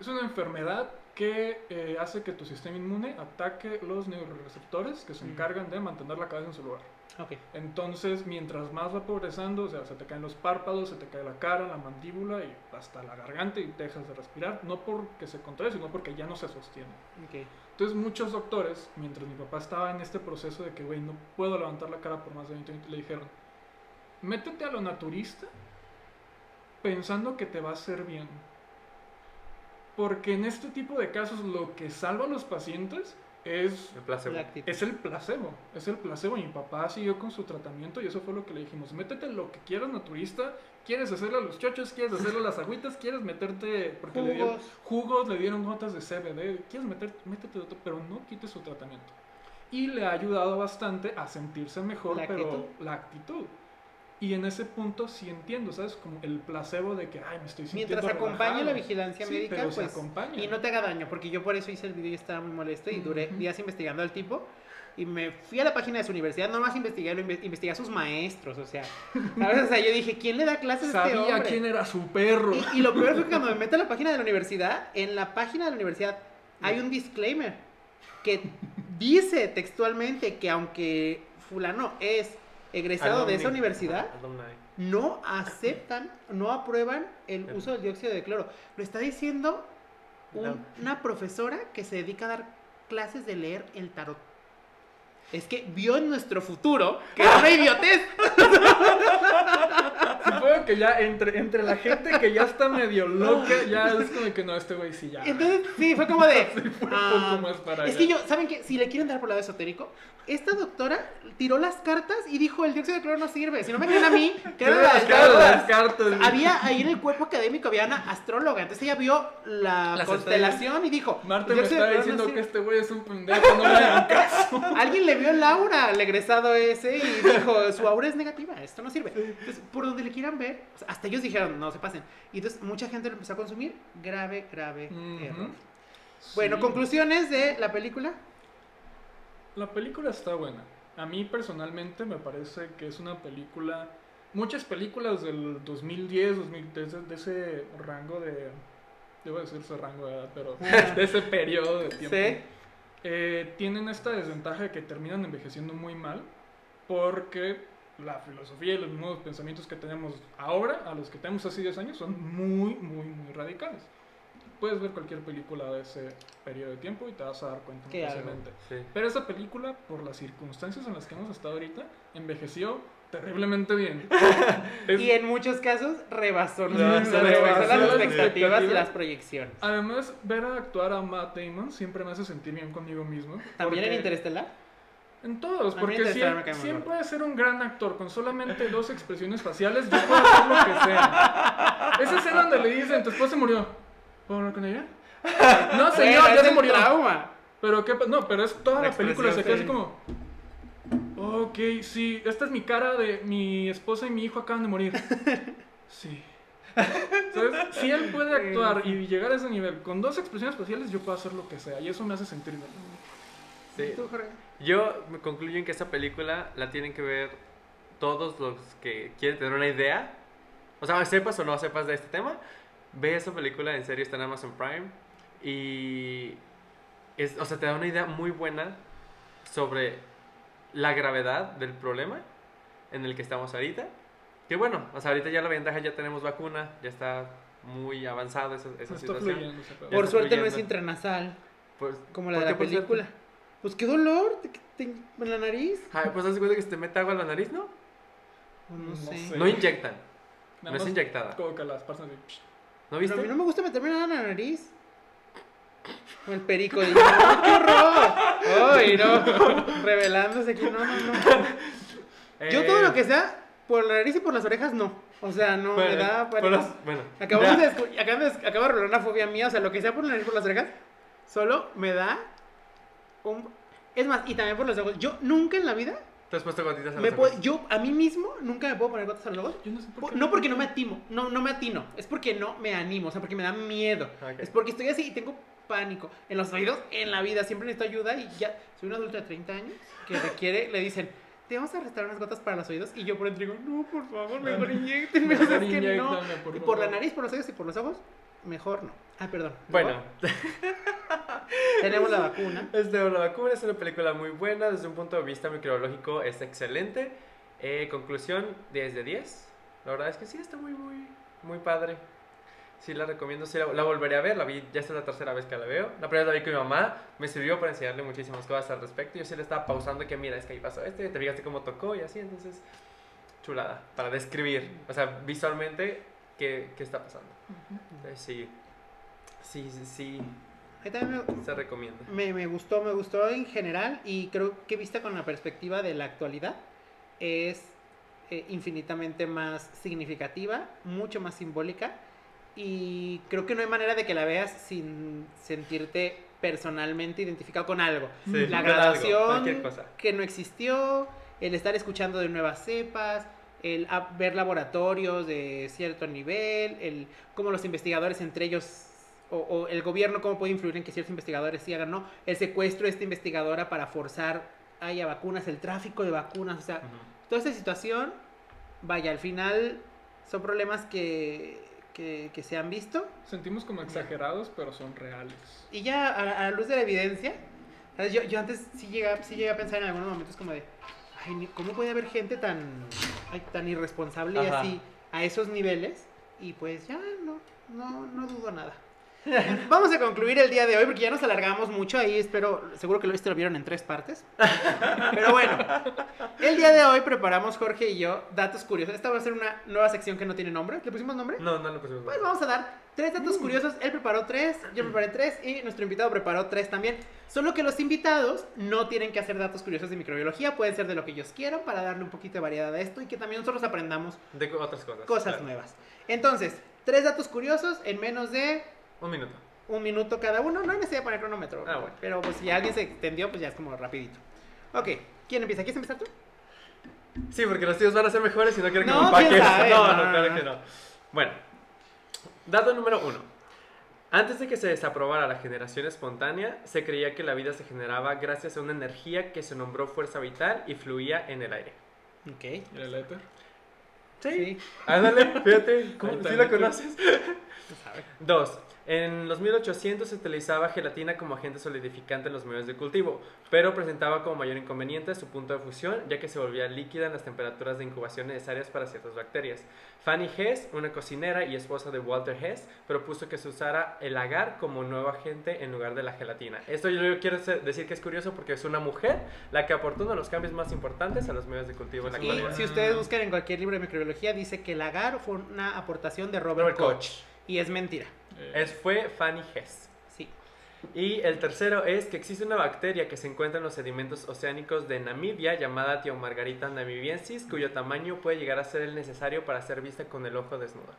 Es una enfermedad que eh, hace que tu sistema inmune ataque los neuroreceptores que se Mm. encargan de mantener la cabeza en su lugar. Ok. Entonces, mientras más va progresando, o sea, se te caen los párpados, se te cae la cara, la mandíbula y hasta la garganta y dejas de respirar, no porque se contrae, sino porque ya no se sostiene. Ok. Entonces, muchos doctores, mientras mi papá estaba en este proceso de que, güey, no puedo levantar la cara por más de 20 minutos, le dijeron, métete a lo naturista pensando que te va a hacer bien. Porque en este tipo de casos lo que salva a los pacientes es El placebo. Es el placebo, es el placebo. Mi papá siguió con su tratamiento y eso fue lo que le dijimos. Métete lo que quieras naturista. ¿Quieres hacerle a los chochos? ¿Quieres hacerle a las agüitas? ¿Quieres meterte...? Porque le dieron Jugos. jugos, le dieron gotas de CBD. ¿Quieres meter? Métete de todo, pero no quites su tratamiento. Y le ha ayudado bastante a sentirse mejor, La pero actitud. la actitud. Y en ese punto sí entiendo, ¿sabes? Como el placebo de que, ay, me estoy sintiendo Mientras acompañe relajado". la vigilancia Sí, médica, pero se pues, acompaña. y no te haga daño, porque yo por eso hice el video y estaba muy molesto y duré días investigando al tipo. Y me fui a la página de su universidad, no más investigué, lo inve- investigué a sus maestros, o sea, ¿sabes? O sea, yo dije, ¿quién le da clases a este Sabía hombre? quién era su perro. Y, y lo peor fue que cuando me meto a la página de la universidad, en la página de la universidad hay un disclaimer que dice textualmente que aunque fulano es egresado de esa universidad, Alumni. no aceptan, no aprueban el El- uso del dióxido de cloro. Lo está diciendo un- No. una profesora que se dedica a dar clases de leer el tarot. Es que vio en nuestro futuro que era una idiotez. Supongo que ya entre, entre la gente que ya está medio loca, ya es como que no, este güey sí ya. Entonces, sí, fue como de. fue un ah, poco más para es allá. que yo, ¿saben qué? Si le quieren dar por lado esotérico, esta doctora tiró las cartas y dijo: el dióxido de cloro no sirve. Si no me creen a mí, que las las cartas. Había ahí en el cuerpo académico había una astróloga, entonces ella vio la Las constelación y dijo, Marta "El me está no diciendo que sirve". este güey es un pendejo, no le hagan caso. Alguien le vio el aura al egresado ese y dijo, su aura es negativa, esto no sirve. Entonces, por donde le quieran ver, hasta ellos dijeron, no se pasen. Y entonces mucha gente lo empezó a consumir, grave, grave error. Bueno, conclusiones de la película. La película está buena. A mí personalmente me parece que es una película... Muchas películas del 2010, 2000, de, ese, de ese rango de... Debo decir ese rango de edad, pero de ese periodo de tiempo. Sí. Eh, tienen esta desventaja de que terminan envejeciendo muy mal porque la filosofía y los nuevos pensamientos que tenemos ahora, a los que tenemos hace 10 años, son muy, muy, muy radicales. Puedes ver cualquier película de ese periodo de tiempo y te vas a dar cuenta fácilmente. Sí. Pero esa película, por las circunstancias en las que hemos estado ahorita, envejeció terriblemente bien. Es- Y en muchos casos rebasó, Sí, rebasó rebasó las expectativas y las proyecciones. Además, ver a actuar a Matt Damon siempre me hace sentir bien conmigo mismo. ¿También en Interestelar? En todos, porque si Interestelar él, me cae muy si él gordo. puede ser un gran actor con solamente dos expresiones faciales, yo puedo hacer lo que sea. Esa escena donde le dicen, tu esposa se murió. ¿Puedo hablar con ella? No, señor, Bueno, ya se murió. trauma. Pero qué no, pero es toda La la, película se queda así como Ok, sí, esta es mi cara de mi esposa y mi hijo acaban de morir. Sí. ¿Sabes? Si él puede actuar y llegar a ese nivel con dos expresiones faciales, yo puedo hacer lo que sea. Y eso me hace sentir bien. Sí. ¿Tú, Jorge? Yo me concluyo en que esta película la tienen que ver todos los que quieren tener una idea. O sea, sepas o no sepas de este tema, ve esta película, en serio está en Amazon Prime. Y, es, o sea, te da una idea muy buena sobre la gravedad del problema en el que estamos ahorita. Que bueno, o sea, ahorita ya la ventaja, ya tenemos vacuna, ya está muy avanzada esa, esa situación. fluyendo Por suerte no es fluyendo. intranasal, Pues, como la ¿por de la película. Pues qué dolor te- te- en la nariz. Ay, pues haz de cuenta que se te mete agua en la nariz, ¿no? No, No sé. sé. No inyectan, no Nada es más inyectada. Como que las personas de... ¿No Pero viste? a mí no me gusta meterme nada en la nariz. El perico dice, ¡ay, qué horror! ¡Ay, no! Revelándose aquí, no, no, no. Yo Eh, todo lo que sea, por la nariz y por las orejas, no. O sea, no, me da... pánico. las- bueno, Acabamos ya. de, acabo de, acabo de revelar una fobia mía, o sea, lo que sea por la nariz y por las orejas, solo me da un... Es más, y también por los ojos. Yo nunca en la vida, ¿Te has puesto gotitas me los puedo, ojos? yo a mí mismo, nunca me puedo poner gotas a los ojos. Yo no sé por Por- qué. No porque no me atimo, no, no me atino, es porque no me animo, o sea, porque me da miedo. Ok. Es porque estoy así y tengo pánico. En los oídos, en la vida, siempre necesito ayuda y ya soy un adulto de 30 años que requiere, le dicen, te vamos a restar unas gotas para los oídos y yo por dentro digo, no, por favor, mejor inyectenme, o sea, Mejor es que no. por Y por la nariz, por los oídos y por los ojos, mejor no. Ah, perdón. Bueno, tenemos la vacuna. este, La vacuna es una película muy buena, desde un punto de vista microbiológico es excelente. Eh, conclusión, 10 de 10. La verdad es que sí, está muy, muy, muy padre. Sí, la recomiendo, sí, la, la volveré a ver, la vi, ya esta es la tercera vez que la veo. La primera vez la vi con mi mamá, me sirvió para enseñarle muchísimas cosas al respecto. Yo sí le estaba pausando que mira, es que ahí pasó este, te fijaste cómo tocó y así, entonces, chulada, para describir, o sea, visualmente, qué, qué está pasando. Entonces, sí, sí, sí, sí, Ahí también me- se recomienda. Me, me gustó, me gustó en general y creo que vista con la perspectiva de la actualidad es eh, infinitamente más significativa, mucho más simbólica y creo que no hay manera de que la veas sin sentirte personalmente identificado con algo. Sí, la algo, cosa. que no existió, el estar escuchando de nuevas cepas, el ver laboratorios de cierto nivel, el cómo los investigadores entre ellos o, o el gobierno cómo puede influir en que ciertos investigadores sí hagan no, el secuestro de esta investigadora para forzar haya vacunas, el tráfico de vacunas, o sea, toda esta situación, vaya, al final son problemas que, que, que se han visto Sentimos como exagerados, pero son reales. y ya a la, a la luz de la evidencia, ¿sabes? Yo, yo antes sí llegué, sí llegué a pensar en algunos momentos como de, ay, ni- ¿cómo puede haber gente tan, ay, tan irresponsable y así a esos niveles? Y pues ya no, no, no dudo nada. Vamos a concluir el día de hoy porque ya nos alargamos mucho. Ahí espero, seguro que lo, este lo vieron en tres partes. Pero bueno, el día de hoy preparamos Jorge y yo datos curiosos. Esta va a ser una nueva sección que no tiene nombre. ¿Le pusimos nombre? No, no lo pusimos. Pues vamos a dar tres datos curiosos. Él preparó tres, yo preparé tres y nuestro invitado preparó tres también. Solo que los invitados no tienen que hacer datos curiosos de microbiología, pueden ser de lo que ellos quieran para darle un poquito de variedad a esto y que también nosotros aprendamos De otras cosas. cosas claro. nuevas. Entonces, tres datos curiosos en menos de Un minuto. un minuto cada uno. No hay necesidad de poner cronómetro. Ah, bueno. Pero pues si alguien se extendió, pues ya es como rapidito. Ok, ¿quién empieza? ¿Quieres empezar tú? Sí, porque los tíos van a ser mejores y no quiero que No, me empaques. No, no, no, no, claro no. que no. Bueno, dato número uno. Antes de que se desaprobara la generación espontánea, se creía que la vida se generaba gracias a una energía que se nombró fuerza vital y fluía en el aire. Ok. ¿Y el éter? Sí. Ándale, fíjate, ¿cómo, ¿sí la conoces? Dos, en los 1800 se utilizaba gelatina como agente solidificante en los medios de cultivo, pero presentaba como mayor inconveniente su punto de fusión, ya que se volvía líquida en las temperaturas de incubación necesarias para ciertas bacterias. Fanny Hess, una cocinera y esposa de Walter Hess, propuso que se usara el agar como nuevo agente en lugar de la gelatina. Esto yo quiero decir que es curioso porque es una mujer la que aportó uno de los cambios más importantes a los medios de cultivo en la Y actualidad. si ustedes buscan en cualquier libro de microbiología, dice que el agar fue una aportación de Robert, Robert Koch. Koch. Y es mentira. Eh, Es, fue Fanny Hess. Sí. Y el tercero es que existe una bacteria que se encuentra en los sedimentos oceánicos de Namibia llamada Tiomargarita namibiensis, cuyo tamaño puede llegar a ser el necesario para ser vista con el ojo desnudo.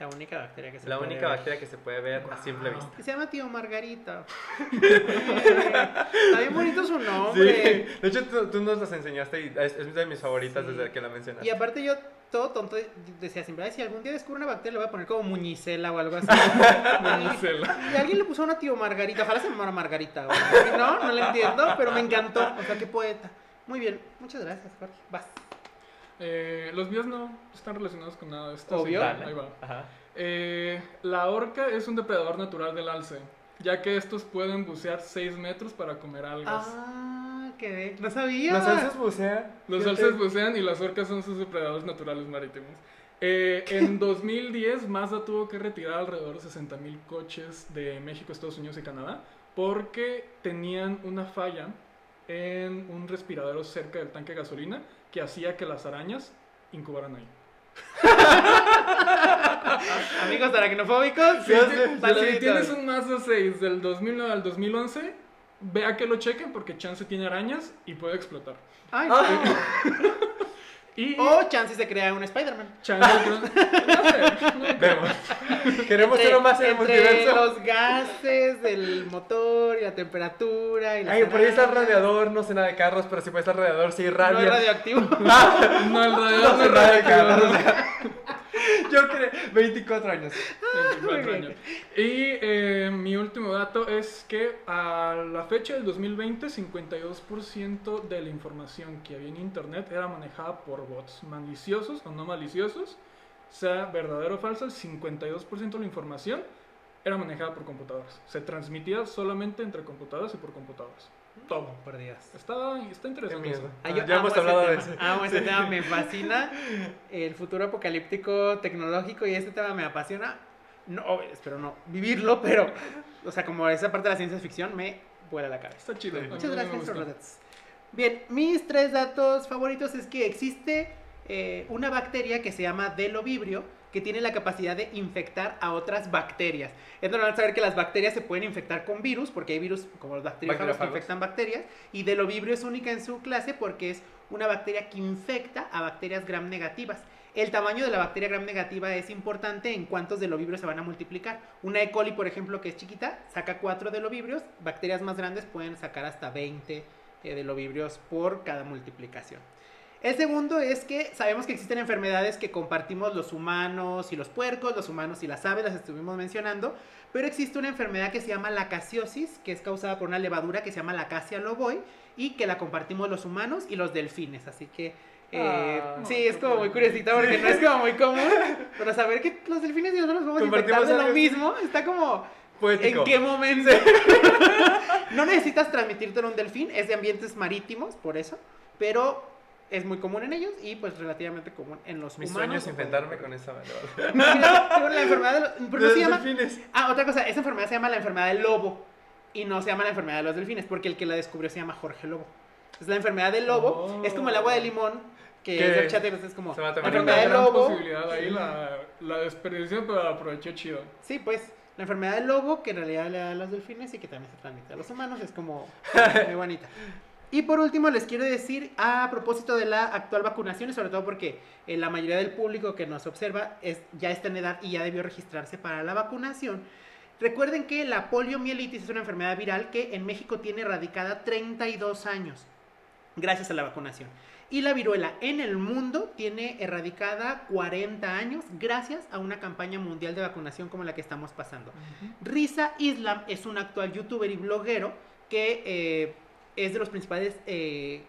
La única bacteria que se La puede única ver. bacteria que se puede ver a simple Wow. vista. Se llama Tío Margarita. Está bien bonito su nombre. De hecho, tú, tú nos las enseñaste y es, es de mis favoritas Sí. desde que la mencionaste. Y aparte yo, todo tonto, decía siempre, "Ay, si algún día descubro una bacteria, le voy a poner como muñicela o algo así. Marcela. y alguien le puso una tío Margarita, ojalá se llamara Margarita. o. No, no le entiendo, pero me encantó. O sea, qué poeta. Muy bien, muchas gracias, Jorge. Vas. Eh, los bios no están relacionados con nada de esto. Obvio. sí, Dale. ahí va. Ajá. Eh, la orca es un depredador natural del alce, ya que estos pueden bucear 6 metros para comer algas. Ah, qué no sabía. Los alces bucean. Los alces bucean y las orcas son sus depredadores naturales marítimos. Eh, en 2010, Mazda tuvo que retirar alrededor de 60.000 coches de México, Estados Unidos y Canadá porque tenían una falla en un respiradero cerca del tanque de gasolina que hacía que las arañas incubaran ahí. Amigos aracnofóbicos, Sí, sí, Si saluditos. tienes un Mazda 6 del 2009 al 2011, vea que lo chequen porque chance tiene arañas y puede explotar. Ay, Ah. no. Y O chance se crea un Spider-Man. chance, no sé, no Vemos. Queremos Entre- ser más en el entre multiverso. los gases del motor y la temperatura y las Ay, por ahí está el radiador, no sé nada de carros, pero si puede estar radiador, sí, No es radio. radioactivo. No, el radiador No no sé es nada de radioactivo. Yo creo, 24 años. 24 Muy bien. años. Y eh, mi último dato es que a la fecha del 2020, 52% de la información que había en Internet era manejada por bots maliciosos o no maliciosos. Sea verdadero o falso, el 52% de la información era manejada por computadoras. Se transmitía solamente entre computadoras y por computadoras. Todo. Por Dios. Está, está interesante. eso. Ah, yo ya hemos hablado de tema, eso. Amo ese tema, me fascina. El futuro apocalíptico tecnológico y este tema me apasiona. No, espero no vivirlo, pero, o sea, como esa parte de la ciencia ficción me vuela la cabeza. Está chido. Sí. Muchas gracias por los datos. Bien, mis tres datos favoritos es que existe eh, una bacteria que se llama Delovibrio que tiene la capacidad de infectar a otras bacterias. Es normal saber que las bacterias se pueden infectar con virus, porque hay virus como los bacteriófagos que infectan bacterias, y Delovibrio es única en su clase porque es una bacteria que infecta a bacterias gram negativas. El tamaño de la bacteria gram negativa es importante en cuántos delovibrios se van a multiplicar. Una E. coli, por ejemplo, que es chiquita, saca 4 delovibrios. Bacterias más grandes pueden sacar hasta 20 eh, delovibrios por cada multiplicación. El segundo es que sabemos que existen enfermedades que compartimos los humanos y los puercos, los humanos y las aves, las estuvimos mencionando, pero existe una enfermedad que se llama la casiosis, que es causada por una levadura que se llama la Acacia loboi y que la compartimos los humanos y los delfines, así que eh, Ah. sí, es como muy curiosita porque no es como muy común, pero saber que los delfines y nosotros nos vamos a infectar Compartimos de lo mismo, está como... Poético. ¿En qué momento? no necesitas transmitirte en un delfín, es de ambientes marítimos, por eso, pero es muy común en ellos y pues relativamente común en los Mi humanos. sueño es o infectarme cuando- con esa Mira, tengo la enfermedad de los... ¿Por qué Los se llama? delfines. Ah, otra cosa, esa enfermedad se llama la enfermedad del lobo y no se llama la enfermedad de los delfines porque el que la descubrió se llama Jorge Lobo. Es la enfermedad del lobo, Oh. es como el agua de limón, que Que es del chat, es como se va a la enfermedad del lobo. posibilidad ahí, la, la desperdicié, pero la aproveché chido. Sí, pues la enfermedad del lobo, que en realidad le da a los delfines y que también se transmite a los humanos, es como muy bonita. Y por último, les quiero decir a propósito de la actual vacunación, y sobre todo porque eh, la mayoría del público que nos observa es, ya está en edad y ya debió registrarse para la vacunación. Recuerden que la poliomielitis es una enfermedad viral que en México tiene erradicada 32 años. gracias a la vacunación. Y la viruela en el mundo tiene erradicada 40 años gracias a una campaña mundial de vacunación como la que estamos pasando. Risa Islam es un actual youtuber y bloguero que eh, es de los principales eh,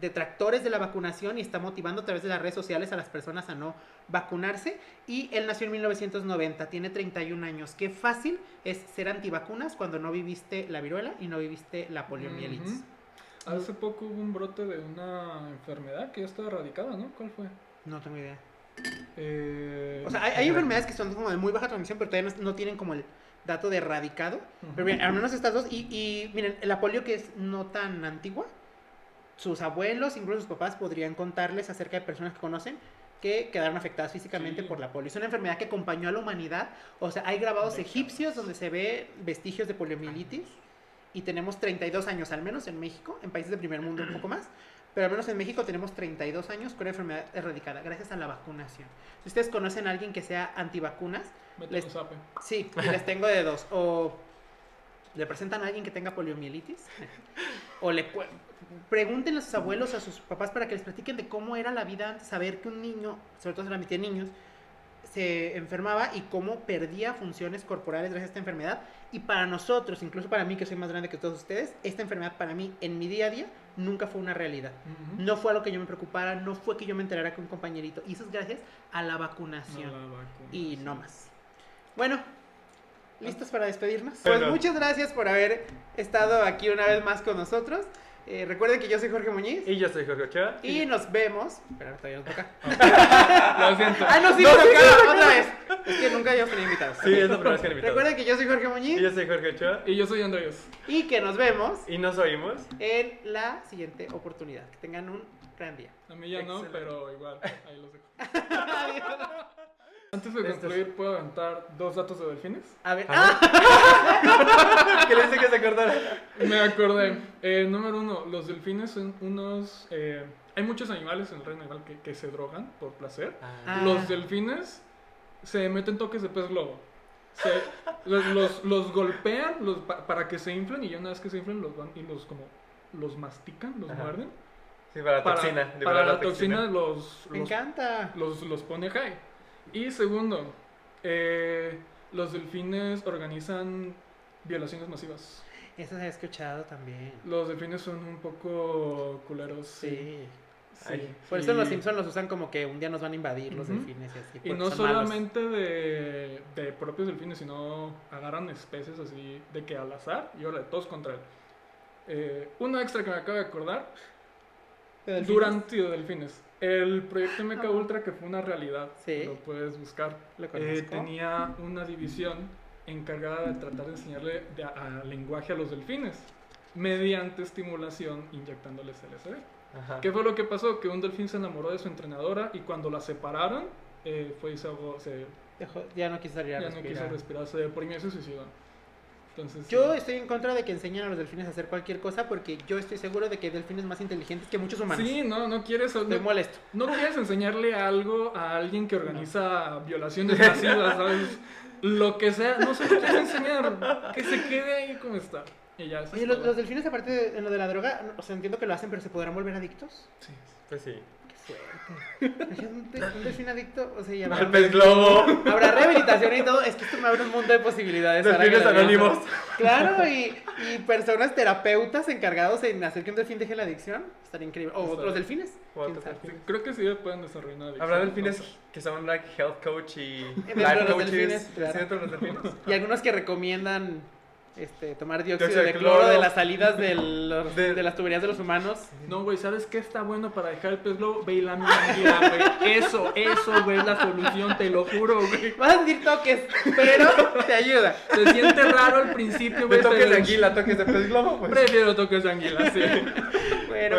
detractores de la vacunación y está motivando a través de las redes sociales a las personas a no vacunarse. Y él nació en 1990, tiene 31 años. Qué fácil es ser antivacunas cuando no viviste la viruela y no viviste la poliomielitis. Hace poco hubo un brote de una enfermedad que ya está erradicada, ¿no? ¿Cuál fue? No tengo idea. Eh, O sea, hay, hay enfermedades que son como de muy baja transmisión, pero todavía no, no tienen como el dato de erradicado. Pero bien, al menos estas dos. Y, y miren, la polio que es no tan antigua, sus abuelos, incluso sus papás, podrían contarles acerca de personas que conocen que quedaron afectadas físicamente Sí. por la polio. Es una enfermedad que acompañó a la humanidad. O sea, hay grabados egipcios donde se ve vestigios de poliomielitis. Y tenemos 32 años, al menos en México, en países de primer mundo un poco más. Pero al menos en México tenemos 32 años con enfermedad erradicada, gracias a la vacunación. Si ustedes conocen a alguien que sea antivacunas, les-. Sí, y les tengo de dos. O le presentan a alguien que tenga poliomielitis. O le pregunten a sus abuelos, a sus papás para que les platiquen de cómo era la vida antes, saber que un niño, sobre todo se transmitía en niños, se enfermaba y cómo perdía funciones corporales gracias a esta enfermedad. Y para nosotros, incluso para mí que soy más grande que todos ustedes, esta enfermedad para mí en mi día a día nunca fue una realidad. No fue algo que yo me preocupara, no fue que yo me enterara que un compañerito. Y eso es gracias a la No vacunación. la vacuna, Y no más. Bueno, ¿listos para despedirnos? Bueno. Pues muchas gracias por haber estado aquí una vez más con nosotros. Eh, recuerden que yo soy Jorge Muñiz Y yo soy Jorge Ochoa. y nos vemos. Espera, todavía no toca. Lo siento. Ah, no, sí, No, sí, otra vez. Es que nunca habíamos tenido invitados. Sí, es la primera vez que le invitamos. Recuerden que yo soy Jorge Y Muñiz yo soy Jorge Ochoa. Y yo soy Andrés. y que nos vemos Y nos oímos. en la siguiente oportunidad. Que tengan un gran día. A mí ya no, pero igual. Ahí los dejo. Antes de concluir, ¿puedo aventar dos datos de delfines? A ver, Ah. que le dice que se acordara. Me acordé. Eh, número uno, los delfines son unos... eh, hay muchos animales en el reino animal que, que se drogan por placer. Ah. Los delfines se meten toques de pez globo. Se- los, los- los golpean los, pa- para que se inflen y ya una vez que se inflen los van y los como los mastican, los Ajá. muerden. Sí, para la Para, toxina. para liberar la toxina los, me encanta. los, los pone high. Y segundo, eh, los delfines organizan violaciones masivas. Eso se ha escuchado también. Los delfines son un poco culeros. Sí. sí. Ay, Por eso Y- los Simpsons los usan como que un día nos van a invadir los delfines y así. Y no solamente de, de propios delfines, sino agarran especies así de que al azar y ahora todos contra él. Eh, uno extra que me acabo de acordar, ¿De delfines? durante de delfines. El proyecto MK Ah. Ultra, que fue una realidad, Sí. lo puedes buscar, eh, tenía una división encargada de tratar de enseñarle de- a, lenguaje a los delfines mediante estimulación inyectándoles LSD. Ajá. ¿Qué fue lo que pasó? Que un delfín se enamoró de su entrenadora y cuando la separaron, eh, fue y se ahogó, se, Dejó- ya no quiso a ya no respirar. quiso respirar, se deprimió y se suicidó. Entonces, Yo sí. estoy en contra de que enseñen a los delfines a hacer cualquier cosa porque yo estoy seguro de que hay delfines más inteligentes que muchos humanos. Sí, no, no quieres, no, molesto. no quieres enseñarle algo a alguien que organiza violaciones masivas, ¿sabes? Lo que sea, no se lo quieres enseñar, que se quede ahí como está. Y ya, Oye, es los, los delfines, aparte de en lo de la droga, no- o sea, entiendo que lo hacen, pero ¿se podrán volver adictos? Sí. Pues sí. Fuerte. Un delfín adicto, o sea, ya Al pez globo. Habrá rehabilitación y todo. Es que esto me abre un mundo de posibilidades. Delfines anónimos. Claro, y, y personas terapeutas encargados en hacer que un delfín deje la adicción. Estaría increíble. O delfines. Otros. Sí, Creo que sí pueden desarrollar una adicción. Habrá delfines que son like health coach y life los coaches. delfines, ¿Sí, claro. dentro de los delfines. Y algunos que recomiendan este, tomar dióxido Dióxido de de cloro cloro. de las salidas de, los- De- de las tuberías de los humanos. No, güey, ¿sabes qué está bueno para dejar el pez globo? Ve y la anguila, güey. Eso, eso, güey, es la solución, te lo juro, güey. Vas a sentir toques, pero te ayuda. Se siente raro al principio, güey. toques de anguila, toques de pez globo, pues. Prefiero toques de anguila, sí. Bueno,